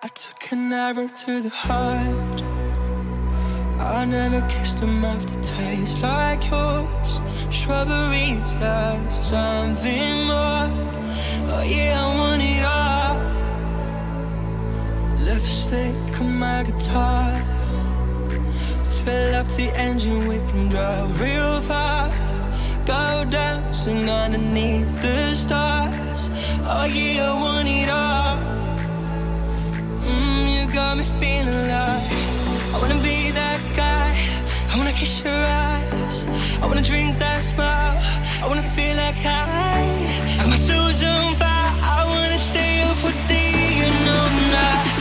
I took an arrow to the heart. I never kissed a mouth that tastes like yours. Strawberries are something more. Oh yeah, I want it all. Lipstick on my guitar. Fill up the engine, we can drive real far. Go dancing underneath the stars. Oh yeah, I want it all got me feeling I wanna be that guy. I wanna kiss your eyes. I wanna drink that smile. I wanna feel like I, Got my soul's on fire. I wanna stay up for and all night.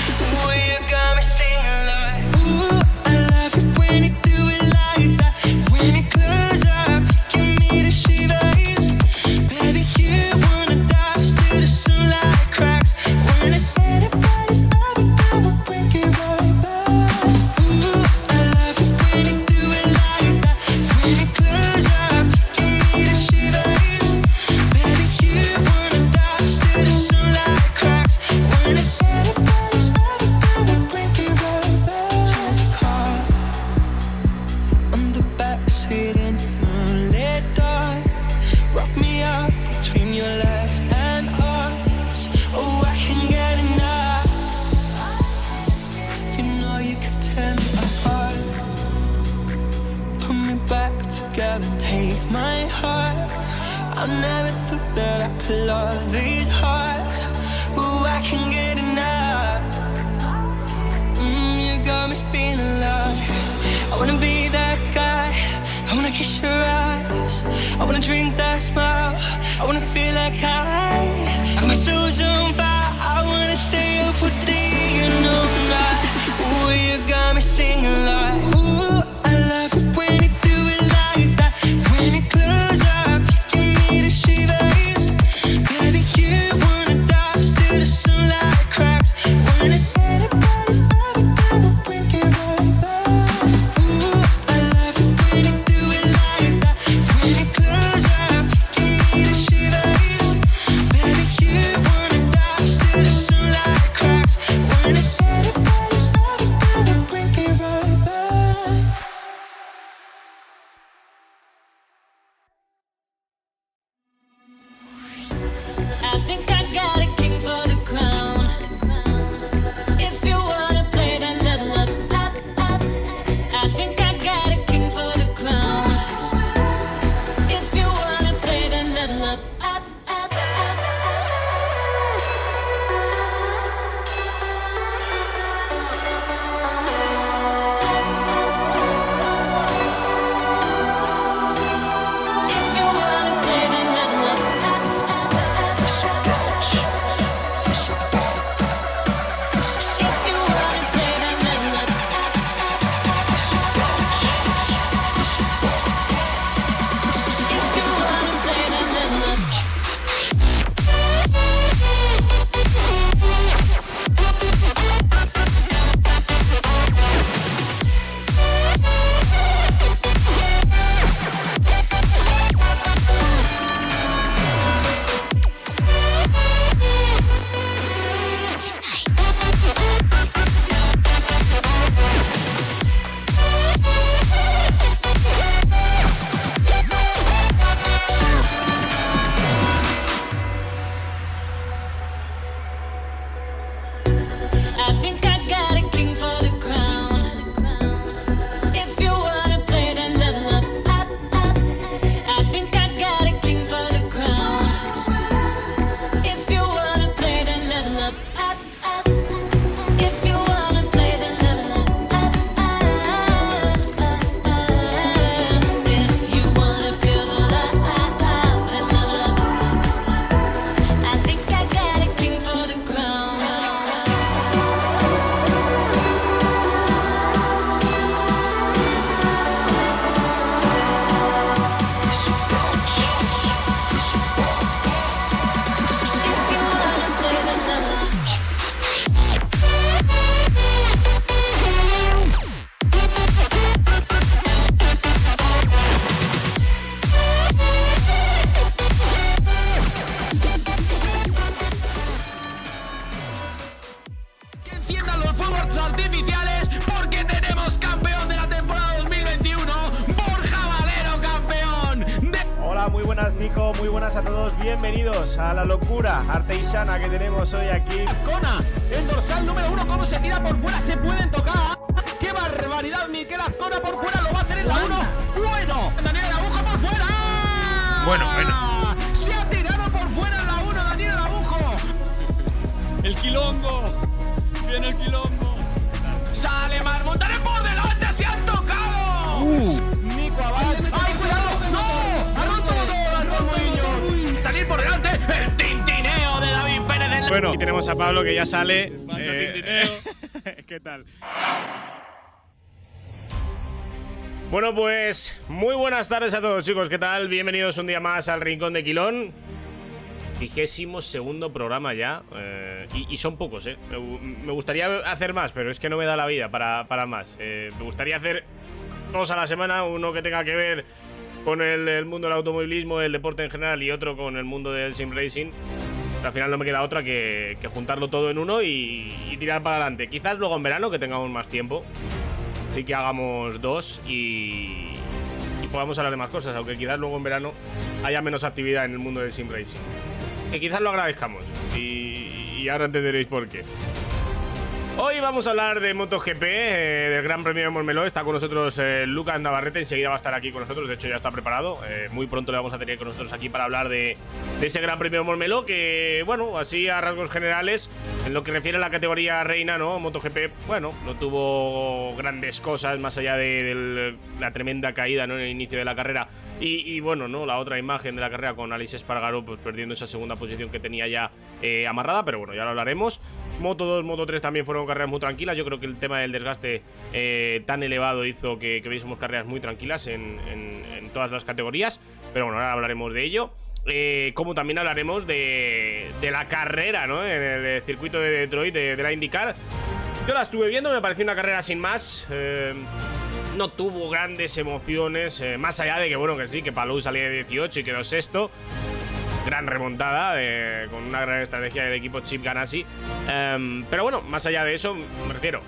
Ya sale. Eh, ¿Qué tal? Bueno, pues muy buenas tardes a todos, chicos. ¿Qué tal? Bienvenidos un día más al Rincón de Quilón. Vigésimo segundo programa ya. eh, y, y son pocos, ¿eh? Me gustaría hacer más, pero es que no me da la vida para, para más. Eh, me gustaría hacer dos a la semana, uno que tenga que ver con el, el mundo del automovilismo, el deporte en general y otro con el mundo del sim racing. Al final no me queda otra que, juntarlo todo en uno y, tirar para adelante. Quizás luego en verano, que tengamos más tiempo, sí que hagamos dos y, y podamos hablar de más cosas, aunque quizás luego en verano haya menos actividad en el mundo del sim racing. Que quizás lo agradezcamos y ahora entenderéis por qué. Hoy vamos a hablar de MotoGP, eh, del Gran Premio de Montmeló. Está con nosotros eh, Lucas Navarrete, enseguida va a estar aquí con nosotros, de hecho ya está preparado. Eh, muy pronto le vamos a tener con nosotros aquí para hablar de, de ese Gran Premio de Montmeló, que, bueno, así a rasgos generales, en lo que refiere a la categoría reina, ¿no? MotoGP, bueno, no tuvo grandes cosas más allá de, del- la tremenda caída, ¿no? En el inicio de la carrera. Y, y, bueno, ¿no? La otra imagen de la carrera con Alice Espargaro, pues perdiendo esa segunda posición que tenía ya eh, amarrada, pero bueno, ya lo hablaremos. Moto 2, Moto 3 también fueron carreras muy tranquilas. Yo creo que el tema del desgaste eh, tan elevado hizo que, que carreras muy tranquilas en, todas las categorías. Pero bueno, ahora hablaremos de ello. Eh, como también hablaremos de, la carrera, ¿no? En el circuito de Detroit, de, la IndyCar. Yo la estuve viendo, me pareció una carrera sin más. eh, no tuvo grandes emociones, más allá de que, bueno, que sí, que Palou salía de 18 y quedó sexto. Gran remontada, eh, con una gran estrategia del equipo Chip Ganassi. Em, pero bueno, más allá de eso, me refiero,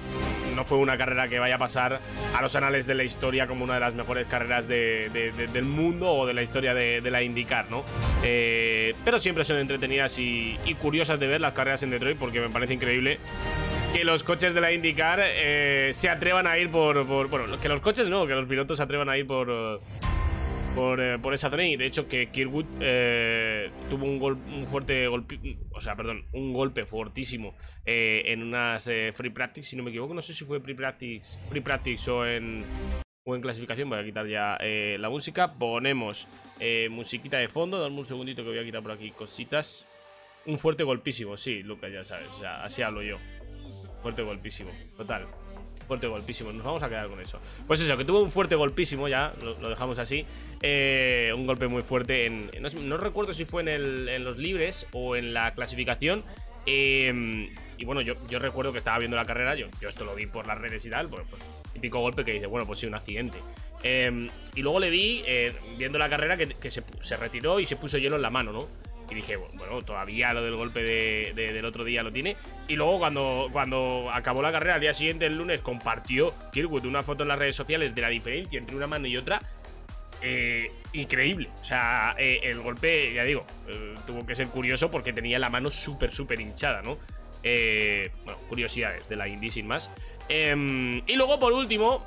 no fue una carrera que vaya a pasar a los anales de la historia como una de las mejores carreras de- de- de- del mundo o de la historia de la IndyCar, ¿no? Eh, pero siempre son entretenidas y, y curiosas de ver las carreras en Detroit porque me parece increíble que los coches de la IndyCar eh, se atrevan a ir por, por- Bueno, que los coches no, que los pilotos se atrevan a ir por. Eh, por, esa zona y de hecho que Kirkwood eh, tuvo un, gol, un fuerte golpe, o sea, perdón, un golpe fortísimo eh, en unas eh, free practice, si no me equivoco, no sé si fue free practice, free practice o en, o en clasificación, voy a quitar ya la música, ponemos musiquita de fondo, dame un segundito que voy a quitar por aquí cositas, un fuerte golpísimo, sí, Lucas, ya sabes, así hablo yo. Fuerte golpísimo, total. Fuerte golpísimo, nos vamos a quedar con eso. Pues eso, que tuvo un fuerte golpísimo, ya lo, dejamos así. Eh, un golpe muy fuerte en. No, recuerdo si fue en, el- en los libres o en la clasificación. Eh, y bueno, yo, recuerdo que estaba viendo la carrera, yo, esto lo vi por las redes y tal, pues, pues típico golpe que dice, bueno, pues sí, un accidente. Eh, y luego le vi, eh, viendo la carrera, que, se retiró y se puso hielo en la mano, ¿no? Y dije, bueno, todavía lo del golpe de- de- del otro día lo tiene. Y luego cuando, cuando acabó la carrera, al día siguiente, el lunes, compartió Kirkwood una foto en las redes sociales de la diferencia entre una mano y otra. eh, increíble. O sea, eh, el golpe, ya digo, eh, tuvo que ser curioso porque tenía la mano súper, súper hinchada, ¿no? Bueno, curiosidades de la Indy sin más. Em, y luego, por último,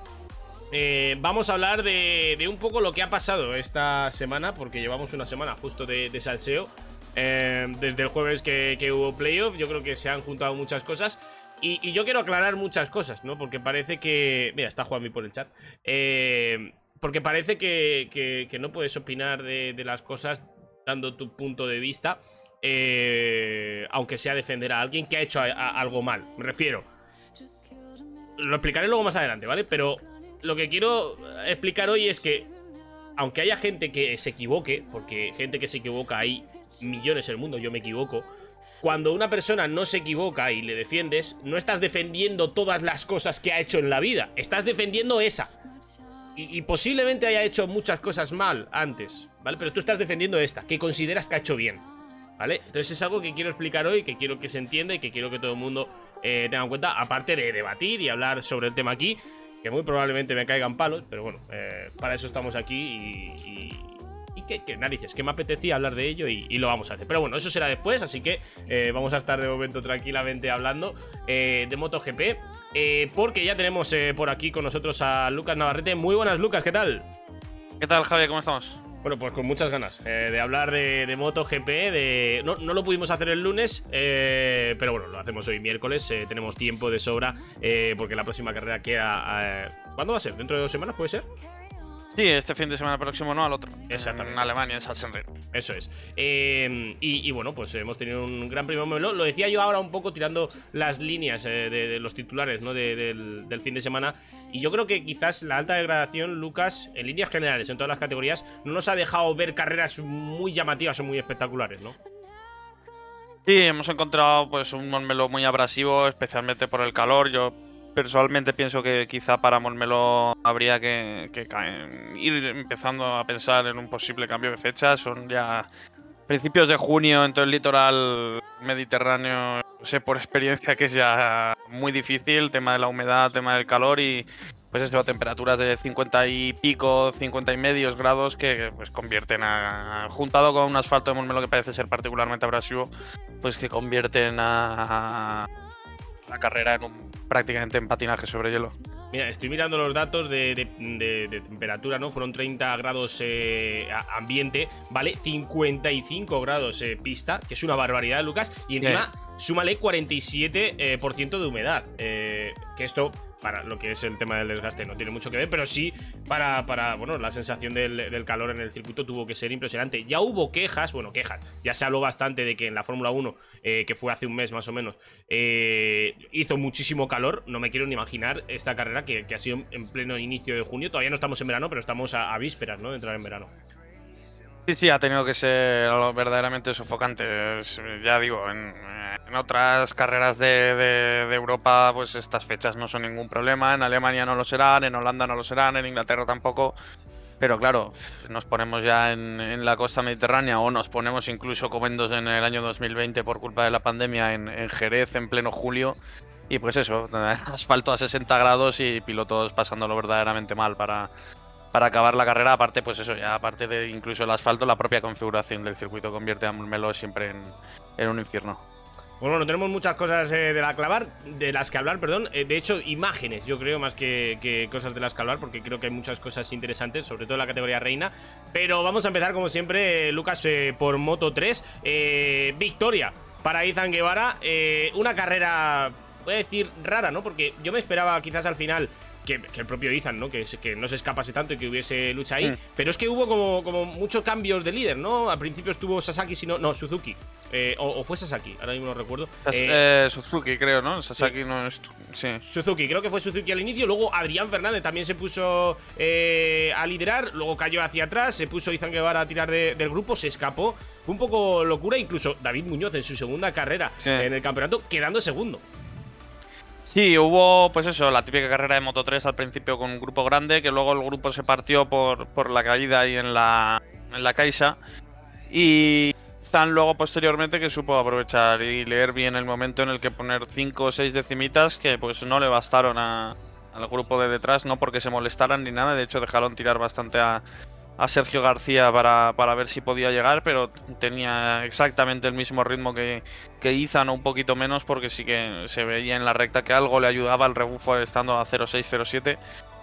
vamos a hablar de, un poco lo que ha pasado esta semana, porque llevamos una semana justo de salseo. Eh, desde el jueves que, hubo playoff, yo creo que se han juntado muchas cosas. Y, yo quiero aclarar muchas cosas, ¿no? Porque parece que. Mira, está Juanmi por el chat. Eh, porque parece que, no puedes opinar de, las cosas dando tu punto de vista. eh, aunque sea defender a alguien que ha hecho algo mal. Me refiero. Lo explicaré luego más adelante, ¿vale? Pero lo que quiero explicar hoy es que, aunque haya gente que se equivoque, porque gente que se equivoca hay millones en el mundo, yo me equivoco. Cuando una persona no se equivoca y le defiendes, no estás defendiendo todas las cosas que ha hecho en la vida, estás defendiendo esa. Y, posiblemente haya hecho muchas cosas mal antes, ¿vale? Pero tú estás defendiendo esta, que consideras que ha hecho bien, ¿Vale? Entonces es algo que quiero explicar hoy, que quiero que se entienda y que quiero que todo el mundo eh, tenga en cuenta, aparte de debatir y hablar sobre el tema aquí, que muy probablemente me caigan palos, pero bueno, eh, para eso estamos aquí y, y, que, narices, que me apetecía hablar de ello y, lo vamos a hacer. Pero bueno, eso será después, así que eh, vamos a estar de momento tranquilamente hablando de MotoGP, porque ya tenemos por aquí con nosotros a Lucas Navarrete. Muy buenas, Lucas, ¿qué tal? ¿Qué tal, Javier? ¿Cómo estamos? Bueno, pues con muchas ganas eh, de hablar de, de MotoGP. De... No, no, lo pudimos hacer el lunes, eh, pero bueno, lo hacemos hoy miércoles. Eh, tenemos tiempo de sobra porque la próxima carrera queda. ¿Cuándo va a ser? ¿Dentro de dos semanas puede ser? Sí, este fin de semana próximo no al otro. Exactamente. En Alemania, en Sachsenring. Eso es. Em, y, bueno, pues hemos tenido un gran primer momento. Lo decía yo ahora un poco tirando las líneas eh, de, los titulares ¿no? del, fin de semana. Y yo creo que quizás la alta degradación, Lucas, en líneas generales, en todas las categorías, no nos ha dejado ver carreras muy llamativas o muy espectaculares, ¿no? Sí, hemos encontrado pues un Monmelo muy abrasivo, especialmente por el calor. Yo personalmente pienso que quizá para Monmelo habría que, ir empezando a pensar en un posible cambio de fecha. Son ya principios de junio en todo el litoral mediterráneo. Sé por experiencia que es ya muy difícil, tema de la humedad, tema del calor y pues eso, temperaturas de 50 y pico, 50 y medios grados que pues convierten a, juntado con un asfalto de Monmelo que parece ser particularmente abrasivo, pues que convierten a la carrera en un, prácticamente en patinaje sobre hielo. Mira, estoy mirando los datos de, temperatura, ¿no? Fueron 30 grados eh, ambiente, ¿vale? 55 grados eh, pista, que es una barbaridad, Lucas. Y encima, súmale 47% eh, de humedad. que esto para lo que es el tema del desgaste no tiene mucho que ver, pero sí para, para bueno, la sensación del, calor en el circuito tuvo que ser impresionante. Ya hubo quejas, bueno, quejas, ya se habló bastante de que en la Fórmula 1, eh, que fue hace un mes más o menos, eh, hizo muchísimo calor, no me quiero ni imaginar esta carrera que, ha sido en pleno inicio de junio, todavía no estamos en verano, pero estamos a, a vísperas, ¿no? De entrar en verano. Sí, sí, ha tenido que ser verdaderamente sofocante. Ya digo, en, otras carreras de, Europa, pues estas fechas no son ningún problema. En Alemania no lo serán, en Holanda no lo serán, en Inglaterra tampoco. Pero claro, nos ponemos ya en, la costa mediterránea o nos ponemos incluso comendos en el año 2020 por culpa de la pandemia en, en Jerez en pleno julio. Y pues eso, asfalto a 60 grados y pilotos pasándolo verdaderamente mal para, para acabar la carrera, aparte, pues eso, ya aparte de incluso el asfalto, la propia configuración del circuito convierte a Melo siempre en, un infierno. Pues bueno, tenemos muchas cosas eh, de, la clavar, de las que hablar, perdón. Eh, de hecho, imágenes, yo creo, más que, cosas de las que hablar, porque creo que hay muchas cosas interesantes, sobre todo en la categoría reina. Pero vamos a empezar, como siempre, Lucas, eh, por Moto 3. victoria para Izan Guevara. una carrera, voy a decir, rara, ¿no? Porque yo me esperaba quizás al final que, el propio Ethan, ¿no? Que, que, no se escapase tanto y que hubiese lucha ahí. Mm. Pero es que hubo como, como muchos cambios de líder, ¿no? Al principio estuvo Sasaki, sino. No, Suzuki. Eh, o, fue Sasaki, ahora mismo no recuerdo. Eh, Suzuki, creo, ¿no? Sasaki no es. Sí. Suzuki, creo que fue Suzuki al inicio. Luego Adrián Fernández también se puso eh, a liderar. Luego cayó hacia atrás. Se puso Izan Guevara a tirar del grupo. Se escapó. Fue un poco locura. Incluso David Muñoz en su segunda carrera en el campeonato, quedando segundo. Sí, hubo, pues eso, la típica carrera de Moto 3 al principio con un grupo grande, que luego el grupo se partió por, por la caída ahí en la, en la Caixa. Y Zan luego posteriormente que supo aprovechar y leer bien el momento en el que poner 5 o 6 decimitas que pues no le bastaron a, al grupo de detrás, no porque se molestaran ni nada, de hecho dejaron tirar bastante a, a Sergio García para, para, ver si podía llegar, pero tenía exactamente el mismo ritmo que, que Izan o un poquito menos, porque sí que se veía en la recta que algo le ayudaba al rebufo estando a 0.6-0.7,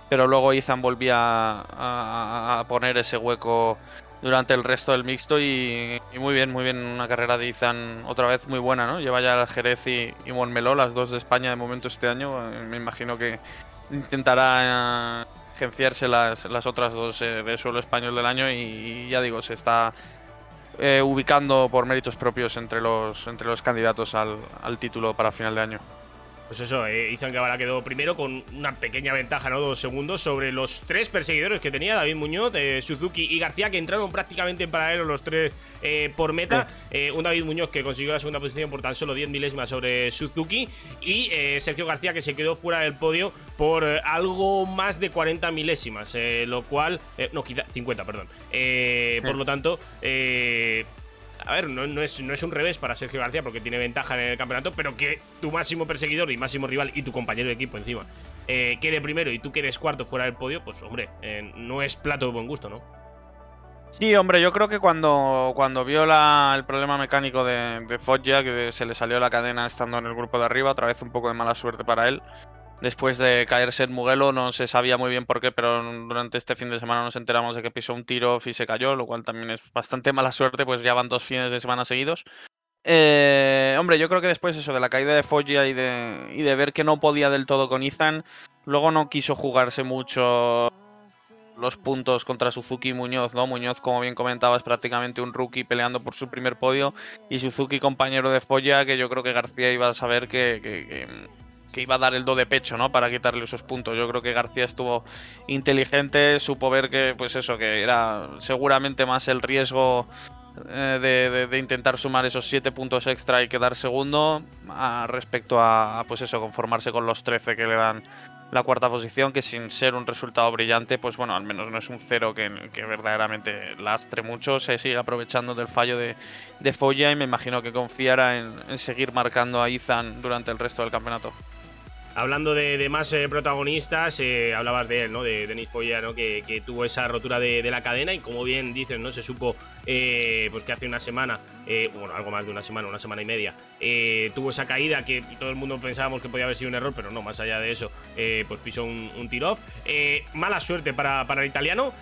pero luego Izan volvía a, poner ese hueco durante el resto del mixto y, muy bien, muy bien, una carrera de Izan otra vez muy buena, ¿no? Lleva ya Jerez y, y Monmeló, las dos de España de momento este año, me imagino que intentará agenciarse las, las otras dos eh, de suelo español del año y, ya digo, se está eh, ubicando por méritos propios entre los, entre los candidatos al, al título para final de año. Pues eso, eh, Izan Guevara quedó primero con una pequeña ventaja, ¿no? Dos segundos sobre los tres perseguidores que tenía David Muñoz, eh, Suzuki y García, que entraron prácticamente en paralelo los tres eh, por meta. Eh, un David Muñoz que consiguió la segunda posición por tan solo 10 milésimas sobre Suzuki. Y Sergio García que se quedó fuera del podio por algo más de 40 milésimas. lo cual. no, quizá 50, perdón. Por lo tanto a ver, no, es, no es un revés para Sergio García porque tiene ventaja en el campeonato, pero que tu máximo perseguidor y máximo rival y tu compañero de equipo encima eh, quede primero y tú quedes cuarto fuera del podio, pues hombre, eh, no es plato de buen gusto, ¿no? Sí, hombre, yo creo que cuando, cuando vio el problema mecánico de, de Foggia, que se le salió la cadena estando en el grupo de arriba, otra vez un poco de mala suerte para él. Después de caerse en Mugello, no se sabía muy bien por qué, pero durante este fin de semana nos enteramos de que pisó un tiro y se cayó, lo cual también es bastante mala suerte, pues ya van dos fines de semana seguidos. Eh, hombre, yo creo que después eso de la caída de Foggia y de, y de ver que no podía del todo con Ethan, luego no quiso jugarse mucho los puntos contra Suzuki y Muñoz, ¿no? Muñoz, como bien comentabas, prácticamente un rookie peleando por su primer podio y Suzuki compañero de Foggia, que yo creo que García iba a saber que, que iba a dar el do de pecho, ¿no? Para quitarle esos puntos. Yo creo que García estuvo inteligente, supo ver que, pues eso, que era seguramente más el riesgo eh, de, intentar sumar esos 7 puntos extra y quedar segundo respecto a, pues eso, conformarse con los 13 que le dan la cuarta posición, que sin ser un resultado brillante, pues bueno, al menos no es un cero que, verdaderamente lastre mucho, se sigue aprovechando del fallo de, de y me imagino que confiará en, en seguir marcando a Ethan durante el resto del campeonato. Hablando de, más eh, protagonistas, eh, hablabas de él, ¿no? De Denis Foya, ¿no? Que, que, tuvo esa rotura de, de, la cadena y como bien dices, ¿no? Se supo eh, pues que hace una semana, bueno, algo más de una semana, una semana y media, tuvo esa caída que todo el mundo pensábamos que podía haber sido un error, pero no, más allá de eso, pues pisó un, un tiro-off. mala suerte para, para el italiano,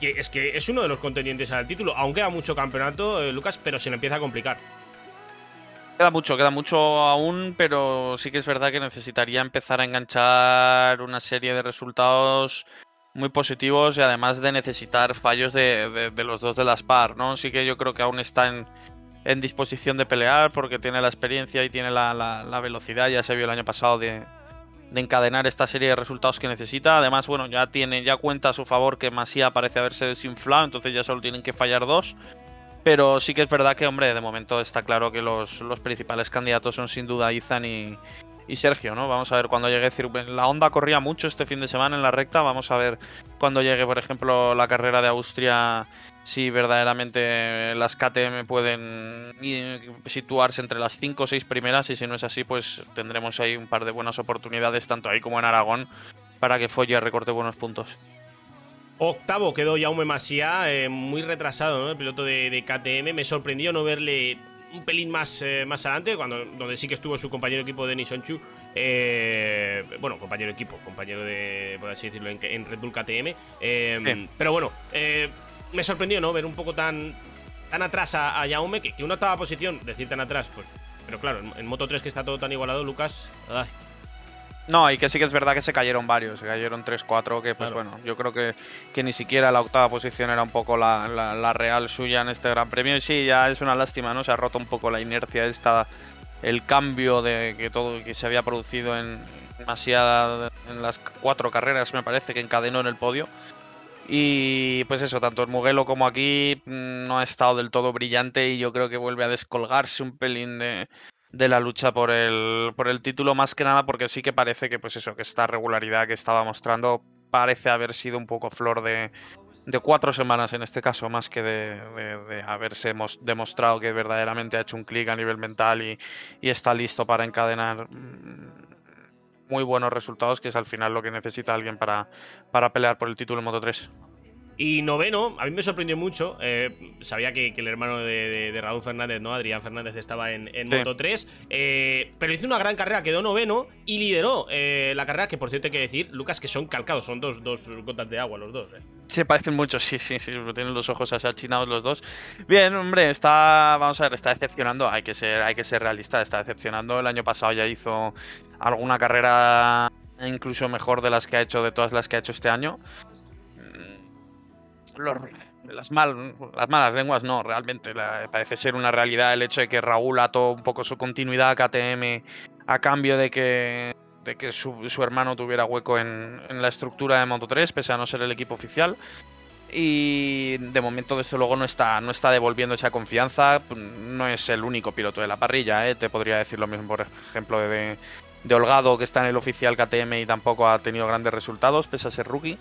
que es que es uno de los contendientes al título, aunque queda mucho campeonato, Lucas, pero se le empieza a complicar. Queda mucho, queda mucho aún, pero sí que es verdad que necesitaría empezar a enganchar una serie de resultados muy positivos y además de necesitar fallos de, de, los dos de las par, ¿no? Sí que yo creo que aún está en, en disposición de pelear porque tiene la experiencia y tiene la, la, la velocidad, ya se vio el año pasado de, de, encadenar esta serie de resultados que necesita. Además, bueno, ya tiene, ya cuenta a su favor que Masía parece haberse desinflado, entonces ya solo tienen que fallar dos. Pero sí que es verdad que, hombre, de momento está claro que los, los principales candidatos son sin duda Ethan y, Sergio, ¿no? Vamos a ver cuando llegue. La onda corría mucho este fin de semana en la recta. Vamos a ver cuando llegue, por ejemplo, la carrera de Austria, si verdaderamente las KTM pueden situarse entre las 5 o 6 primeras. Y si no es así, pues tendremos ahí un par de buenas oportunidades, tanto ahí como en Aragón, para que Foya recorte buenos puntos. Octavo quedó Jaume Masia, eh, muy retrasado, ¿no? El piloto de, de, KTM. Me sorprendió no verle un pelín más, eh, más adelante, cuando, donde sí que estuvo su compañero de equipo Denis Onchu. Eh, bueno, compañero de equipo, compañero de, por así decirlo, en, en Red Bull KTM. Pero bueno, me sorprendió, ¿no? Ver un poco tan, tan atrás a, a Jaume, que, que, una octava posición, decir tan atrás, pues. Pero claro, en, en Moto 3 que está todo tan igualado, Lucas. Ay, no, y que sí que es verdad que se cayeron varios, se cayeron 3-4, que pues claro. bueno, yo creo que, que, ni siquiera la octava posición era un poco la, la, la, real suya en este Gran Premio. Y sí, ya es una lástima, ¿no? Se ha roto un poco la inercia esta, el cambio de que todo que se había producido en demasiada en las cuatro carreras, me parece, que encadenó en el podio. Y pues eso, tanto en Mugello como aquí mm, no ha estado del todo brillante y yo creo que vuelve a descolgarse un pelín de, de la lucha por el, por el título, más que nada porque sí que parece que, pues eso, que esta regularidad que estaba mostrando parece haber sido un poco flor de, de cuatro semanas en este caso, más que de, de, haberse demostrado que verdaderamente ha hecho un clic a nivel mental y, y, está listo para encadenar muy buenos resultados, que es al final lo que necesita alguien para, para pelear por el título en Moto 3. Y noveno, a mí me sorprendió mucho. Eh, sabía que, que, el hermano de, de, de, Raúl Fernández, ¿no? Adrián Fernández, estaba en, en sí. Moto 3. Eh, pero hizo una gran carrera, quedó noveno y lideró eh, la carrera, que por cierto hay que decir, Lucas, que son calcados, son dos, dos gotas de agua los dos. ¿eh? Se parecen mucho, sí, sí, sí. Tienen los ojos así achinados los dos. Bien, hombre, está. Vamos a ver, está decepcionando. Hay que ser, hay que ser realista, está decepcionando. El año pasado ya hizo alguna carrera incluso mejor de las que ha hecho, de todas las que ha hecho este año las, mal, las malas lenguas no, realmente parece ser una realidad el hecho de que Raúl ató un poco su continuidad a KTM a cambio de que, de que su, su hermano tuviera hueco en, en, la estructura de Moto 3, pese a no ser el equipo oficial. Y de momento, desde luego, no está, no está devolviendo esa confianza. No es el único piloto de la parrilla, ¿eh? te podría decir lo mismo, por ejemplo, de, de Holgado, que está en el oficial KTM y tampoco ha tenido grandes resultados, pese a ser rookie.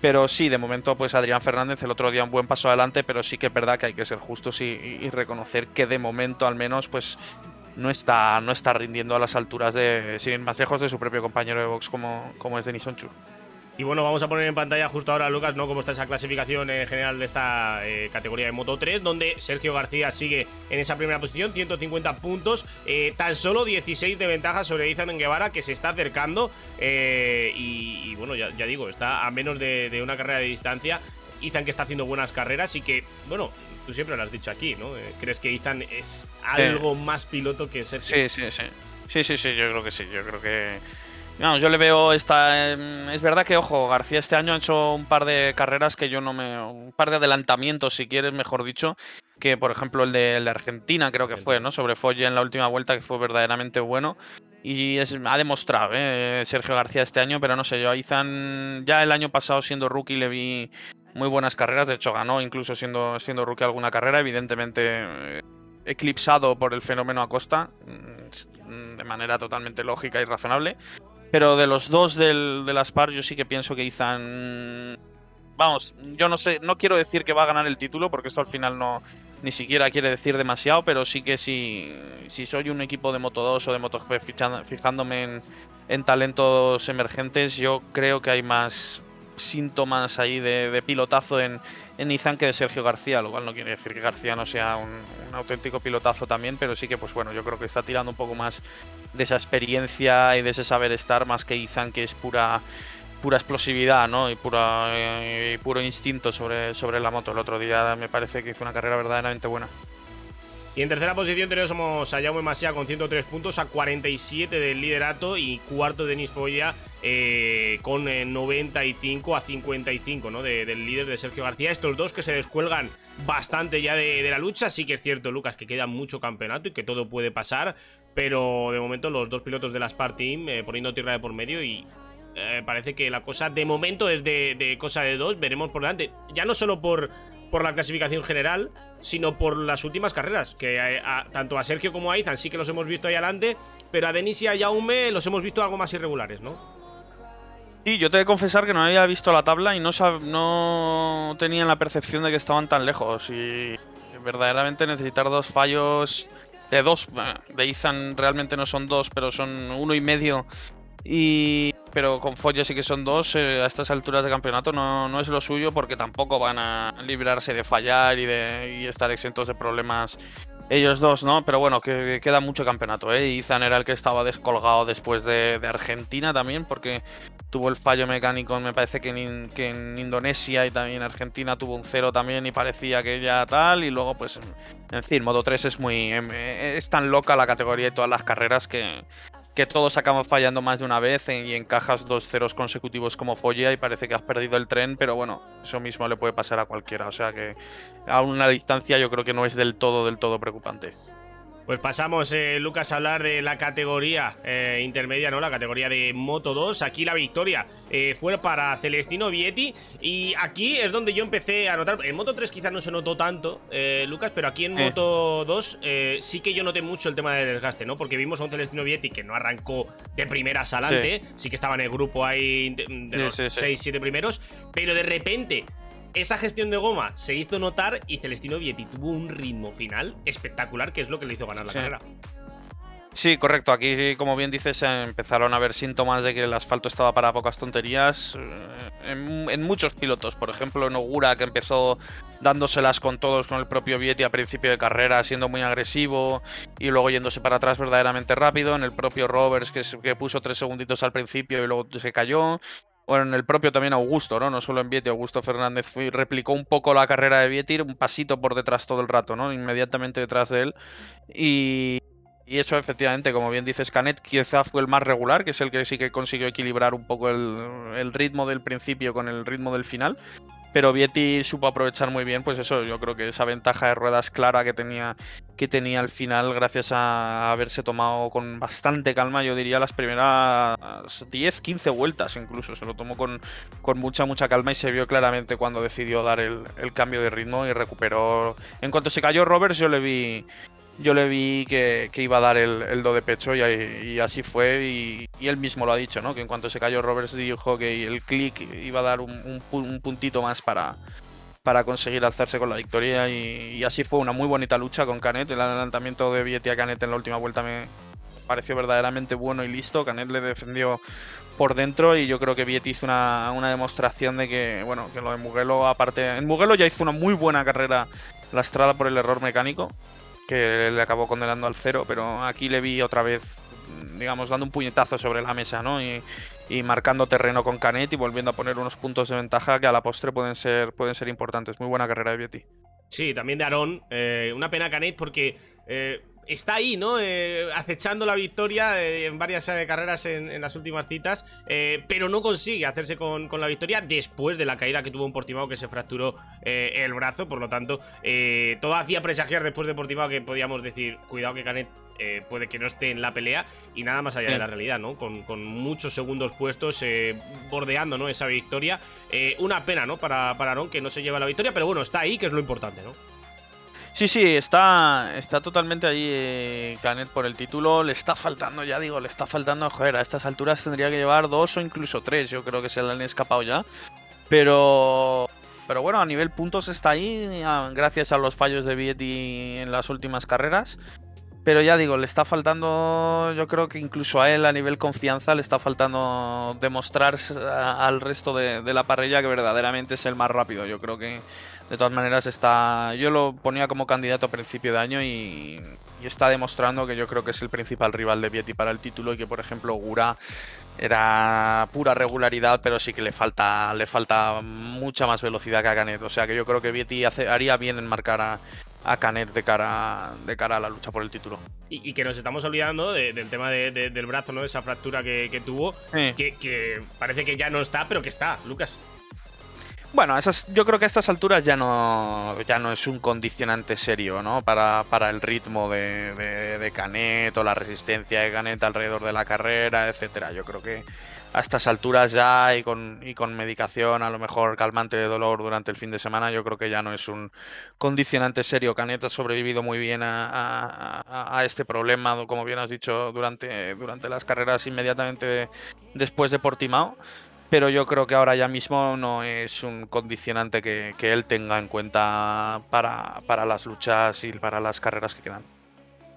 Pero sí, de momento, pues Adrián Fernández el otro día un buen paso adelante, pero sí que es verdad que hay que ser justos y, y reconocer que de momento, al menos, pues no está, no está rindiendo a las alturas de, sin ir más lejos, de su propio compañero de box como, como es Denis Onchu. Y bueno, vamos a poner en pantalla justo ahora, Lucas, ¿no? Cómo está esa clasificación en general de esta eh, categoría de Moto 3, donde Sergio García sigue en esa primera posición, 150 puntos, eh, tan solo 16 de ventaja sobre Izan Guevara, que se está acercando. eh, y, y bueno, ya, ya digo, está a menos de, de una carrera de distancia. Izan que está haciendo buenas carreras y que, bueno, tú siempre lo has dicho aquí, ¿no? Eh, ¿Crees que Izan es algo más piloto que Sergio? Sí, sí, sí. Sí, sí, sí, yo creo que sí. Yo creo que. No, yo le veo esta. em, Es verdad que, ojo, García este año ha hecho un par de carreras que yo no me. Un par de adelantamientos, si quieres, mejor dicho. Que por ejemplo el de, el de Argentina, creo que fue, ¿no? Sobre Folle en la última vuelta, que fue verdaderamente bueno. Y es- ha demostrado, ¿eh? Sergio García este año, pero no sé, yo a Izan ya el año pasado siendo rookie le vi muy buenas carreras. De hecho, ganó incluso siendo, siendo rookie alguna carrera. Evidentemente. eh, eclipsado por el fenómeno Acosta mm, de manera totalmente lógica y razonable. Pero de los dos del, de las par, yo sí que pienso que Izan. Vamos, yo no sé, no quiero decir que va a ganar el título, porque esto al final no ni siquiera quiere decir demasiado, pero sí que si, si soy un equipo de Moto 2 o de MotoGP fijándome en, en talentos emergentes, yo creo que hay más síntomas ahí de, de pilotazo en, en Izan que de Sergio García, lo cual no quiere decir que García no sea un, un auténtico pilotazo también, pero sí que pues bueno, yo creo que está tirando un poco más de esa experiencia y de ese saber estar más que Izan que es pura pura explosividad, ¿no? Y pura eh, y puro instinto sobre, sobre la moto. El otro día me parece que hizo una carrera verdaderamente buena. Y en tercera posición tenemos a Jaume Masia con 103 puntos, a 47 del liderato y cuarto Denis Foya eh, con eh, 95 a 55 ¿no? De- del líder de Sergio García. Estos dos que se descuelgan bastante ya de, la lucha. Sí que es cierto, Lucas, que queda mucho campeonato y que todo puede pasar. Pero de momento los dos pilotos de la Spar Team eh, poniendo tierra de por medio y eh, parece que la cosa de momento es de, de cosa de dos. Veremos por delante. Ya no solo por, por la clasificación general, sino por las últimas carreras. Que a- tanto a Sergio como a Izan sí que los hemos visto ahí adelante, pero a Denis y a Jaume los hemos visto algo más irregulares, ¿no? Sí, yo te he de confesar que no había visto la tabla y no, sab- no tenía la percepción de que estaban tan lejos. Y verdaderamente necesitar dos fallos de dos. eh, De Ethan realmente no son dos, pero son uno y medio. Y. Pero con Foya sí que son dos. eh, a estas alturas de campeonato no, no es lo suyo porque tampoco van a librarse de fallar y de estar exentos de problemas ellos dos, ¿no? Pero bueno, que, que queda mucho campeonato, ¿eh? Ethan era el que estaba descolgado después de, Argentina también, porque tuvo el fallo mecánico, me parece que en, que en Indonesia y también en Argentina tuvo un cero también y parecía que ya tal. Y luego, pues, en fin, Moto 3 es muy. em, eh, Es tan loca la categoría y todas las carreras que, que todos acabamos fallando más de una vez y encajas dos ceros consecutivos como Folla y parece que has perdido el tren, pero bueno, eso mismo le puede pasar a cualquiera. O sea que a una distancia yo creo que no es del todo, del todo preocupante. Pues pasamos, eh, Lucas, a hablar de la categoría eh, intermedia, ¿no? La categoría de Moto 2. Aquí la victoria eh, fue para Celestino Vietti. Y aquí es donde yo empecé a notar. En Moto 3 quizás no se notó tanto, eh, Lucas, pero aquí en. Moto 2 eh, sí que yo noté mucho el tema del desgaste, ¿no? Porque vimos a un Celestino Vietti que no arrancó de primeras adelante. Sí, que estaba en el grupo ahí de, los sí, sí. 6, 7 primeros. Pero de repente esa gestión de goma se hizo notar y Celestino Vietti tuvo un ritmo final espectacular, que es lo que le hizo ganar la Sí. carrera. Sí, correcto. Aquí, como bien dices, empezaron a haber síntomas de que el asfalto estaba para pocas tonterías. eh, En, en muchos pilotos, por ejemplo, en Ogura, que empezó dándoselas con todos, con el propio Vietti a principio de carrera, siendo muy agresivo y luego yéndose para atrás verdaderamente rápido. En el propio Roberts, que puso tres segunditos al principio y luego se cayó. Bueno, en el propio también Augusto, ¿no? No solo en Vietti, Augusto Fernández replicó un poco la carrera de Vietti, un pasito por detrás todo el rato, ¿no? Inmediatamente detrás de él. Y, y eso, efectivamente, como bien dices, Canet quizá fue el más regular, que es el que sí que consiguió equilibrar un poco el ritmo del principio con el ritmo del final. Pero Vietti supo aprovechar muy bien, pues eso, yo creo que esa ventaja de ruedas clara que tenía, que tenía al final, gracias a haberse tomado con bastante calma, yo diría las primeras 10, 15 vueltas incluso. Se lo tomó con, con mucha, mucha calma y se vio claramente cuando decidió dar el, el cambio de ritmo y recuperó. En cuanto se cayó Roberts, yo le vi yo le vi que, iba a dar el, do de pecho y, así fue. Y, él mismo lo ha dicho, ¿no? Que en cuanto se cayó Roberts dijo que el click iba a dar un, puntito más para, para conseguir alzarse con la victoria. Y, así fue una muy bonita lucha con Canet. El adelantamiento de Vietti a Canet en la última vuelta me pareció verdaderamente bueno y listo. Canet le defendió por dentro y yo creo que Vietti hizo una, una demostración de que, bueno, que lo de Mugello aparte... En Mugello ya hizo una muy buena carrera lastrada por el error mecánico que le acabó condenando al cero, pero aquí le vi otra vez, digamos, dando un puñetazo sobre la mesa, ¿no? Y, marcando terreno con Canet y volviendo a poner unos puntos de ventaja que a la postre pueden ser, pueden ser importantes. Muy buena carrera de Vietti. Sí, también de Aaron. Eh, una pena Canet porque eh, está ahí, ¿no? Eh, acechando la victoria eh, en varias eh, carreras en, las últimas citas, pero no consigue hacerse con, la victoria después de la caída que tuvo en Portimao que se fracturó el brazo, por lo tanto, todo hacía presagiar después de Portimao que podíamos decir, cuidado que Canet puede que no esté en la pelea y nada más allá de la realidad, ¿no? Con, muchos segundos puestos bordeando, ¿no? Esa victoria. una pena, ¿no? Para, para Aaron que no se lleva la victoria, pero bueno, está ahí, que es lo importante, ¿no? Sí, sí, está, está totalmente ahí eh, Canet por el título. Le está faltando, ya digo, le está faltando. Joder, a estas alturas tendría que llevar dos o incluso tres. Yo creo que se le han escapado ya. Pero, pero bueno, a nivel puntos está ahí, gracias a los fallos de Vietti en las últimas carreras. Pero ya digo, le está faltando, yo creo que incluso a él a nivel confianza le está faltando demostrar al resto de la parrilla que verdaderamente es el más rápido. Yo creo que de todas maneras está yo lo ponía como candidato a principio de año y, está demostrando que yo creo que es el principal rival de Vietti para el título y que por ejemplo Gura era pura regularidad pero sí que le falta le falta mucha más velocidad que a Canet o sea que yo creo que Vietti haría bien en marcar a, a Canet de cara, de cara a la lucha por el título. Y, que nos estamos olvidando del tema del brazo, ¿no? Esa fractura que, tuvo, que, que, parece que ya no está, pero que está, Lucas. Bueno, esas, yo creo que a estas alturas ya no, ya no es un condicionante serio, ¿no? Para, para el ritmo de, de, Canet o la resistencia de Canet alrededor de la carrera, etcétera. Yo creo que a estas alturas ya y con, y con medicación, a lo mejor calmante de dolor durante el fin de semana, yo creo que ya no es un condicionante serio. Canet ha sobrevivido muy bien a, a, a este problema, como bien has dicho, durante, durante las carreras inmediatamente después de Portimao pero yo creo que ahora ya mismo no es un condicionante que, él tenga en cuenta para, las luchas y para las carreras que quedan.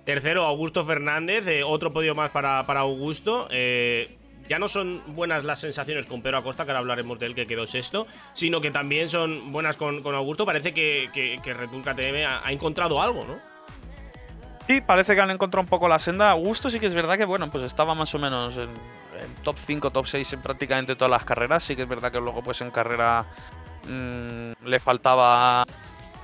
Tercero, Augusto Fernández, eh, otro podio más para, Augusto. Eh, ya no son buenas las sensaciones con Pedro Acosta, que ahora hablaremos de él, que quedó sexto, sino que también son buenas con, Augusto. Parece que, que, que Red Bull KTM ha, encontrado algo, ¿no? Sí, parece que han encontrado un poco la senda. Augusto sí que es verdad que, bueno, pues estaba más o menos en, top 5, top 6 en prácticamente todas las carreras. Sí que es verdad que luego pues en carrera mm, le faltaba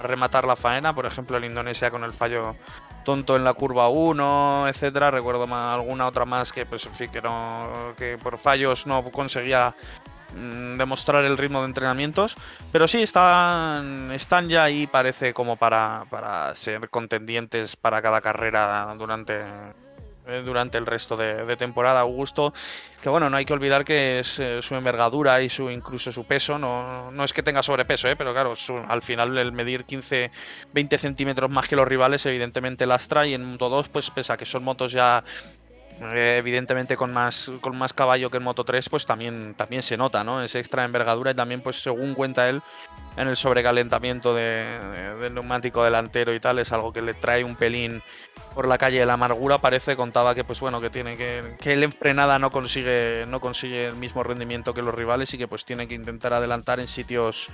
rematar la faena, por ejemplo en Indonesia con el fallo tonto en la curva 1, etcétera. Recuerdo alguna otra más que pues en fin que no que por fallos no conseguía mm, demostrar el ritmo de entrenamientos, pero sí están están ya ahí parece como para para ser contendientes para cada carrera durante eh, durante el resto de, temporada. Augusto, que bueno, no hay que olvidar que eh, su envergadura y su incluso su peso, no, no es que tenga sobrepeso, ¿eh? pero claro, al final el medir 15, 20 centímetros más que los rivales evidentemente lastra y en Moto 2, pues pese a que son motos ya evidentemente con más con más caballo que en Moto 3 pues también también se nota no ese extra envergadura y también pues según cuenta él en el sobrecalentamiento del neumático delantero y tal es algo que le trae un pelín por la calle. De la amargura parece contaba que pues bueno que tiene que que él en no consigue no consigue el mismo rendimiento que los rivales y que pues tiene que intentar adelantar en sitios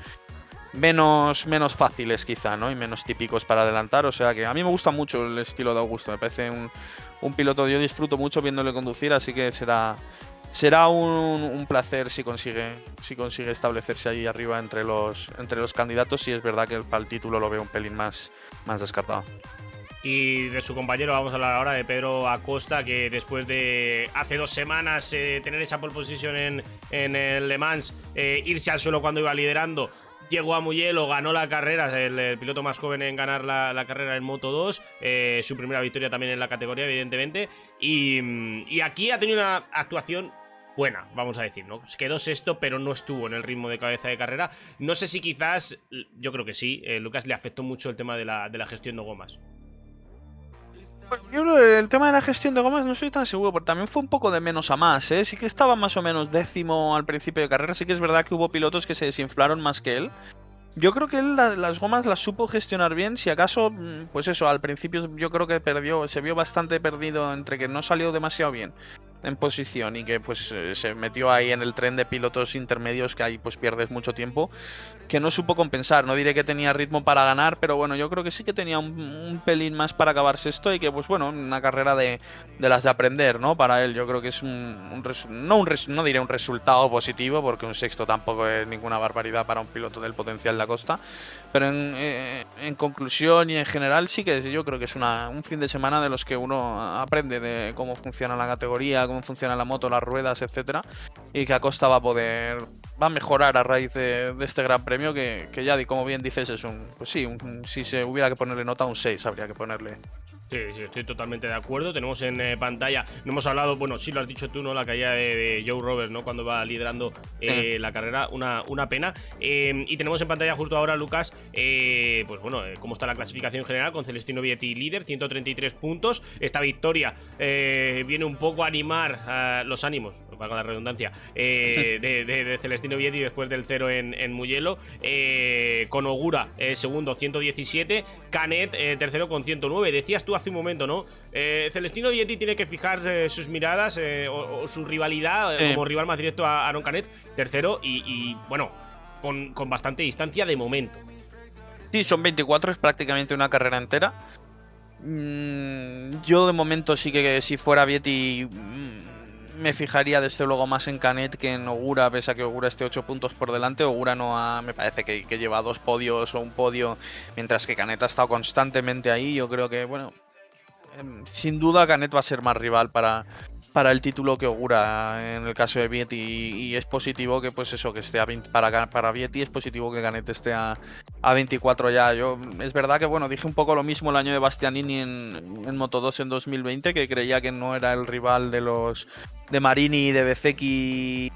menos menos fáciles quizá no y menos típicos para adelantar. O sea que a mí me gusta mucho el estilo de Augusto. Me parece un, un piloto yo disfruto mucho viéndole conducir así que será será un, placer si consigue si consigue establecerse ahí arriba entre los entre los candidatos. Y es verdad que para el título lo veo un pelín más más descartado y de su compañero vamos a hablar ahora de Pedro Acosta, que después de hace dos semanas eh, tener esa pole position en, en el Le Mans, eh, irse al suelo cuando iba liderando, llegó a Mugello, ganó la carrera, el, piloto más joven en ganar la, carrera en Moto 2, eh, su primera victoria también en la categoría, evidentemente, y, y aquí ha tenido una actuación buena, vamos a decir, ¿no? Quedó sexto, pero no estuvo en el ritmo de cabeza de carrera. No sé si quizás, yo creo que sí, Lucas le afectó mucho el tema de la, de la gestión de gomas. Yo el tema de la gestión de gomas no estoy tan seguro, porque también fue un poco de menos a más, ¿eh? Sí que estaba más o menos décimo al principio de carrera, sí que es verdad que hubo pilotos que se desinflaron más que él. Yo creo que él las gomas las supo gestionar bien, si acaso, mm, pues eso, al principio yo creo que perdió, se vio bastante perdido entre que no salió demasiado bien en posición y que pues eh, se metió ahí en el tren de pilotos intermedios que ahí pues pierdes mucho tiempo que no supo compensar. No diré que tenía ritmo para ganar pero bueno yo creo que sí que tenía un, pelín más para acabarse esto y que pues bueno una carrera de, de las de aprender no para él yo creo que es un, no un no diré un resultado positivo porque un sexto tampoco es ninguna barbaridad para un piloto del potencial de la costa pero en, eh, en, conclusión y en general sí que yo creo que es una, un fin de semana de los que uno aprende de cómo funciona la categoría, cómo funciona la moto, las ruedas, etcétera, y que Acosta va a poder, va a mejorar a raíz de, este gran premio que, que, ya, como bien dices, es un, pues sí, si se hubiera que ponerle nota, un 6 habría que ponerle. Sí, estoy totalmente de acuerdo. Tenemos en eh, pantalla, no hemos hablado, bueno, sí lo has dicho tú, ¿no? La caída de, Joe Roberts, ¿no? Cuando va liderando eh, la carrera, una, una pena. Em, y tenemos en pantalla justo ahora, Lucas, eh, pues bueno, cómo está la clasificación general con Celestino Vietti líder, 133 puntos. Esta victoria viene un poco a animar los ánimos, para la redundancia, de, Celestino Vietti después del cero en, en Mugello. con Ogura, segundo, 117. Canet, tercero con 109. Decías tú hace un momento, ¿no? Eh, Celestino Vietti tiene que fijar eh, sus miradas eh, o, su rivalidad como rival más directo a Aaron Canet, tercero, y, bueno, con, bastante distancia de momento. Sí, son 24, es prácticamente una carrera entera. Mm, yo de momento sí que si fuera Vietti mm, me fijaría desde luego más en Canet que en Ogura, pese a que Ogura esté 8 puntos por delante. Ogura no ha, me parece que, que, lleva dos podios o un podio, mientras que Canet ha estado constantemente ahí. Yo creo que, bueno, Em, sin duda Canet va a ser más rival para, para el título que augura en el caso de Vietti. Y, es positivo que pues eso que esté a 20, para para Vietti es positivo que Canet esté a, a, 24 ya. Yo es verdad que bueno dije un poco lo mismo el año de Bastianini en, en Moto 2 en 2020 que creía que no era el rival de los de Marini de Bezeki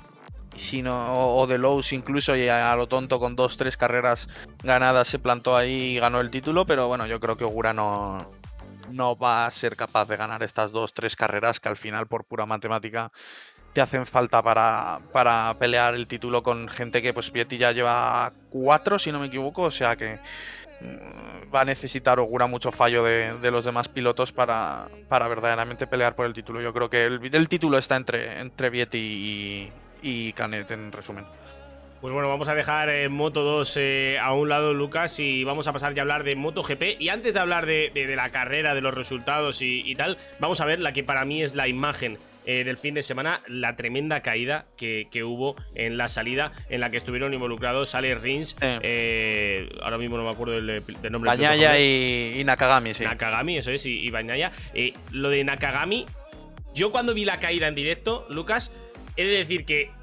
sino o, de Lowe's incluso y a, lo tonto con dos tres carreras ganadas se plantó ahí y ganó el título pero bueno yo creo que Ogura no no va a ser capaz de ganar estas dos, tres carreras que al final por pura matemática te hacen falta para, para pelear el título con gente que pues Vietti ya lleva cuatro, si no me equivoco, o sea que mm, va a necesitar augura mucho fallo de, los demás pilotos para, para, verdaderamente pelear por el título. Yo creo que el, título está entre, entre Vietti y, y Canet en resumen. Pues bueno, vamos a dejar eh, Moto 2 eh, a un lado, Lucas, y vamos a pasar ya a hablar de Moto GP. Y antes de hablar de, la carrera, de los resultados y, tal, vamos a ver la que para mí es la imagen eh, del fin de semana, la tremenda caída que, hubo en la salida en la que estuvieron involucrados Ale Rins, ahora mismo no me acuerdo del, nombre. Bañaya y, Nakagami, sí. Nakagami, eso es, y, y Bañaya. lo de Nakagami, yo cuando vi la caída en directo, Lucas, he de decir que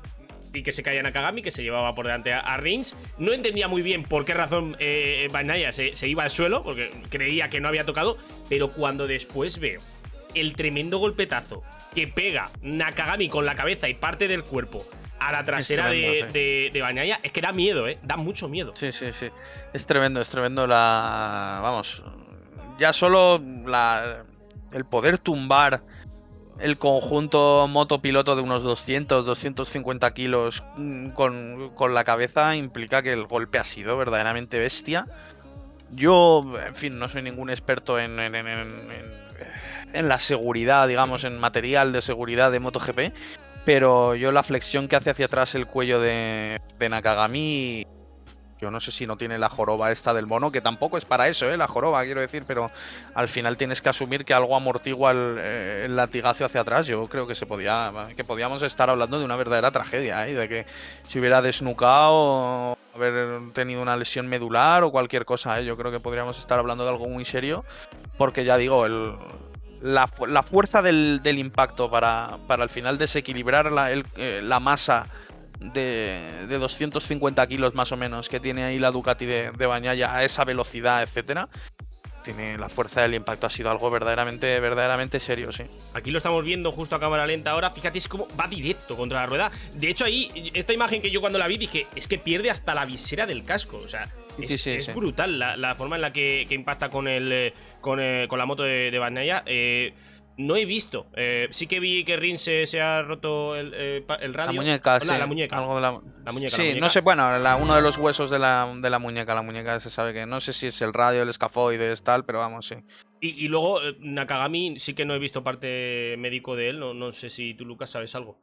y que se caía Nakagami, que se llevaba por delante a, Rins. No entendía muy bien por qué razón eh, se, iba al suelo, porque creía que no había tocado, pero cuando después veo el tremendo golpetazo que pega Nakagami con la cabeza y parte del cuerpo a la trasera de, de, es que da miedo, ¿eh? Da mucho miedo. Sí, sí, sí. Es tremendo, es tremendo la... Vamos, ya solo la... el poder tumbar el conjunto motopiloto de unos 200, 250 kilos mm, con, la cabeza implica que el golpe ha sido verdaderamente bestia. Yo, en fin, no soy ningún experto en, en, la seguridad, digamos, en material de seguridad de MotoGP, pero yo la flexión que hace hacia atrás el cuello de, de Nakagami yo no sé si no tiene la joroba esta del mono, que tampoco es para eso, ¿eh? la joroba, quiero decir, pero al final tienes que asumir que algo amortigua el, eh, latigazo hacia atrás. Yo creo que se podía, que podíamos estar hablando de una verdadera tragedia, ¿eh? de que si hubiera desnucado, haber tenido una lesión medular o cualquier cosa, ¿eh? yo creo que podríamos estar hablando de algo muy serio, porque ya digo, el, la, fuerza del, impacto para, para al final desequilibrar la masa de, 250 kilos más o menos que tiene ahí la Ducati de, de Bañaya a esa velocidad, etcétera, tiene la fuerza del impacto ha sido algo verdaderamente verdaderamente serio, sí. Aquí lo estamos viendo justo a cámara lenta ahora, fíjate es como va directo contra la rueda. De hecho ahí esta imagen que yo cuando la vi dije, es que pierde hasta la visera del casco, o sea, Es, Sí, sí, es sí. brutal la, la forma en la que, que impacta con el eh, con, eh, con la moto de, de Bagnaia. Eh, no he visto. Eh, sí que vi que Rin se, se ha roto el, eh, el radio. La muñeca, sí. la muñeca. Algo de la... La muñeca, sí, la muñeca. no sé, bueno, la- uno de los huesos de la, de la muñeca, la muñeca se sabe que no sé si es el radio, el escafoides, tal, pero vamos, sí. Y, y luego eh, Nakagami sí que no he visto parte médico de él. No, no sé si tú, Lucas, sabes algo.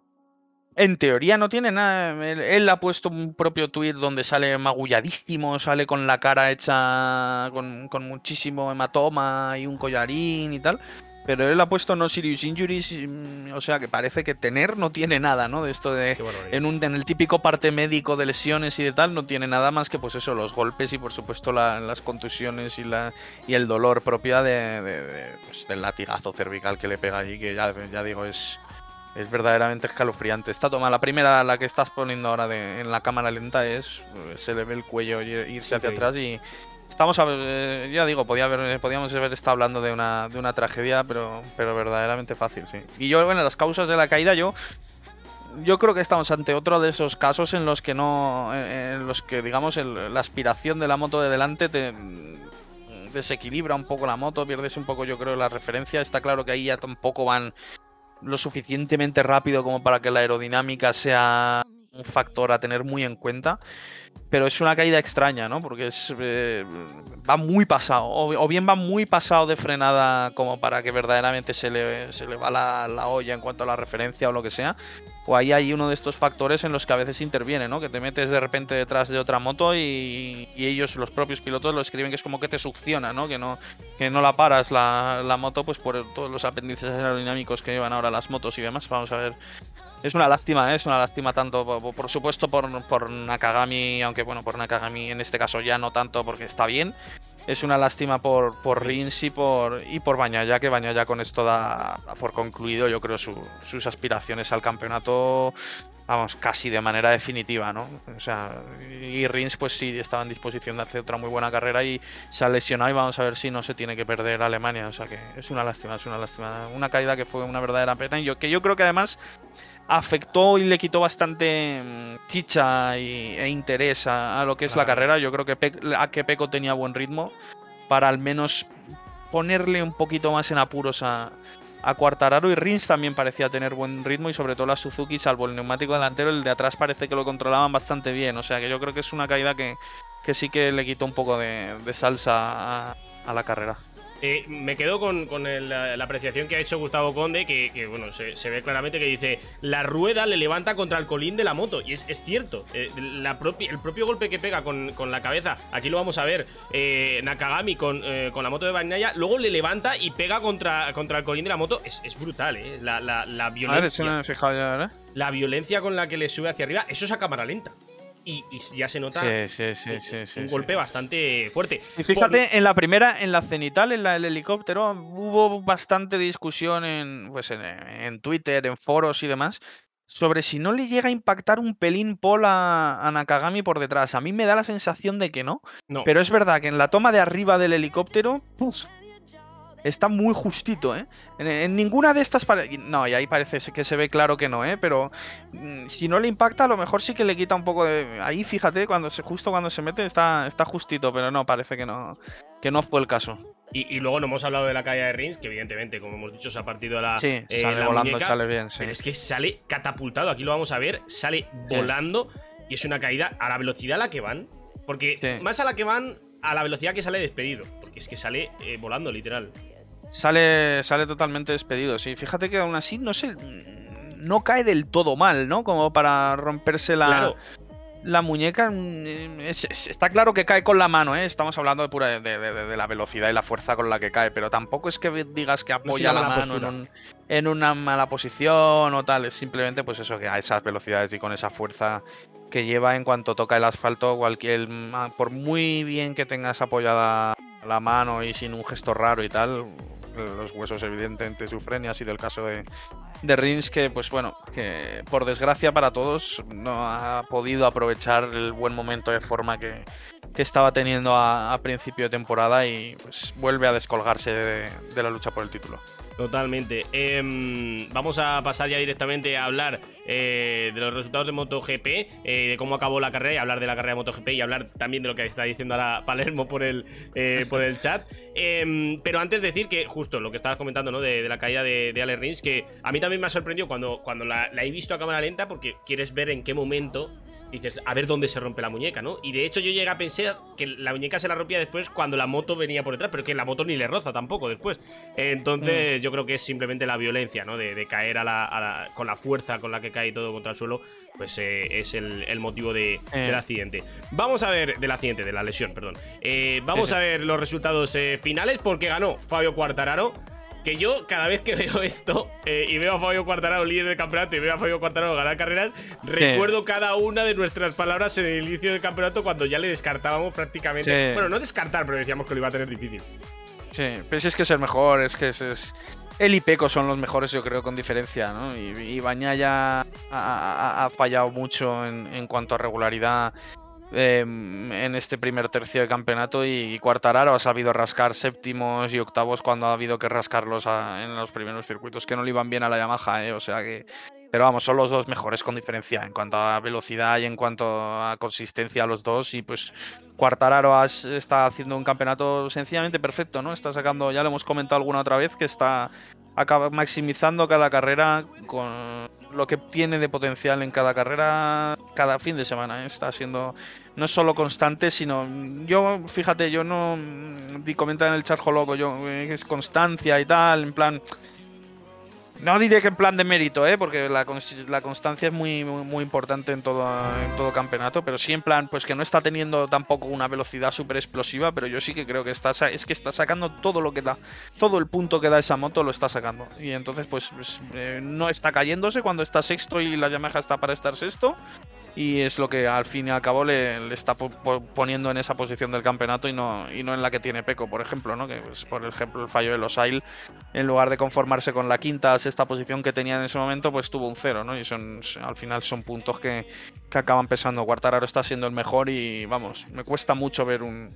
En teoría no tiene nada. Él, él ha puesto un propio tuit donde sale magulladísimo, sale con la cara hecha con, con muchísimo hematoma y un collarín y tal. Pero él ha puesto no serious injuries, mm, o sea que parece que tener no tiene nada, ¿no? De esto de en, un, en el típico parte médico de lesiones y de tal, no tiene nada más que pues eso, los golpes y por supuesto la- las contusiones y, la, y el dolor propia de, de- de, pues, del latigazo cervical que le pega allí, que ya, ya digo, es, es verdaderamente escalofriante. Esta toma, la primera, la que estás poniendo ahora de- en la cámara lenta, es se le ve el cuello ir- irse hacia increíble. atrás y estamos, a- eh, ya digo, podía haber, podíamos haber estado hablando de una, de una tragedia, pero, pero verdaderamente fácil, sí. Y yo, bueno, las causas de la caída, yo yo creo que estamos ante otro de esos casos en los que no. en- En los que, digamos, el- la aspiración de la moto de delante te mm, desequilibra un poco la moto, pierdes un poco, yo creo, la referencia. Está claro que ahí ya tampoco van lo suficientemente rápido como para que la aerodinámica sea un factor a tener muy en cuenta. Pero es una caída extraña, ¿no? Porque es, eh, va muy pasado. O, bien va muy pasado de frenada como para que verdaderamente se le, se le va la, la olla en cuanto a la referencia o lo que sea. O ahí hay uno de estos factores en los que a veces interviene, ¿no? Que te metes de repente detrás de otra moto y, y ellos, los propios pilotos, lo escriben que es como que te succiona, ¿no? Que no, que no la paras la, la moto pues por todos los apéndices aerodinámicos que llevan ahora las motos y demás. Vamos a ver. Es una lástima, ¿eh? es una lástima tanto, por, por supuesto, por, por Nakagami, aunque bueno, por Nakagami en este caso ya no tanto porque está bien. Es una lástima por, por Rins y por, y por Bañaya, que Bañaya con esto da, da por concluido, yo creo, su- sus aspiraciones al campeonato, vamos, casi de manera definitiva, ¿no? O sea, y Rins, pues sí, estaba en disposición de hacer otra muy buena carrera y se ha lesionado y vamos a ver si no se tiene que perder Alemania. O sea que es una lástima, es una lástima. Una caída que fue una verdadera pena y yo, que yo creo que además afectó y le quitó bastante mm, chicha y- e interés a, a lo que es la carrera. Yo creo que, Pe- a que Peco tenía buen ritmo para al menos ponerle un poquito más en apuros a, a Quartararo y Rins también parecía tener buen ritmo y sobre todo la Suzuki, salvo el neumático delantero, el de atrás parece que lo controlaban bastante bien. O sea que yo creo que es una caída que, que sí que le quitó un poco de, de salsa a, a la carrera. Eh, me quedo con, con el- la, la apreciación que ha hecho Gustavo Conde, que, que, bueno, se, se ve claramente que dice, la rueda le levanta contra el colín de la moto. Y es, es cierto, eh, la el propio golpe que pega con, con la cabeza, aquí lo vamos a ver, eh, Nakagami con, eh, con la moto de Bagnaia, luego le levanta y pega contra, contra el colín de la moto. Es, es brutal, ¿eh? La, la, la A ver, si violencia. no me he fijado ya. La violencia con la que le sube hacia arriba, eso es a cámara lenta. Y, y ya se nota Sí, sí, sí, sí, sí, un sí. golpe bastante fuerte. Y fíjate, en la primera, en la cenital, en la del helicóptero, hubo bastante discusión en, pues en, en Twitter, en foros y demás, sobre si no le llega a impactar un pelín Paul a, a Nakagami por detrás. A mí me da la sensación de que no, No, pero es verdad que en la toma de arriba del helicóptero, uf, está muy justito, ¿eh? En, en ninguna de estas... No, y ahí parece que se ve claro que no, ¿eh? Pero mm, si no le impacta, a lo mejor sí que le quita un poco de... Ahí, fíjate, cuando se, justo cuando se mete está, está justito, pero no, parece que no, que no fue el caso. Y, y luego no hemos hablado de la caída de Rins, que evidentemente, como hemos dicho, se ha partido la, Sí, eh, sale la volando, muñeca, sale bien, sí. Pero es que sale catapultado, aquí lo vamos a ver, sale Sí. volando y es una caída a la velocidad a la que van. Porque Sí. más a la que van, a la velocidad que sale despedido. Porque es que sale eh, volando, literal. Sale, sale totalmente despedido, sí. Fíjate que aún así, no sé, mm, no cae del todo mal, ¿no? Como para romperse la, Claro, la muñeca. mm, es- es- está claro que cae con la mano, ¿eh? Estamos hablando de pura de, de- de- de la velocidad y la fuerza con la que cae, pero tampoco es que digas que apoya la mala mano en, un- en una mala posición o tal. Es simplemente, pues eso, que a esas velocidades y con esa fuerza que lleva en cuanto toca el asfalto, cualquier. ma- Por muy bien que tengas apoyada la mano y sin un gesto raro y tal, los huesos evidentemente sufren y ha sido el caso de, de Rins que pues bueno, que por desgracia para todos no ha podido aprovechar el buen momento de forma que, que estaba teniendo a, principio de temporada y pues vuelve a descolgarse de, de la lucha por el título. Totalmente. Eh, vamos a pasar ya directamente a hablar eh, de los resultados de MotoGP, eh, de cómo acabó la carrera y hablar de la carrera de MotoGP y hablar también de lo que está diciendo ahora Palermo por el, eh, por el chat. Em, pero antes decir que, justo lo que estabas comentando, ¿no? De, la caída de, de Ale Rins, que a mí también me ha sorprendido cuando, cuando la he visto a cámara lenta porque quieres ver en qué momento dices, a ver dónde se rompe la muñeca, ¿no? Y de hecho yo llegué a pensar que la muñeca se la rompía después cuando la moto venía por detrás, pero que la moto ni le roza tampoco después. Entonces mm. yo creo que es simplemente la violencia, ¿no? De, de caer a la, a la, con la fuerza con la que cae todo contra el suelo, pues eh, es el, el, motivo de, eh. del accidente. Vamos a ver, del accidente, de la lesión, perdón. Eh, vamos a ver los resultados eh, finales porque ganó Fabio Quartararo que yo cada vez que veo esto eh, y veo a Fabio Quartararo líder del campeonato y veo a Fabio Quartararo ganar carreras, recuerdo cada una de nuestras palabras en el inicio del campeonato cuando ya le descartábamos prácticamente. Sí. Bueno, no descartar, pero decíamos que lo iba a tener difícil. Sí, pero si es que es el mejor, es que es, es... Él y Peco son los mejores, yo creo, con diferencia, ¿no? Y, y Baña ya ha, ha, ha, fallado mucho en, en cuanto a regularidad eh, en este primer tercio de campeonato y, Quartararo ha sabido rascar séptimos y octavos cuando ha habido que rascarlos en los primeros circuitos que no le iban bien a la Yamaha, ¿eh? o sea que pero vamos, son los dos mejores con diferencia en cuanto a velocidad y en cuanto a consistencia los dos. Y pues Quartararo está haciendo un campeonato sencillamente perfecto, ¿no? Está sacando, ya lo hemos comentado alguna otra vez, que está acaba maximizando cada carrera con lo que tiene de potencial en cada carrera cada fin de semana. ¿eh? Está siendo no solo constante, sino yo, fíjate, yo no di comentar en el charjo loco, yo eh, es constancia y tal, en plan no diré que en plan de mérito, ¿eh? porque la, la constancia es muy, muy, importante en todo, en todo campeonato, pero sí en plan, pues que no está teniendo tampoco una velocidad súper explosiva, pero yo sí que creo que está, es que está sacando todo lo que da, todo el punto que da esa moto lo está sacando. Y entonces, pues, pues eh, no está cayéndose cuando está sexto y la Yamaha está para estar sexto, y es lo que al fin y al cabo le, está poniendo en esa posición del campeonato y no, y no en la que tiene Peco, por ejemplo, ¿no? que pues, por ejemplo el fallo de los Losail, en lugar de conformarse con la quinta, sexta posición que tenía en ese momento, pues tuvo un cero, ¿no? y son al final son puntos que, que acaban pesando. Quartararo está siendo el mejor y vamos, me cuesta mucho ver un,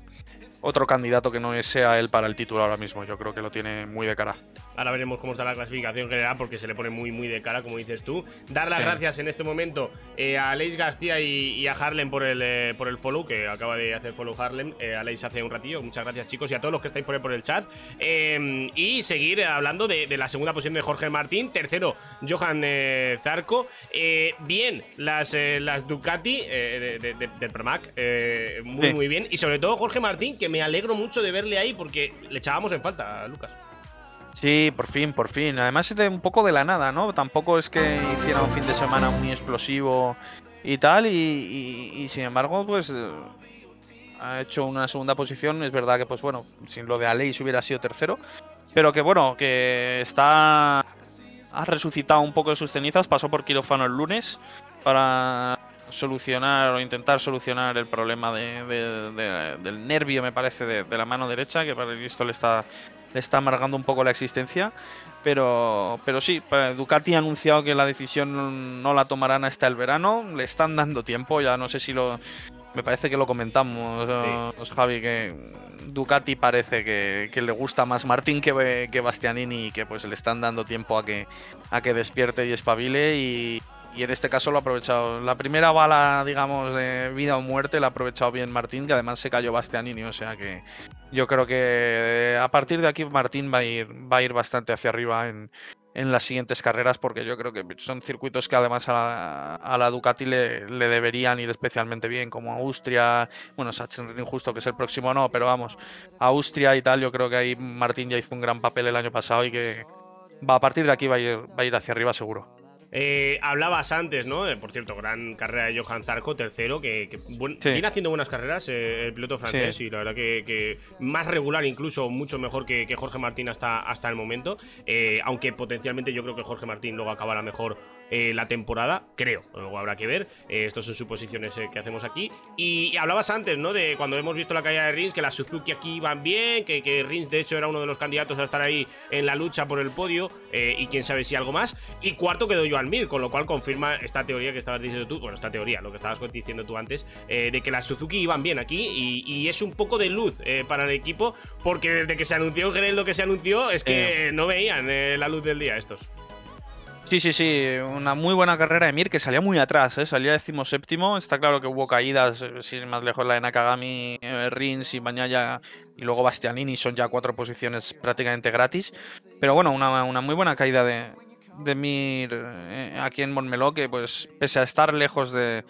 otro candidato que no sea él para el título ahora mismo. Yo creo que lo tiene muy de cara. Ahora veremos cómo está la clasificación general porque se le pone muy muy de cara, como dices tú. Dar las sí. gracias en este momento eh, a Aleix García y, y, a Harlem por el, eh, por el follow, que acaba de hacer follow Harlem. Eh, Aleix hace un ratillo. Muchas gracias chicos y a todos los que estáis por, por el chat. Eh, y seguir hablando de, de, la segunda posición de Jorge Martín. Tercero, Johan eh, Zarco. bien, las, las Ducati de, de, del Pramac. muy sí. muy bien. Y sobre todo Jorge Martín, que me alegro mucho de verle ahí porque le echábamos en falta, Lucas. Sí, por fin, por fin. Además es de un poco de la nada, ¿no? Tampoco es que hiciera un fin de semana muy explosivo y tal, y sin embargo, pues eh, ha hecho una segunda posición. Es verdad que, pues bueno, sin lo de Aleix hubiera sido tercero, pero que bueno, que está ha resucitado un poco de sus cenizas, pasó por quirófano el lunes para solucionar o intentar solucionar el problema de, de, de, del nervio, me parece, de, la mano derecha, que para esto le está, le está amargando un poco la existencia. Pero, pero sí, Ducati ha anunciado que la decisión no la tomarán hasta el verano. Le están dando tiempo, ya no sé si lo. Me parece que lo comentamos, sí. Javi, que Ducati parece que, que, le gusta más Martín que, que Bastianini y que pues le están dando tiempo a que, a que despierte y espabile y, y en este caso lo ha aprovechado. La primera bala, digamos, de vida o muerte la ha aprovechado bien Martín, que además se cayó Bastianini, o sea que yo creo que a partir de aquí Martín va a ir, va a ir bastante hacia arriba en, en las siguientes carreras, porque yo creo que son circuitos que además a la, a la Ducati le, le, deberían ir especialmente bien, como Austria, bueno, Sachsenring justo que es el próximo no, pero vamos, Austria y tal, yo creo que ahí Martín ya hizo un gran papel el año pasado y que va a partir de aquí va a ir, va a ir hacia arriba seguro. Eh, hablabas antes, ¿no? Eh, por cierto, gran carrera de Johan Zarco, tercero, que, que buen, sí. viene haciendo buenas carreras eh, el piloto francés sí. y la verdad que, que, más regular, incluso mucho mejor que, que Jorge Martín hasta, hasta el momento. Eh, aunque potencialmente yo creo que Jorge Martín luego acabará mejor eh, la temporada, creo. Luego habrá que ver. Eh, estas son suposiciones eh, que hacemos aquí. Y, hablabas antes, ¿no? De cuando hemos visto la caída de Rins, que las Suzuki aquí van bien, que, que Rins de hecho era uno de los candidatos a estar ahí en la lucha por el podio, y quién sabe si algo más. Y cuarto quedó Joan Mir, con lo cual confirma esta teoría que estabas diciendo tú, bueno, esta teoría, lo que estabas diciendo tú antes, de que las Suzuki iban bien aquí, y, es un poco de luz para el equipo, porque desde que se anunció en general lo que se anunció es que no veían la luz del día estos. Sí, sí, sí, una muy buena carrera de Mir que salía muy atrás, ¿eh? salía séptimo. Está claro que hubo caídas, eh, sin más lejos la de Nakagami, eh, Rins y Bañaya y luego Bastianini son ya cuatro posiciones prácticamente gratis. Pero bueno, una, muy buena caída de, de Mir eh, aquí en Montmeló que pues pese a estar lejos de,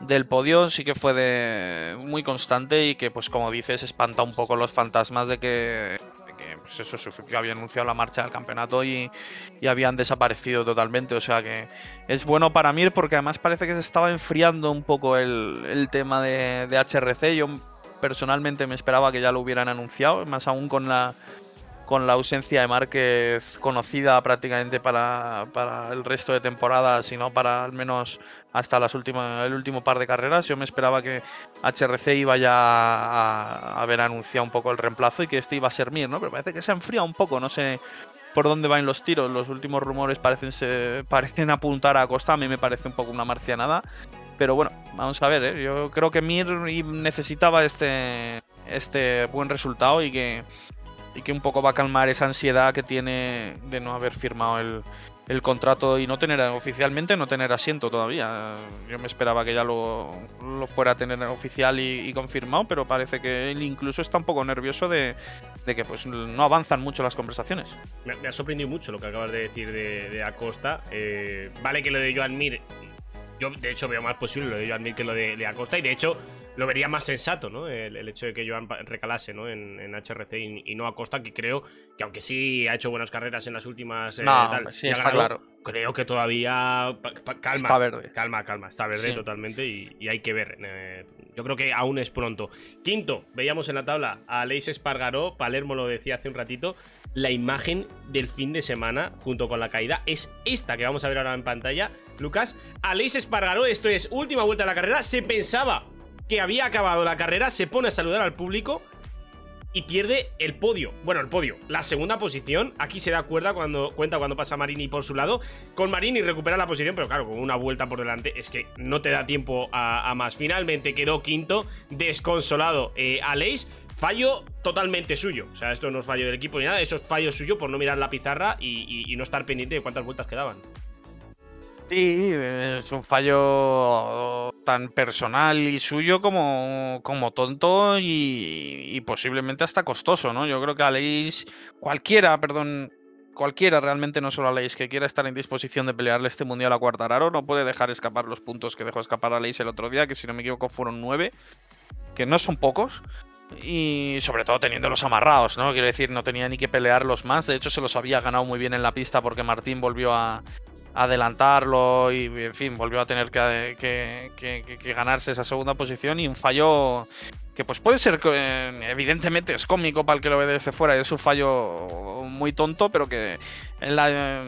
del podio sí que fue de muy constante y que pues como dices espanta un poco los fantasmas de que pues eso, que había anunciado la marcha del campeonato y, habían desaparecido totalmente. O sea que es bueno para Mir porque además parece que se estaba enfriando un poco el, tema de, de HRC. Yo personalmente me esperaba que ya lo hubieran anunciado, más aún con la con la ausencia de Márquez conocida prácticamente para, para, el resto de temporada, sino para al menos hasta las últimas, el último par de carreras. Yo me esperaba que HRC iba ya a, haber anunciado un poco el reemplazo y que este iba a ser Mir, ¿no? Pero parece que se ha enfriado un poco, no sé por dónde van los tiros. Los últimos rumores parecen, se, parecen apuntar a Costa, a mí me parece un poco una marcianada. Pero bueno, vamos a ver, ¿eh? yo creo que Mir necesitaba este, este buen resultado y que y que un poco va a calmar esa ansiedad que tiene de no haber firmado el, el contrato y no tener oficialmente no tener asiento todavía. Yo me esperaba que ya lo, lo fuera a tener oficial y, confirmado, pero parece que él incluso está un poco nervioso de, de que pues no avanzan mucho las conversaciones. Me, ha sorprendido mucho lo que acabas de decir de, Acosta. Eh, vale que lo de Joan yo de hecho veo más posible lo de Joan que lo de, de Acosta y de hecho lo vería más sensato, ¿no? El, hecho de que Joan recalase, ¿no? En, HRC y, no a Costa, que creo que aunque sí ha hecho buenas carreras en las últimas. Eh, no, sí, está claro. Creo que todavía. calma. Está verde. Calma, calma. Está verde totalmente y, hay que ver. Eh, yo creo que aún es pronto. Quinto, veíamos en la tabla a Leis Espargaró. Palermo lo decía hace un ratito. La imagen del fin de semana, junto con la caída, es esta que vamos a ver ahora en pantalla. Lucas, Aleix Espargaró, esto es última vuelta de la carrera. Se pensaba que había acabado la carrera, se pone a saludar al público y pierde el podio. Bueno, el podio, la segunda posición. Aquí se da cuenta cuando, cuenta cuando pasa Marini por su lado. Con Marini recupera la posición, pero claro, con una vuelta por delante es que no te da tiempo a, más. Finalmente quedó quinto, desconsolado eh, Aleix. Fallo totalmente suyo. O sea, esto no es fallo del equipo ni nada, eso es fallo suyo por no mirar la pizarra y no estar pendiente de cuántas vueltas quedaban. Sí, es un fallo tan personal y suyo como, como tonto y, posiblemente hasta costoso, ¿no? Yo creo que Aleix, cualquiera, perdón, cualquiera realmente, no solo Aleix, que quiera estar en disposición de pelearle este mundial a Cuartararo, no puede dejar escapar los puntos que dejó escapar Aleix el otro día, que si no me equivoco fueron nueve, que no son pocos. Y sobre todo teniéndolos amarrados, ¿no? Quiero decir, no tenía ni que pelearlos más. De hecho, se los había ganado muy bien en la pista porque Martín volvió a, adelantarlo y, en fin, volvió a tener que, ganarse esa segunda posición y un fallo que pues puede ser, eh, evidentemente es cómico para el que lo ve desde fuera, es un fallo muy tonto, pero que en la,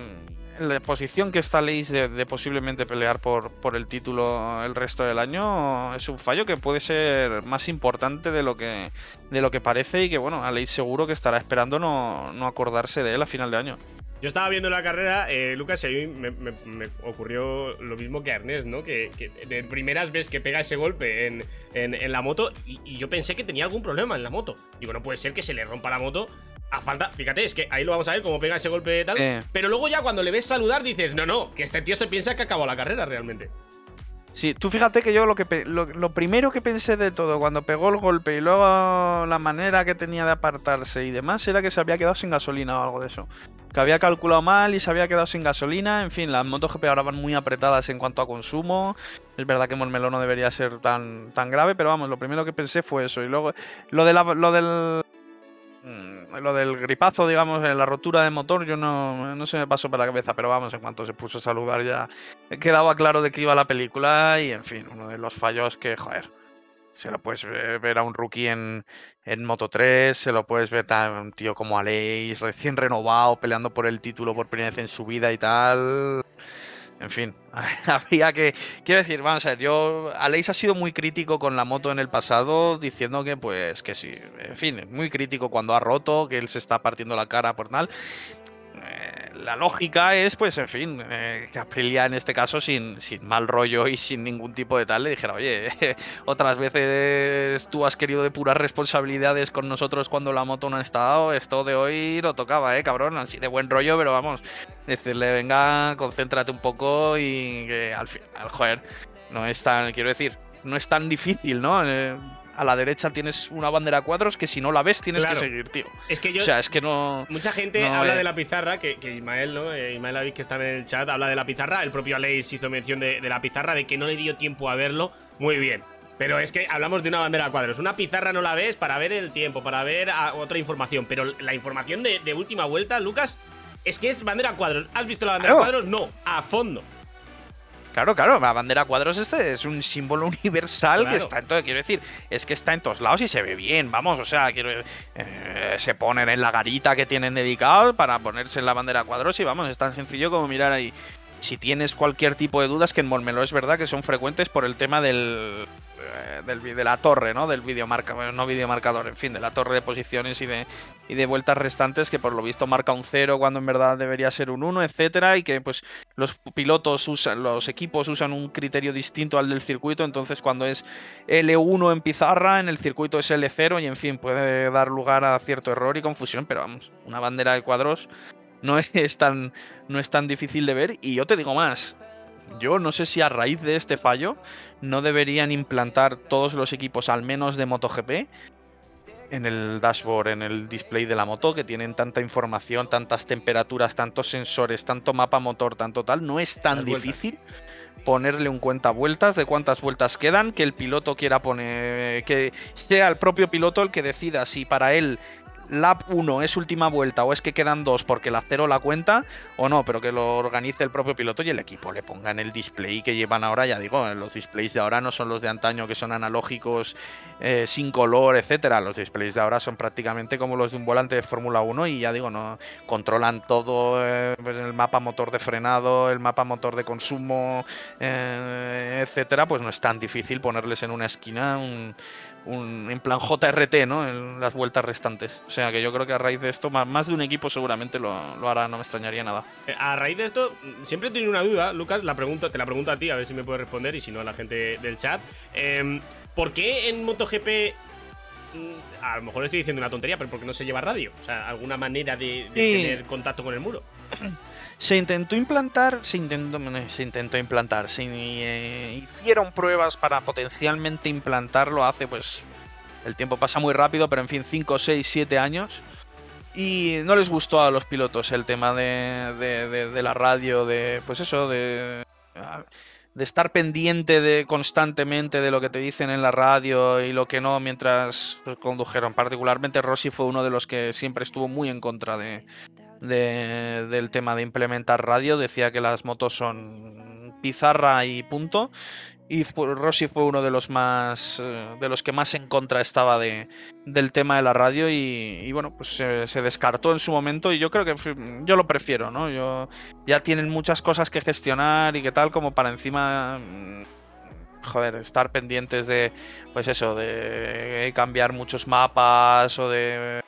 posición que está Leis de, posiblemente pelear por, por el título el resto del año, es un fallo que puede ser más importante de lo que, de lo que parece y que bueno, a Leis seguro que estará esperando no, no acordarse de él a final de año. Yo estaba viendo la carrera, eh, Lucas, y a mí me, ocurrió lo mismo que a Ernest, ¿no? Que, de primeras ves que pega ese golpe en, la moto y, yo pensé que tenía algún problema en la moto. Digo, no puede ser que se le rompa la moto a falta. Fíjate, es que ahí lo vamos a ver cómo pega ese golpe tal. Pero luego ya cuando le ves saludar dices, no, no, que este tío se piensa que acabó la carrera realmente. Sí, tú fíjate que yo lo que lo, primero que pensé de todo cuando pegó el golpe y luego la manera que tenía de apartarse y demás era que se había quedado sin gasolina o algo de eso. Que había calculado mal y se había quedado sin gasolina. En fin, las motos GP ahora van muy apretadas en cuanto a consumo. Es verdad que Mormelo no debería ser tan, tan grave, pero vamos, lo primero que pensé fue eso. Y luego lo, de lo del lo del gripazo, digamos, la rotura de motor, yo no, no se me pasó por la cabeza, pero vamos, en cuanto se puso a saludar ya quedaba claro de qué iba la película y, en fin, uno de los fallos que, joder, se lo puedes ver a un rookie en, en Moto 3, se lo puedes ver a un tío como Aleix, recién renovado, peleando por el título por primera vez en su vida y tal. En fin, habría que. Quiero decir, vamos a ver, yo. Aleix ha sido muy crítico con la moto en el pasado, diciendo que, pues, que sí. En fin, muy crítico cuando ha roto, que él se está partiendo la cara por tal. Eh, la lógica es, pues, en fin, eh, que Aprilia en este caso, sin, sin mal rollo y sin ningún tipo de tal, le dijera, oye, otras veces tú has querido depurar responsabilidades con nosotros cuando la moto no ha estado, esto de hoy lo tocaba, eh, cabrón, así de buen rollo, pero vamos, decirle, venga, concéntrate un poco y que al final, joder, no es tan, quiero decir, no es tan difícil, ¿no? Eh, a la derecha tienes una bandera a cuadros que si no la ves tienes Claro. que seguir, tío. Es que yo. O sea, es que no. Mucha gente No, habla eh. de la pizarra, que, que Ismael, ¿no? Eh, Ismael Aviz, que está en el chat, habla de la pizarra. El propio Aleix hizo mención de, de la pizarra, de que no le dio tiempo a verlo. Muy bien. Pero es que hablamos de una bandera a cuadros. Una pizarra no la ves para ver el tiempo, para ver otra información. Pero la información de, de última vuelta, Lucas, es que es bandera a cuadros. ¿Has visto la bandera a cuadros? No, a fondo. Claro, claro, la bandera cuadros este es un símbolo universal Claro. que está en todo, quiero decir, es que está en todos lados y se ve bien, vamos, o sea, quiero eh, se ponen en la garita que tienen dedicado para ponerse en la bandera cuadros y vamos, es tan sencillo como mirar ahí. Si tienes cualquier tipo de dudas, que en Molmelo es verdad que son frecuentes por el tema del, del vi- de la torre, ¿no? Del videomarca, bueno, no videomarcador, en fin, de la torre de posiciones y de, y de vueltas restantes que por lo visto marca un 0 cuando en verdad debería ser un 1, etcétera, y que pues los pilotos usan, los equipos usan un criterio distinto al del circuito, entonces cuando es L1 en pizarra, en el circuito es L0 y en fin, puede dar lugar a cierto error y confusión, pero vamos, una bandera de cuadros no es tan, no es tan difícil de ver y yo te digo más. Yo no sé si a raíz de este fallo no deberían implantar todos los equipos, al menos de MotoGP, en el dashboard, en el display de la moto, que tienen tanta información, tantas temperaturas, tantos sensores, tanto mapa motor, tanto tal, no es tan difícil ponerle un cuenta vueltas de cuántas vueltas quedan, que el piloto quiera poner, que sea el propio piloto el que decida si para él lap 1 es última vuelta o es que quedan dos porque la cero la cuenta o no, pero que lo organice el propio piloto y el equipo le ponga en el display que llevan ahora, ya digo, los displays de ahora no son los de antaño que son analógicos eh, sin color, etcétera. Los displays de ahora son prácticamente como los de un volante de Fórmula 1 y ya digo, no controlan todo eh, pues el mapa motor de frenado, el mapa motor de consumo, eh, etcétera, pues no es tan difícil ponerles en una esquina un, un- en plan JRT, ¿no? En las vueltas restantes. O sea que yo creo que a raíz de esto, ma- más de un equipo seguramente lo, lo hará, no me extrañaría nada. Eh, A raíz de esto, siempre he tenido una duda, Lucas, la pregunto, te la pregunto a ti, a ver si me puedes responder y si no a la gente del chat. Em, ¿Por qué en MotoGP, mm, a lo mejor estoy diciendo una tontería, pero porque no se lleva radio? O sea, alguna manera de, de Sí. tener contacto con el muro. Se intentó implantar, se intentó, se intentó implantar, se eh, hicieron pruebas para potencialmente implantarlo hace pues el tiempo pasa muy rápido, pero en fin, 5, 6, 7 años. Y no les gustó a los pilotos el tema de, de- de- la radio, de pues eso, de, de estar pendiente de constantemente de lo que te dicen en la radio y lo que no mientras condujeron. Particularmente Rossi fue uno de los que siempre estuvo muy en contra de, de- del tema de implementar radio. Decía que las motos son pizarra y punto. Y Rossi fue uno de los más eh, de los que más en contra estaba de, del tema de la radio y, bueno pues se, descartó en su momento y yo creo que yo lo prefiero no yo ya tienen muchas cosas que gestionar y que tal como para encima mm, joder estar pendientes de pues eso de cambiar muchos mapas o de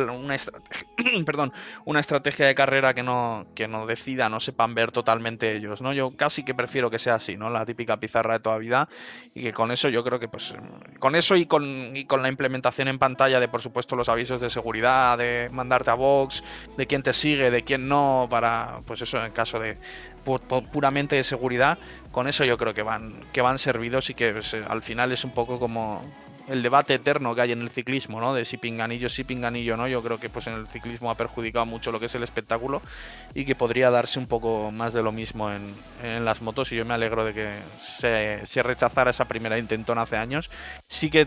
una estrategia, perdón, una estrategia de carrera que no, que no decida, no sepan ver totalmente ellos, ¿no? Yo casi que prefiero que sea así, ¿no? La típica pizarra de toda vida y que con eso yo creo que pues con eso y con, y con la implementación en pantalla de por supuesto los avisos de seguridad, de mandarte a box, de quién te sigue, de quién no, para pues eso en caso de pu- pu- puramente de seguridad, con eso yo creo que van, que van servidos y que pues, al final es un poco como el debate eterno que hay en el ciclismo, ¿no? De si pinganillo, si pinganillo, ¿no? Yo creo que pues en el ciclismo ha perjudicado mucho lo que es el espectáculo y que podría darse un poco más de lo mismo en, en las motos y yo me alegro de que se, rechazara esa primera intentona hace años. Sí que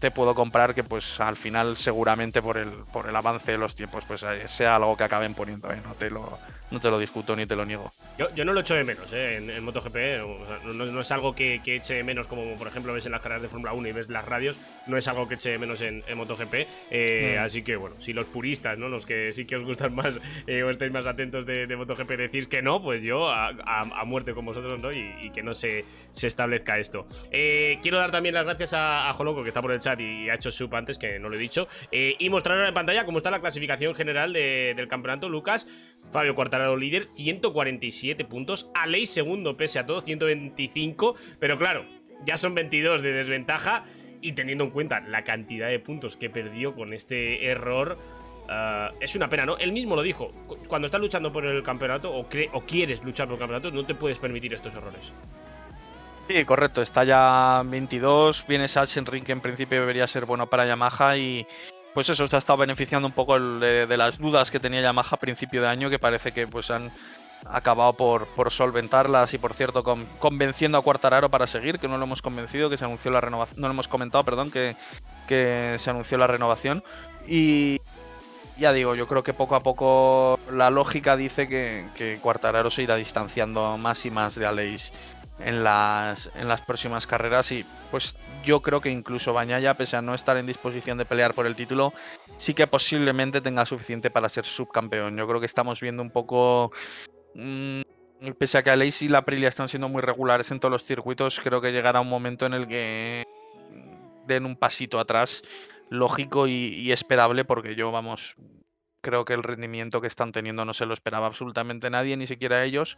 te puedo comprar que pues al final seguramente por el, por el avance de los tiempos pues eh, sea algo que acaben poniendo. No te lo, no te lo discuto ni te lo niego. Yo, yo no lo echo de menos ¿eh? en, en MotoGP. o sea, no, no es algo que, que eche de menos como, por ejemplo, ves en las carreras de Fórmula 1 y ves las radios. no es algo que eche menos en, MotoGP. Eh, Mm. Así que bueno, si los puristas, ¿no? Los que sí que os gustan más eh, o estáis más atentos de, de MotoGP decís que no, pues yo a, a- a muerte con vosotros, ¿no? Y, y que no se, se establezca esto. Eh, quiero dar también las gracias a, a Joloco, que está por el chat y ha hecho sub antes, que no lo he dicho. eh, y mostrar en pantalla cómo está la clasificación general de- del campeonato. Lucas, Fabio Quartararo líder, 147 puntos. Aleix segundo, pese a todo, 125. Pero claro, ya son 22 de desventaja. Y teniendo en cuenta la cantidad de puntos que perdió con este error, ah, es una pena, ¿no? Él mismo lo dijo. cu- Cuando estás luchando por el campeonato o, o quieres luchar por el campeonato, no te puedes permitir estos errores. Sí, correcto. Está ya 22. Viene Sachsenring, que en principio debería ser bueno para Yamaha. Y pues eso, se ha estado beneficiando un poco el de, de las dudas que tenía Yamaha a principio de año, que parece que pues han acabado por, solventarlas. Y por cierto, con- convenciendo a Quartararo para seguir, que no lo hemos convencido, que se anunció la renovación. No lo hemos comentado, perdón, que, se anunció la renovación. Y. Ya digo, yo creo que poco a poco la lógica dice que, Quartararo se irá distanciando más y más de Aleix en las, en las próximas carreras y pues yo creo que incluso Bañaya, pese a no estar en disposición de pelear por el título, sí que posiblemente tenga suficiente para ser subcampeón. Yo creo que estamos viendo un poco... mm, pese a que Aleix y la Aprilia están siendo muy regulares en todos los circuitos, creo que llegará un momento en el que den un pasito atrás lógico y, y esperable porque yo, vamos, creo que el rendimiento que están teniendo no se lo esperaba absolutamente nadie, ni siquiera ellos,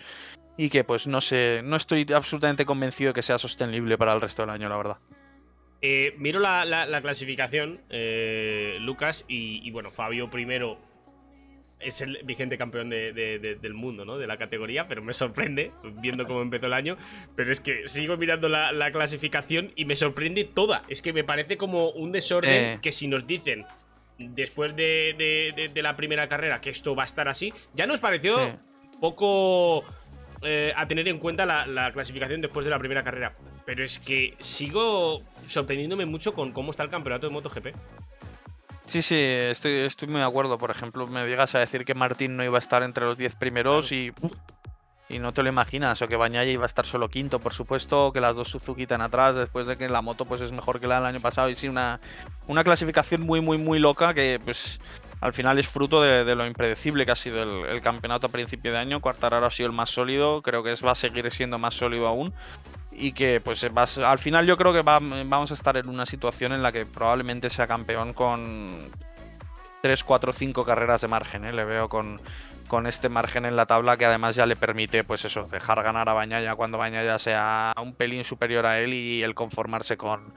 y que pues no sé, no estoy absolutamente convencido de que sea sostenible para el resto del año, la verdad. Eh, miro la, la- la clasificación, eh, Lucas, y, y bueno, Fabio primero es el vigente campeón de- de- de- del mundo, ¿no? De la categoría, pero me sorprende, viendo cómo empezó el año. Pero es que sigo mirando la, la clasificación y me sorprende toda. Es que me parece como un desorden Eh. que si nos dicen después de, de- de- de la primera carrera que esto va a estar así, ya nos pareció Sí. poco eh, a tener en cuenta la, la clasificación después de la primera carrera. Pero es que sigo sorprendiéndome mucho con cómo está el campeonato de MotoGP. Sí, sí, estoy, estoy muy de acuerdo. Por ejemplo, me llegas a decir que Martín no iba a estar entre los 10 primeros y, y no te lo imaginas. O que Bañaya iba a estar solo quinto, por supuesto. Que las dos Suzuki están atrás después de que la moto pues es mejor que la del año pasado. Y sí, una, una clasificación muy, muy, muy loca que pues al final es fruto de, lo impredecible que ha sido el, campeonato a principio de año. Quartararo ha sido el más sólido. Creo que es, va a seguir siendo más sólido aún y que pues va a ser- al final yo creo que va- vamos a estar en una situación en la que probablemente sea campeón con 3, 4, 5 carreras de margen, ¿eh? le veo con, con este margen en la tabla que además ya le permite pues eso, dejar ganar a Bañaya cuando Bañaya sea un pelín superior a él y el conformarse con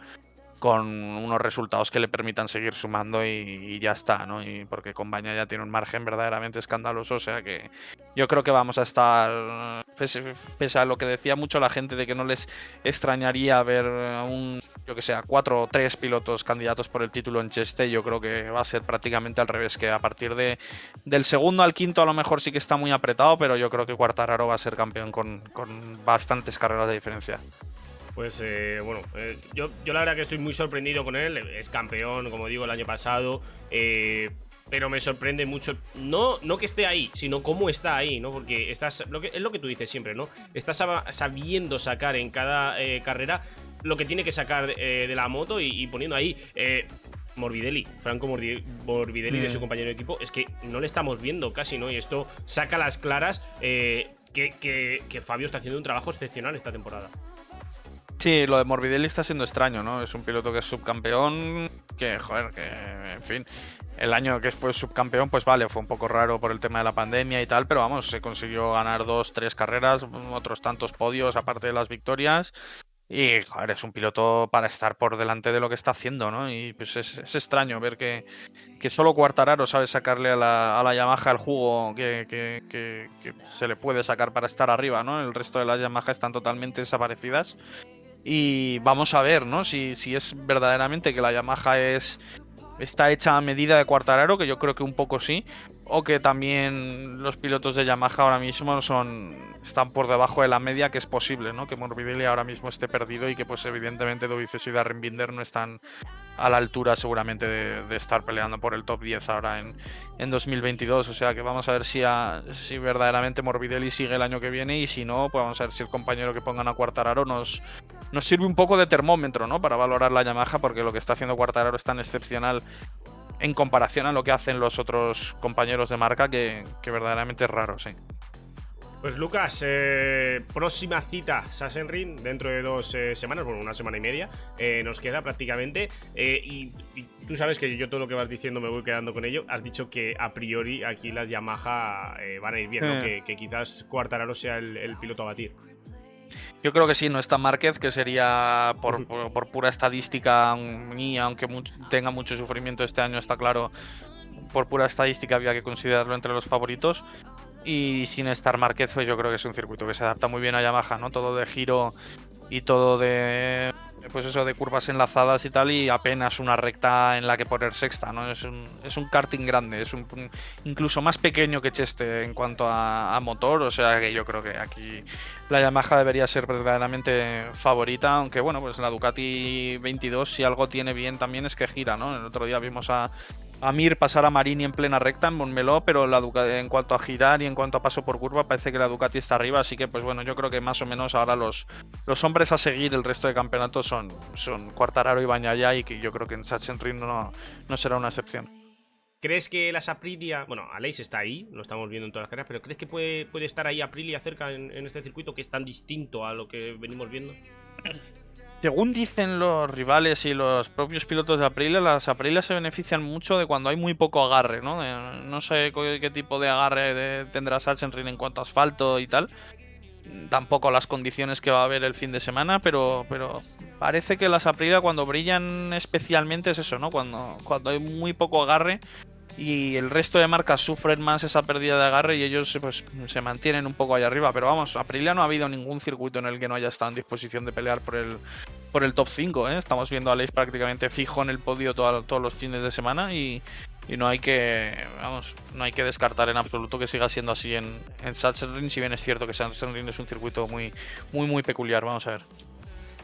con unos resultados que le permitan seguir sumando y, y ya está, ¿no? Y porque con Baña ya tiene un margen verdaderamente escandaloso, o sea que yo creo que vamos a estar, pese, pese a lo que decía mucho la gente de que no les extrañaría ver un, yo que sé, a cuatro o tres pilotos candidatos por el título en Cheste, yo creo que va a ser prácticamente al revés, que a partir de del segundo al quinto a lo mejor sí que está muy apretado, pero yo creo que Quartararo va a ser campeón con, con bastantes carreras de diferencia. Pues eh, bueno, eh, yo, yo la verdad que estoy muy sorprendido con él. Es campeón, como digo, el año pasado. eh, pero me sorprende mucho, no, no que esté ahí, sino cómo está ahí, ¿no? Porque estás, lo que, es lo que tú dices siempre, ¿no? Estás sab- sabiendo sacar en cada carrera lo que tiene que sacar eh, de la moto y, y poniendo ahí. eh, Morbidelli, Franco Morbidelli de su compañero de equipo, es que no le estamos viendo casi, ¿no? Y esto saca las claras eh, que, que- que Fabio está haciendo un trabajo excepcional esta temporada. Sí, lo de Morbidelli está siendo extraño, ¿no? Es un piloto que es subcampeón, que, joder, que, en fin, el año que fue subcampeón, pues vale, fue un poco raro por el tema de la pandemia y tal, pero vamos, se consiguió ganar dos, tres carreras, otros tantos podios aparte de las victorias. Y, joder, es un piloto para estar por delante de lo que está haciendo, ¿no? Y pues es, extraño ver que, que solo Quartararo sabe sacarle a la, a la Yamaha el jugo que- que se le puede sacar para estar arriba, ¿no? El resto de las Yamaha están totalmente desaparecidas. Y vamos a ver, ¿no? Si, si es verdaderamente que la Yamaha es está hecha a medida de Quartararo, que yo creo que un poco sí, o que también los pilotos de Yamaha ahora mismo son están por debajo de la media, que es posible, ¿no? Que Morbidelli ahora mismo esté perdido y que pues evidentemente Dovizioso y Darren Binder no están a la altura seguramente de, estar peleando por el top 10 ahora en, en 2022. O sea que vamos a ver si, si verdaderamente Morbidelli sigue el año que viene y si no, pues vamos a ver si el compañero que pongan a Cuartararo nos, nos sirve un poco de termómetro ¿no? para valorar la Yamaha porque lo que está haciendo Cuartararo es tan excepcional en comparación a lo que hacen los otros compañeros de marca que, que verdaderamente es raro, sí. Pues Lucas, eh, próxima cita Sassenring dentro de dos eh, semanas, bueno, una semana y media, eh, nos queda prácticamente. Y, tú sabes que yo todo lo que vas diciendo me voy quedando con ello. Has dicho que a priori aquí las Yamaha van a ir bien, ¿no? que, quizás Cuartararo sea el, piloto a batir. Yo creo que sí, no está Márquez, que sería por, pura estadística, y aunque tenga mucho sufrimiento este año, está claro, por pura estadística había que considerarlo entre los favoritos. Y sin estar Márquez, pues yo creo que es un circuito que se adapta muy bien a Yamaha, ¿no? Todo de giro y todo de pues eso de curvas enlazadas y tal y apenas una recta en la que poner sexta no es un, es un karting grande es un, incluso más pequeño que Cheste en cuanto a, motor o sea que yo creo que aquí la Yamaha debería ser verdaderamente favorita aunque bueno pues la Ducati 22 si algo tiene bien también es que gira no el otro día vimos a a Mir pasar a Marini en plena recta en Montmeló, pero en cuanto a girar y en cuanto a paso por curva parece que la Ducati está arriba, así que pues bueno, yo creo que más o menos ahora los, los hombres a seguir el resto de campeonatos son, son Cuartararo y Bañaya y que yo creo que en Sachsenring no, no será una excepción. ¿Crees que las Aprilia, bueno, Aleix está ahí, lo estamos viendo en todas las carreras, pero ¿crees que puede, puede estar ahí Aprilia cerca en, en este circuito que es tan distinto a lo que venimos viendo? Según dicen los rivales y los propios pilotos de Aprilia, las Aprilia se benefician mucho de cuando hay muy poco agarre, ¿no? no sé qué, tipo de agarre tendrá Sachsenring en cuanto a asfalto y tal. Tampoco las condiciones que va a haber el fin de semana, pero, pero parece que las Aprilia cuando brillan especialmente es eso, ¿no? Cuando, cuando hay muy poco agarre y el resto de marcas sufren más esa pérdida de agarre y ellos pues, se mantienen un poco ahí arriba. Pero vamos, Aprilia no ha habido ningún circuito en el que no haya estado en disposición de pelear por el, por el top 5. ¿eh? Estamos viendo a Alex prácticamente fijo en el podio todos los fines de semana y, no hay que vamos no hay que descartar en absoluto que siga siendo así en, en Sachsenring, si bien es cierto que Sachsenring es un circuito muy, muy, muy peculiar. Vamos a ver.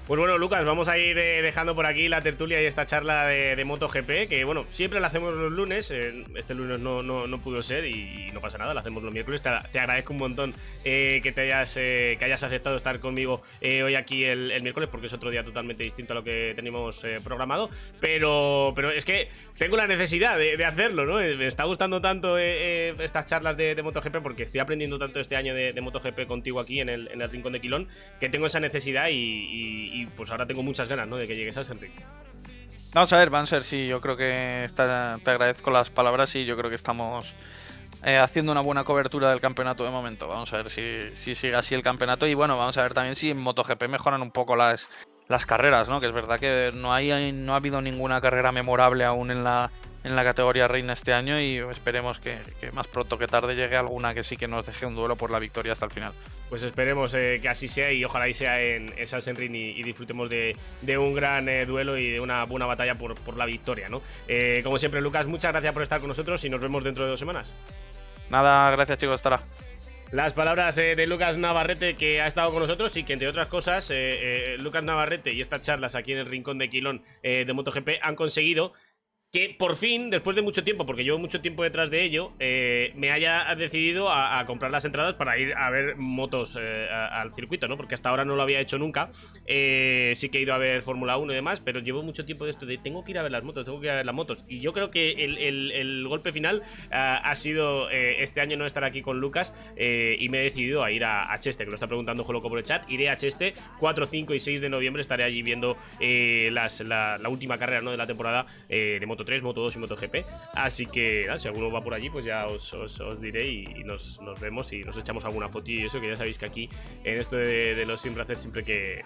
Pues bueno, Lucas, vamos a ir eh, dejando por aquí la tertulia y esta charla de, MotoGP, que bueno, siempre la hacemos los lunes, eh, este lunes no, no, pudo ser y, no pasa nada, la hacemos los miércoles. Te, agradezco un montón eh, que te hayas que hayas aceptado estar conmigo hoy aquí el, miércoles, porque es otro día totalmente distinto a lo que teníamos programado. Pero, pero es que tengo la necesidad de, hacerlo, ¿no? Me está gustando tanto estas charlas de, MotoGP porque estoy aprendiendo tanto este año de, MotoGP contigo aquí en el, en el Rincón de Quilón, que tengo esa necesidad y pues ahora tengo muchas ganas, ¿no? De que llegues a Enrique. Vamos a ver, Banser, sí, yo creo que te agradezco las palabras y yo creo que estamos eh, haciendo una buena cobertura del campeonato de momento. Vamos a ver si, si, sigue así el campeonato y bueno, vamos a ver también si en MotoGP mejoran un poco las, las carreras, ¿no? Que es verdad que no, hay, no ha habido ninguna carrera memorable aún en la, en la categoría reina este año y esperemos que, más pronto que tarde llegue alguna que sí que nos deje un duelo por la victoria hasta el final. Pues esperemos eh, que así sea y ojalá y sea en, en y, disfrutemos de, un gran eh, duelo y de una buena batalla por, la victoria, ¿no? Eh, como siempre, Lucas, muchas gracias por estar con nosotros y nos vemos dentro de dos semanas. Nada, gracias chicos, estará. Las palabras de Lucas Navarrete que ha estado con nosotros y que entre otras cosas Lucas Navarrete y estas charlas aquí en el Rincón de Quilón de MotoGP han conseguido que por fin, después de mucho tiempo, porque llevo mucho tiempo detrás de ello, eh, me haya decidido a, comprar las entradas para ir a ver motos eh, al circuito, ¿no? Porque hasta ahora no lo había hecho nunca. Eh, sí que he ido a ver Fórmula 1 y demás, pero llevo mucho tiempo de esto de tengo que ir a ver las motos, tengo que ir a ver las motos. Y yo creo que el, golpe final ha sido este año no estar aquí con Lucas y me he decidido a ir a, Cheste, que lo está preguntando Joloco por el chat. Iré a Cheste 4, 5 y 6 de noviembre, estaré allí viendo las, la, última carrera ¿no? de la temporada de moto Moto 3, Moto 2 y Moto GP. Así que si alguno va por allí, pues ya os, diré y, nos, vemos y nos echamos alguna foto y eso, que ya sabéis que aquí en esto de, los siempre siempre que,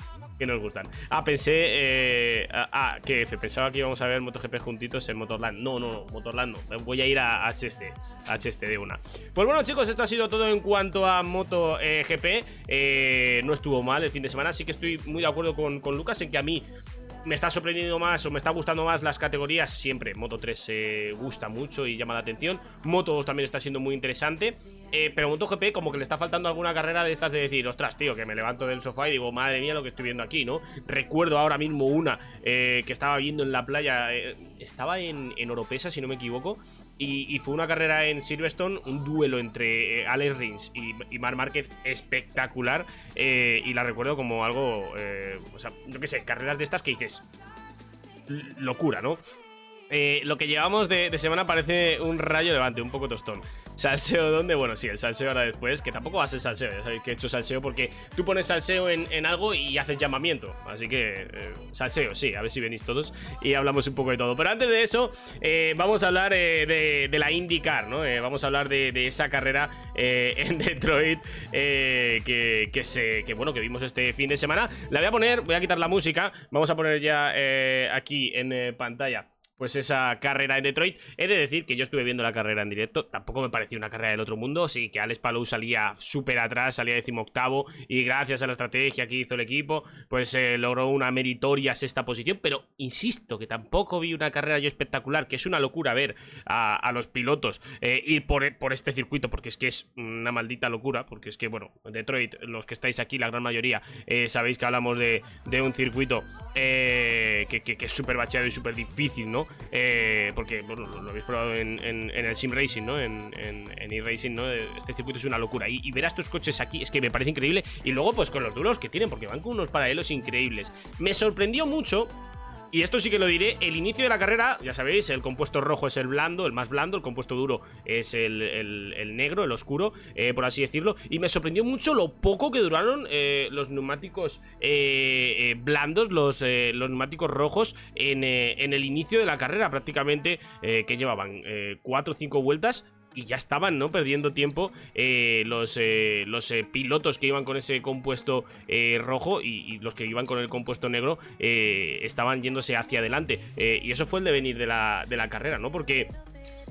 nos gustan. Ah, pensé. Eh, ah, que F, pensaba que íbamos a ver MotoGP juntitos en Motorland. No, no, Motorland no. Voy a ir a, Cheste. A Cheste de una. Pues bueno, chicos, esto ha sido todo en cuanto a MotoGP. Eh, no estuvo mal el fin de semana. Sí que estoy muy de acuerdo con, con Lucas en que a mí me está sorprendiendo más o me está gustando más las categorías siempre Moto 3 eh, gusta mucho y llama la atención. Moto 2 también está siendo muy interesante. Eh, pero MotoGP como que le está faltando alguna carrera de estas de decir, ostras, tío, que me levanto del sofá y digo, madre mía lo que estoy viendo aquí, ¿no? Recuerdo ahora mismo una eh, que estaba viendo en la playa, eh, estaba en, en Oropesa, si no me equivoco, y, fue una carrera en Silverstone, un duelo entre eh, Alex Rins y, y Marc Márquez espectacular, eh, y la recuerdo como algo, eh, o sea, yo qué sé, carreras de estas que dices, locura, ¿no? Eh, lo que llevamos de, semana parece un rayo levante, un poco tostón. Salseo, ¿dónde? Bueno, sí, el salseo ahora después, que tampoco va a ser salseo, ya sabéis que he hecho salseo porque tú pones salseo en, algo y haces llamamiento. Así que, eh, salseo, sí, a ver si venís todos y hablamos un poco de todo. Pero antes de eso, vamos a hablar de, la IndyCar, ¿no? Vamos a hablar de, esa carrera eh, en Detroit que, bueno, que vimos este fin de semana. La voy a poner, voy a quitar la música, vamos a poner ya aquí en pantalla pues esa carrera en Detroit. He de decir que yo estuve viendo la carrera en directo, tampoco me pareció una carrera del otro mundo, sí que Alex Palou salía súper atrás, salía decimoctavo y gracias a la estrategia que hizo el equipo, pues eh, logró una meritoria sexta posición, pero insisto que tampoco vi una carrera yo espectacular, que es una locura ver a, los pilotos eh, ir por, por este circuito, porque es que es una maldita locura, porque es que, bueno, Detroit, los que estáis aquí, la gran mayoría, eh, sabéis que hablamos de, de un circuito eh, que, que- que es súper bacheado y súper difícil, ¿no? Eh, porque bueno, lo, habéis probado en, el Sim Racing, ¿no? En, en, e-Racing, ¿no? Este circuito es una locura. Y, y ver a estos coches aquí es que me parece increíble. Y luego, pues con los duros que tienen, porque van con unos paralelos increíbles. Me sorprendió mucho y esto sí que lo diré, el inicio de la carrera, ya sabéis, el compuesto rojo es el blando, el más blando, el compuesto duro es el, negro, el oscuro, eh, por así decirlo. Y me sorprendió mucho lo poco que duraron eh, los neumáticos eh, blandos, los, neumáticos rojos en, el inicio de la carrera, prácticamente, que llevaban 4 o 5 vueltas y ya estaban, ¿no? Perdiendo tiempo eh, los, eh, los eh, pilotos que iban con ese compuesto rojo y, los que iban con el compuesto negro estaban yéndose hacia adelante. Y eso fue el devenir de la, de la carrera, ¿no? Porque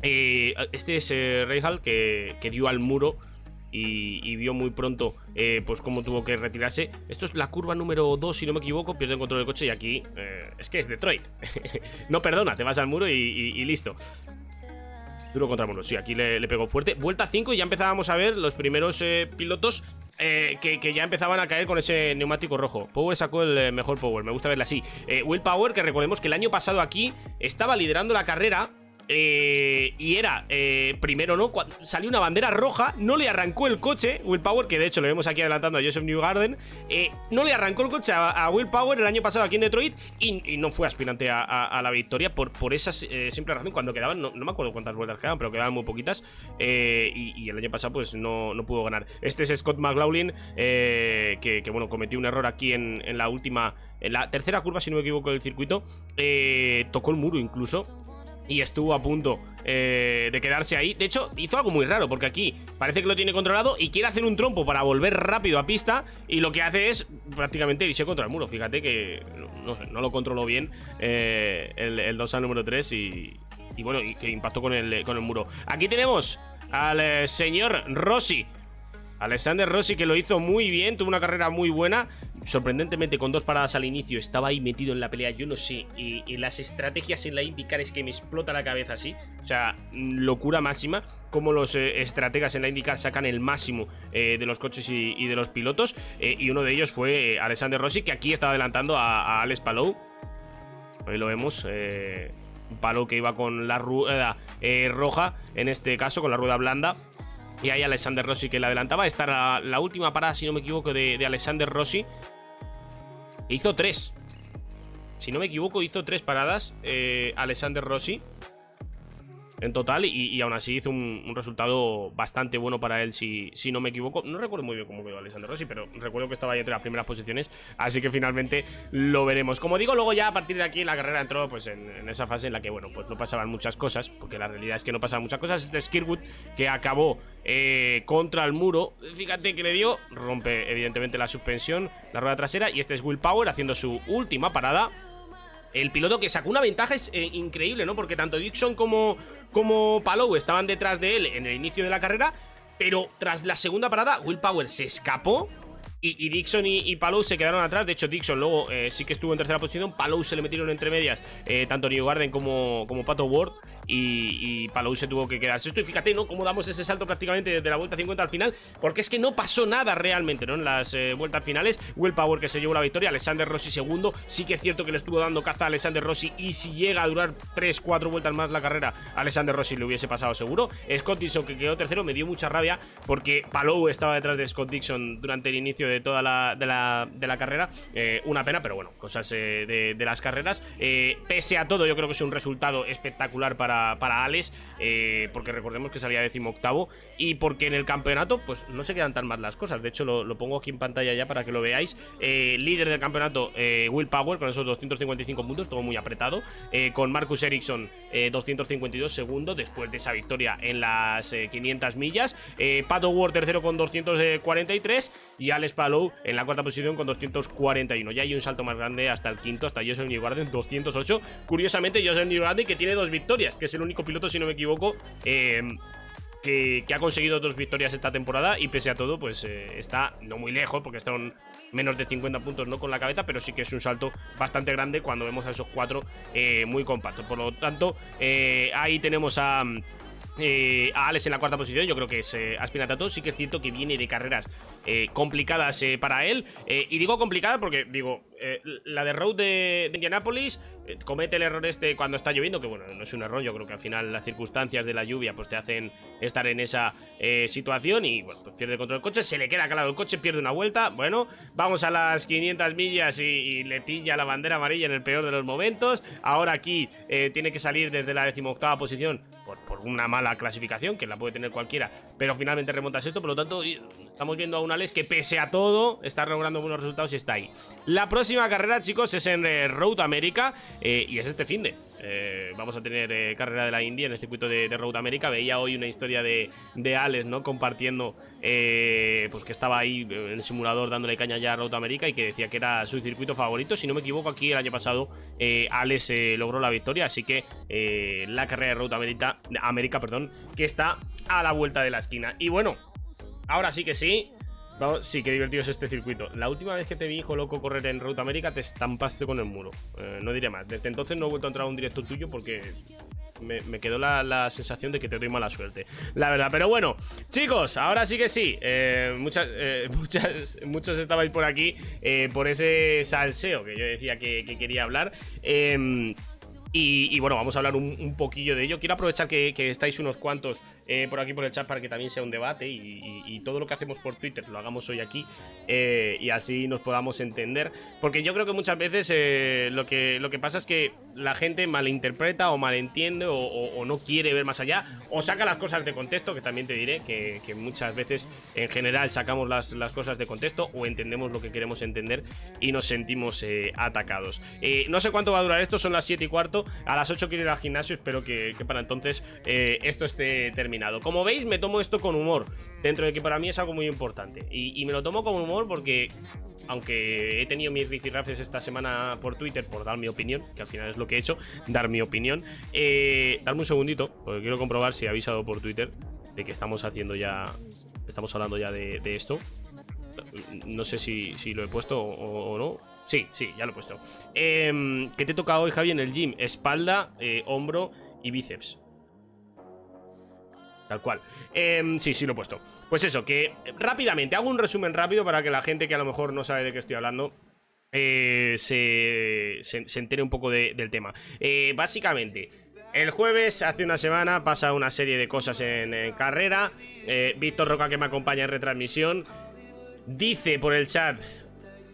este es Rahal que, que dio al muro. Y, vio muy pronto pues cómo tuvo que retirarse. Esto es la curva número 2, si no me equivoco, pierde el control del coche y aquí es que es Detroit. no perdona, te vas al muro y listo. Duro contra muro, sí, aquí le, pegó fuerte. Vuelta 5 y ya empezábamos a ver los primeros eh, pilotos eh, que, que ya empezaban a caer con ese neumático rojo. Power sacó el eh, mejor Power, me gusta verla así. Will Power, que recordemos que el año pasado aquí estaba liderando la carrera. Eh, y era eh, primero, ¿no? Cuando salió una bandera roja, no le arrancó el coche. Will Power, que de hecho lo vemos aquí adelantando a Joseph Newgarden, eh, no le arrancó el coche a, a Will Power el año pasado aquí en Detroit y, no fue aspirante a, la victoria por, esa eh, simple razón. Cuando quedaban, no, me acuerdo cuántas vueltas quedaban, pero quedaban muy poquitas. y, el año pasado, pues no, no pudo ganar. Este es Scott McLaughlin, que, bueno, cometió un error aquí en, la última, en la tercera curva, si no me equivoco, del circuito. tocó el muro incluso y estuvo a punto eh, de quedarse ahí. De hecho, hizo algo muy raro, porque aquí parece que lo tiene controlado y quiere hacer un trompo para volver rápido a pista. Y lo que hace es prácticamente irse contra el muro. Fíjate que no, lo controló bien eh, el, el dorsal número 3 y, y bueno, y que impactó con el, con el muro. Aquí tenemos al eh, señor Rossi. Alexander Rossi que lo hizo muy bien, tuvo una carrera muy buena, sorprendentemente con dos paradas al inicio, estaba ahí metido en la pelea, yo no sé, y, las estrategias en la IndyCar es que me explota la cabeza así, o sea, mm, locura máxima, como los eh, estrategas en la IndyCar sacan el máximo eh, de los coches y, de los pilotos, eh, y uno de ellos fue Alexander Rossi, que aquí estaba adelantando a, Alex Palou, ahí lo vemos, Palou que iba con la rueda roja, en este caso con la rueda blanda, y ahí Alexander Rossi que le adelantaba. Esta era la última parada, si no me equivoco, de, de Alexander Rossi. Hizo tres. Si no me equivoco, hizo tres paradas eh, Alexander Rossi. En total, y, y aún así hizo un, resultado bastante bueno para él, si, si no me equivoco. No recuerdo muy bien cómo quedó Alexander Rossi, pero recuerdo que estaba ahí entre las primeras posiciones. Así que finalmente lo veremos. Como digo, luego ya a partir de aquí la carrera entró pues en, esa fase en la que, bueno, pues no pasaban muchas cosas, porque la realidad es que no pasaban muchas cosas. Este es Kirkwood que acabó eh, contra el muro. Fíjate que le dio, rompe evidentemente la suspensión, la rueda trasera, y este es Will Power haciendo su última parada. El piloto que sacó una ventaja es eh, increíble, ¿no? Porque tanto Dixon como, como Palou estaban detrás de él en el inicio de la carrera, pero tras la segunda parada, Will Power se escapó Y, Dixon y, y, Palou se quedaron atrás. De hecho, Dixon luego eh, sí que estuvo en tercera posición. Palou se le metieron entre medias eh, tanto New Garden como, como Pato Ward. Y, Palou se tuvo que quedar sexto. Y fíjate, ¿no? Cómo damos ese salto prácticamente desde la vuelta 50 al final. Porque es que no pasó nada realmente, ¿no? En las eh, vueltas finales. Will Power que se llevó la victoria. Alexander Rossi segundo. Sí que es cierto que le estuvo dando caza a Alexander Rossi. Y si llega a durar 3-4 vueltas más la carrera, Alexander Rossi le hubiese pasado seguro. Scott Dixon que quedó tercero me dio mucha rabia. Porque Palou estaba detrás de Scott Dixon durante el inicio de toda la, de la, de la carrera. Eh, una pena, pero bueno, cosas eh, de, de, las carreras. Pese a todo, yo creo que es un resultado espectacular para, para Alex, porque recordemos que salía decimoctavo y porque en el campeonato, pues no se quedan tan mal las cosas. De hecho, lo, pongo aquí en pantalla ya para que lo veáis. líder del campeonato, Will Power, con esos 255 puntos, todo muy apretado. con Marcus Ericsson, 252 segundos, después de esa victoria en las 500 millas. Pato Ward, tercero con 243. Y Alex Palou en la cuarta posición con 241. Ya hay un salto más grande hasta el quinto, hasta Joseph Newgarden, 208. Curiosamente, Joseph Newgarden que tiene dos victorias, que es el único piloto, si no me equivoco, eh, que, ha conseguido dos victorias esta temporada y pese a todo, pues eh, está no muy lejos, porque están menos de 50 puntos no con la cabeza, pero sí que es un salto bastante grande cuando vemos a esos cuatro eh, muy compactos. Por lo tanto, eh, ahí tenemos a... Eh, a Alex en la cuarta posición, yo creo que es eh, Aspinatato. Sí que es cierto que viene de carreras eh, complicadas eh, para él. Eh, y digo complicada porque, digo, la de Road de, de Indianapolis comete el error este cuando está lloviendo, que bueno, no es un error, yo creo que al final las circunstancias de la lluvia pues te hacen estar en esa situación y bueno, pues pierde el control del coche, se le queda calado el coche, pierde una vuelta. Bueno, vamos a las 500 millas y, le pilla la bandera amarilla en el peor de los momentos. Ahora aquí tiene que salir desde la decimoctava posición una mala clasificación, que la puede tener cualquiera, pero finalmente remonta esto, por lo tanto estamos viendo a un Alex que pese a todo está logrando buenos resultados y está ahí. La próxima carrera, chicos, es en eh, Road America eh, y es este fin de. Eh, vamos a tener eh, carrera de la India en el circuito de, de Road America. Veía hoy una historia de, de Alex, ¿no? Compartiendo, eh, pues que estaba ahí en el simulador dándole caña ya a Road America y que decía que era su circuito favorito. Si no me equivoco, aquí el año pasado Alex logró la victoria, así que la carrera de Road América, perdón, que está a la vuelta de la esquina. Y bueno, ahora sí que sí. Sí, qué divertido es este circuito. La última vez que te vi, hijo loco, correr en Route América, te estampaste con el muro. Eh, no diré más. Desde entonces no he vuelto a entrar a un directo tuyo porque me, quedó la, sensación de que te doy mala suerte. La verdad, pero bueno, chicos, ahora sí que sí. Eh, muchas, eh, muchas, muchos estabais por aquí eh, por ese salseo que yo decía que, que quería hablar. Eh, y, bueno, vamos a hablar un, poquillo de ello. Quiero aprovechar que estáis unos cuantos eh, por aquí por el chat para que también sea un debate y, todo lo que hacemos por Twitter lo hagamos hoy aquí eh, y así nos podamos entender. Porque yo creo que muchas veces eh, lo, que, lo que pasa es que la gente malinterpreta o malentiende o, no quiere ver más allá o saca las cosas de contexto, que también te diré que, muchas veces en general sacamos las, las, cosas de contexto o entendemos lo que queremos entender y nos sentimos atacados. No sé cuánto va a durar esto, son las 7 y cuarto. A las 8 quiero ir al gimnasio, espero que, para entonces esto esté terminado. Como veis, me tomo esto con humor, dentro de que para mí es algo muy importante. Y, me lo tomo con humor porque, aunque he tenido mis rifirrafes esta semana por Twitter por dar mi opinión, que al final es lo que he hecho, dar mi opinión, eh, darme un segundito, porque quiero comprobar si he avisado por Twitter de que estamos haciendo ya, estamos hablando ya de, esto. No sé si, si, lo he puesto o, no. Sí, sí, ya lo he puesto. Eh, ¿Qué te toca hoy, Javi, en el gym? Espalda, eh, hombro y bíceps. Tal cual. Eh, sí, sí lo he puesto. Pues eso, que rápidamente, hago un resumen rápido para que la gente que a lo mejor no sabe de qué estoy hablando eh, se, se, entere un poco de, del tema. Eh, básicamente, el jueves, hace una semana, pasa una serie de cosas en, en carrera. Eh, Víctor Roca, que me acompaña en retransmisión, dice por el chat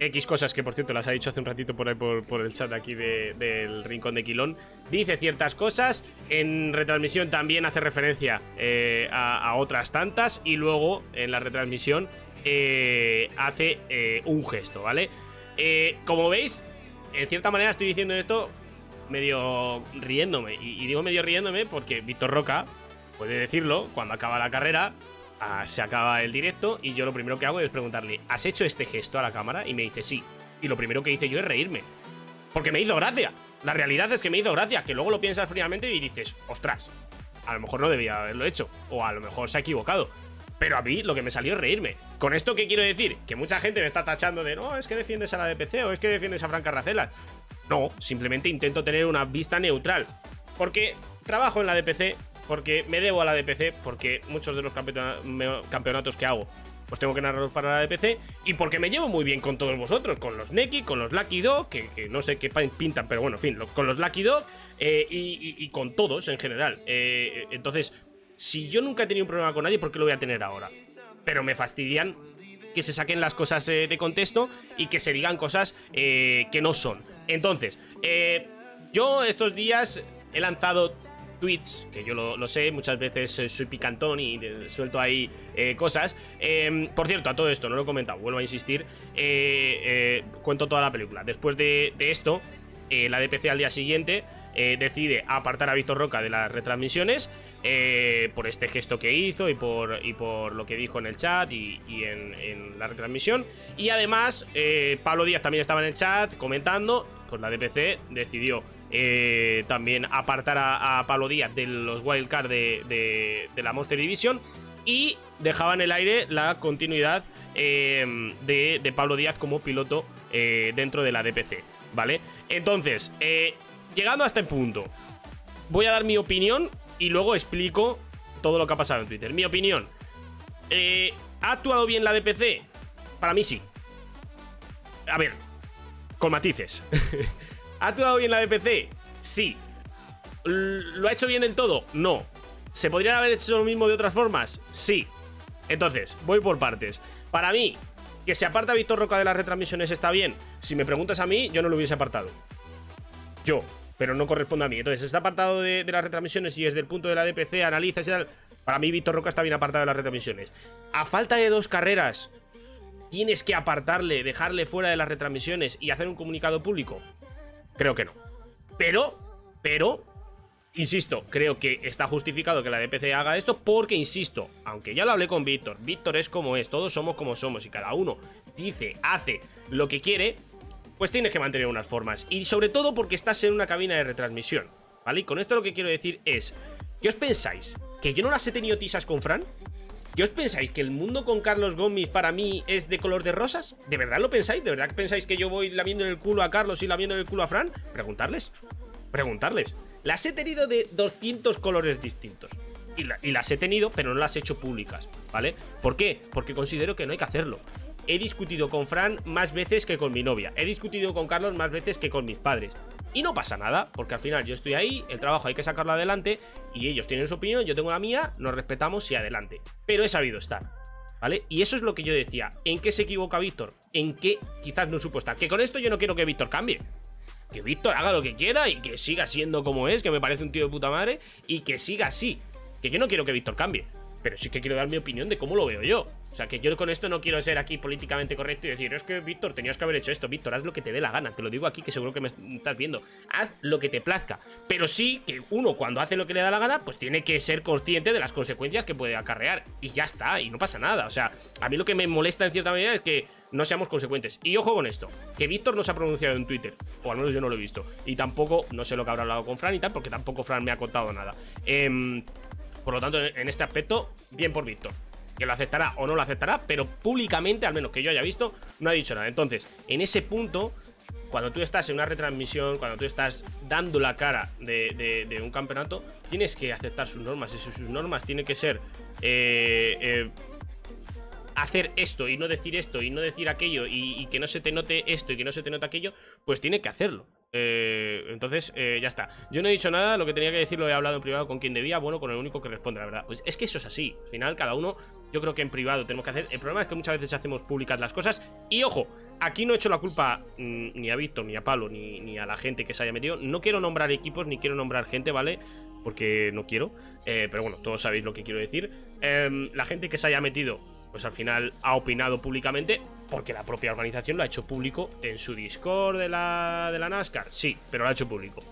X cosas que por cierto las ha dicho hace un ratito por ahí por, el chat aquí de, del rincón de Quilón. Dice ciertas cosas, en retransmisión también hace referencia eh, a, otras tantas y luego en la retransmisión eh, hace eh, un gesto, ¿vale? Como veis, en cierta manera estoy diciendo esto medio riéndome. Y, y digo medio riéndome porque Víctor Roca puede decirlo cuando acaba la carrera Uh, se acaba el directo y yo lo primero que hago es preguntarle, ¿has hecho este gesto a la cámara? Y me dice sí. Y lo primero que hice yo es reírme. Porque me hizo gracia. La realidad es que me hizo gracia, que luego lo piensas fríamente y dices, ostras, a lo mejor no debía haberlo hecho. O a lo mejor se ha equivocado. Pero a mí lo que me salió es reírme. ¿Con esto qué quiero decir? Que mucha gente me está tachando de no, es que defiendes a la DPC o es que defiendes a Fran Carracela. No, simplemente intento tener una vista neutral. Porque trabajo en la DPC, porque me debo a la DPC, porque muchos de los campeonatos que hago pues tengo que narrarlos para la DPC y porque me llevo muy bien con todos vosotros, con los Neki, con los Lucky Dog, que, no sé qué pintan, pero bueno, en fin, con los Lucky Dog eh, y, con todos en general. Eh, entonces, si yo nunca he tenido un problema con nadie, ¿por qué lo voy a tener ahora? Pero me fastidian que se saquen las cosas eh, de contexto y que se digan cosas que no son. Entonces, yo estos días he lanzado tweets, que yo lo, sé, muchas veces eh, soy picantón y suelto ahí eh, cosas. Em, por cierto, a todo esto, no lo he comentado, vuelvo a insistir, eh, cuento toda la película. Después de, esto, la DPC al día siguiente decide apartar a Víctor Roca de las retransmisiones por este gesto que hizo y por, lo que dijo en el chat y, en, en, la retransmisión. Y además, Pablo Díaz también estaba en el chat comentando, pues la DPC decidió eh, también apartar a, Pablo Díaz de los wildcards de, de, la Monster Division y dejaba en el aire la continuidad eh, de, Pablo Díaz como piloto eh, dentro de la DPC, ¿vale? Entonces, llegando a este punto, voy a dar mi opinión y luego explico todo lo que ha pasado en Twitter. Mi opinión, ¿ha actuado bien la DPC? Para mí sí. A ver, con matices. ¿Ha actuado bien la DPC? Sí. ¿Lo ha hecho bien del todo? No. ¿Se podría haber hecho lo mismo de otras formas? Sí. Entonces, voy por partes. Para mí, que se aparta Víctor Roca de las retransmisiones está bien. Si me preguntas a mí, yo no lo hubiese apartado. Yo, pero no corresponde a mí. Entonces, está apartado de, las retransmisiones y desde el punto de la DPC analizas y tal. Para mí, Víctor Roca está bien apartado de las retransmisiones. A falta de dos carreras, tienes que apartarle, dejarle fuera de las retransmisiones y hacer un comunicado público. Creo que no. Pero, pero, insisto, creo que está justificado que la DPC haga esto porque, insisto, aunque ya lo hablé con Víctor, Víctor es como es, todos somos como somos y cada uno dice, hace lo que quiere, pues tienes que mantener unas formas. Y sobre todo porque estás en una cabina de retransmisión, ¿vale? Y con esto lo que quiero decir es, ¿qué os pensáis? ¿Que yo no las he tenido tisas con Fran? ¿Qué os pensáis? ¿Que el mundo con Carlos Gómez para mí es de color de rosas? ¿De verdad lo pensáis? ¿De verdad pensáis que yo voy lamiendo el culo a Carlos y lamiendo el culo a Fran? Preguntarles. Preguntarles. Las he tenido de 200 colores distintos. Y, y, las he tenido, pero no las he hecho públicas, ¿vale? ¿Por qué? Porque considero que no hay que hacerlo. He discutido con Fran más veces que con mi novia. He discutido con Carlos más veces que con mis padres. Y no pasa nada, porque al final yo estoy ahí, el trabajo hay que sacarlo adelante y ellos tienen su opinión, yo tengo la mía, nos respetamos y adelante. Pero he sabido estar. ¿Vale? Y eso es lo que yo decía. ¿En qué se equivoca Víctor? ¿En qué quizás no supo estar? Que con esto yo no quiero que Víctor cambie. Que Víctor haga lo que quiera y que siga siendo como es, que me parece un tío de puta madre, y que siga así. Que yo no quiero que Víctor cambie pero sí que quiero dar mi opinión de cómo lo veo yo. O sea, que yo con esto no quiero ser aquí políticamente correcto y decir, es que Víctor, tenías que haber hecho esto. Víctor, haz lo que te dé la gana. Te lo digo aquí, que seguro que me estás viendo. Haz lo que te plazca. Pero sí que uno, cuando hace lo que le da la gana, pues tiene que ser consciente de las consecuencias que puede acarrear. Y ya está, y no pasa nada. O sea, a mí lo que me molesta en cierta medida es que no seamos consecuentes. Y ojo con esto, que Víctor no se ha pronunciado en Twitter, o al menos yo no lo he visto. Y tampoco, no sé lo que habrá hablado con Fran y tal, porque tampoco Fran me ha contado nada. Eh, por lo tanto, en este aspecto, bien por Víctor. Que lo aceptará o no lo aceptará, pero públicamente, al menos que yo haya visto, no ha dicho nada. Entonces, en ese punto, cuando tú estás en una retransmisión, cuando tú estás dando la cara de, un campeonato, tienes que aceptar sus normas. Y sus normas tienen que ser eh, eh, hacer esto y no decir esto y no decir aquello y, que no se te note esto y que no se te note aquello, pues tiene que hacerlo. Eh, entonces, eh, ya está. Yo no he dicho nada, lo que tenía que decir lo he hablado en privado con quien debía, bueno, con el único que responde, la verdad. Pues es que eso es así. Al final, cada uno, yo creo que en privado tenemos que hacer. El problema es que muchas veces hacemos públicas las cosas. Y ojo, aquí no he hecho la culpa mm, ni a Víctor, ni a Palo, ni, a la gente que se haya metido. No quiero nombrar equipos, ni quiero nombrar gente, ¿vale? Porque no quiero. Eh, pero bueno, todos sabéis lo que quiero decir. Em, la gente que se haya metido pues al final ha opinado públicamente porque la propia organización lo ha hecho público en su Discord de la, de la NASCAR. Sí, pero lo ha hecho público.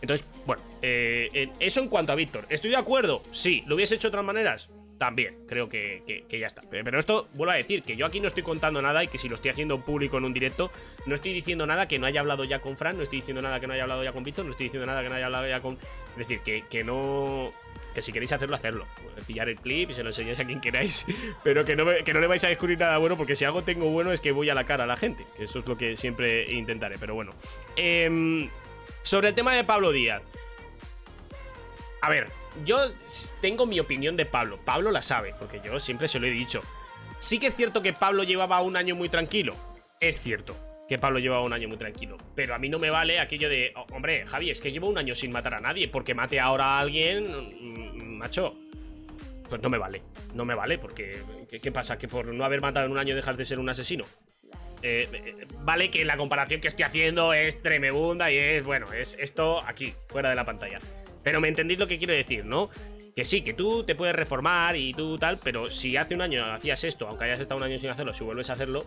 Entonces, bueno, eh, eso en cuanto a Víctor. ¿Estoy de acuerdo? Sí. ¿Lo hubiese hecho de otras maneras? También, creo que, ya está. Pero esto, vuelvo a decir, que yo aquí no estoy contando nada y que si lo estoy haciendo público en un directo, no estoy diciendo nada que no haya hablado ya con Fran, no estoy diciendo nada que no haya hablado ya con Víctor, no estoy diciendo nada que no haya hablado ya con... Es decir, que, que no Que si queréis hacerlo, hacerlo. Pillar el clip y se lo enseñáis a quien queráis. Pero que no, que no le vais a descubrir nada bueno, porque si algo tengo bueno es que voy a la cara a la gente. Eso es lo que siempre intentaré, pero bueno. Em, sobre el tema de Pablo Díaz. A ver, yo tengo mi opinión de Pablo. Pablo la sabe, porque yo siempre se lo he dicho. Sí que es cierto que Pablo llevaba un año muy tranquilo. Es cierto que Pablo llevaba un año muy tranquilo. Pero a mí no me vale aquello de, "Oh, hombre, Javi, es que llevo un año sin matar a nadie. Porque mate ahora a alguien, mm, macho. Pues no me vale. No me vale, porque ¿qué, pasa? ¿Que por no haber matado en un año dejas de ser un asesino? Eh, eh, vale que la comparación que estoy haciendo es tremebunda y es, bueno, es esto aquí, fuera de la pantalla. Pero me entendéis lo que quiero decir, ¿no? Que sí, que tú te puedes reformar y tú tal, pero si hace un año hacías esto, aunque hayas estado un año sin hacerlo, si vuelves a hacerlo,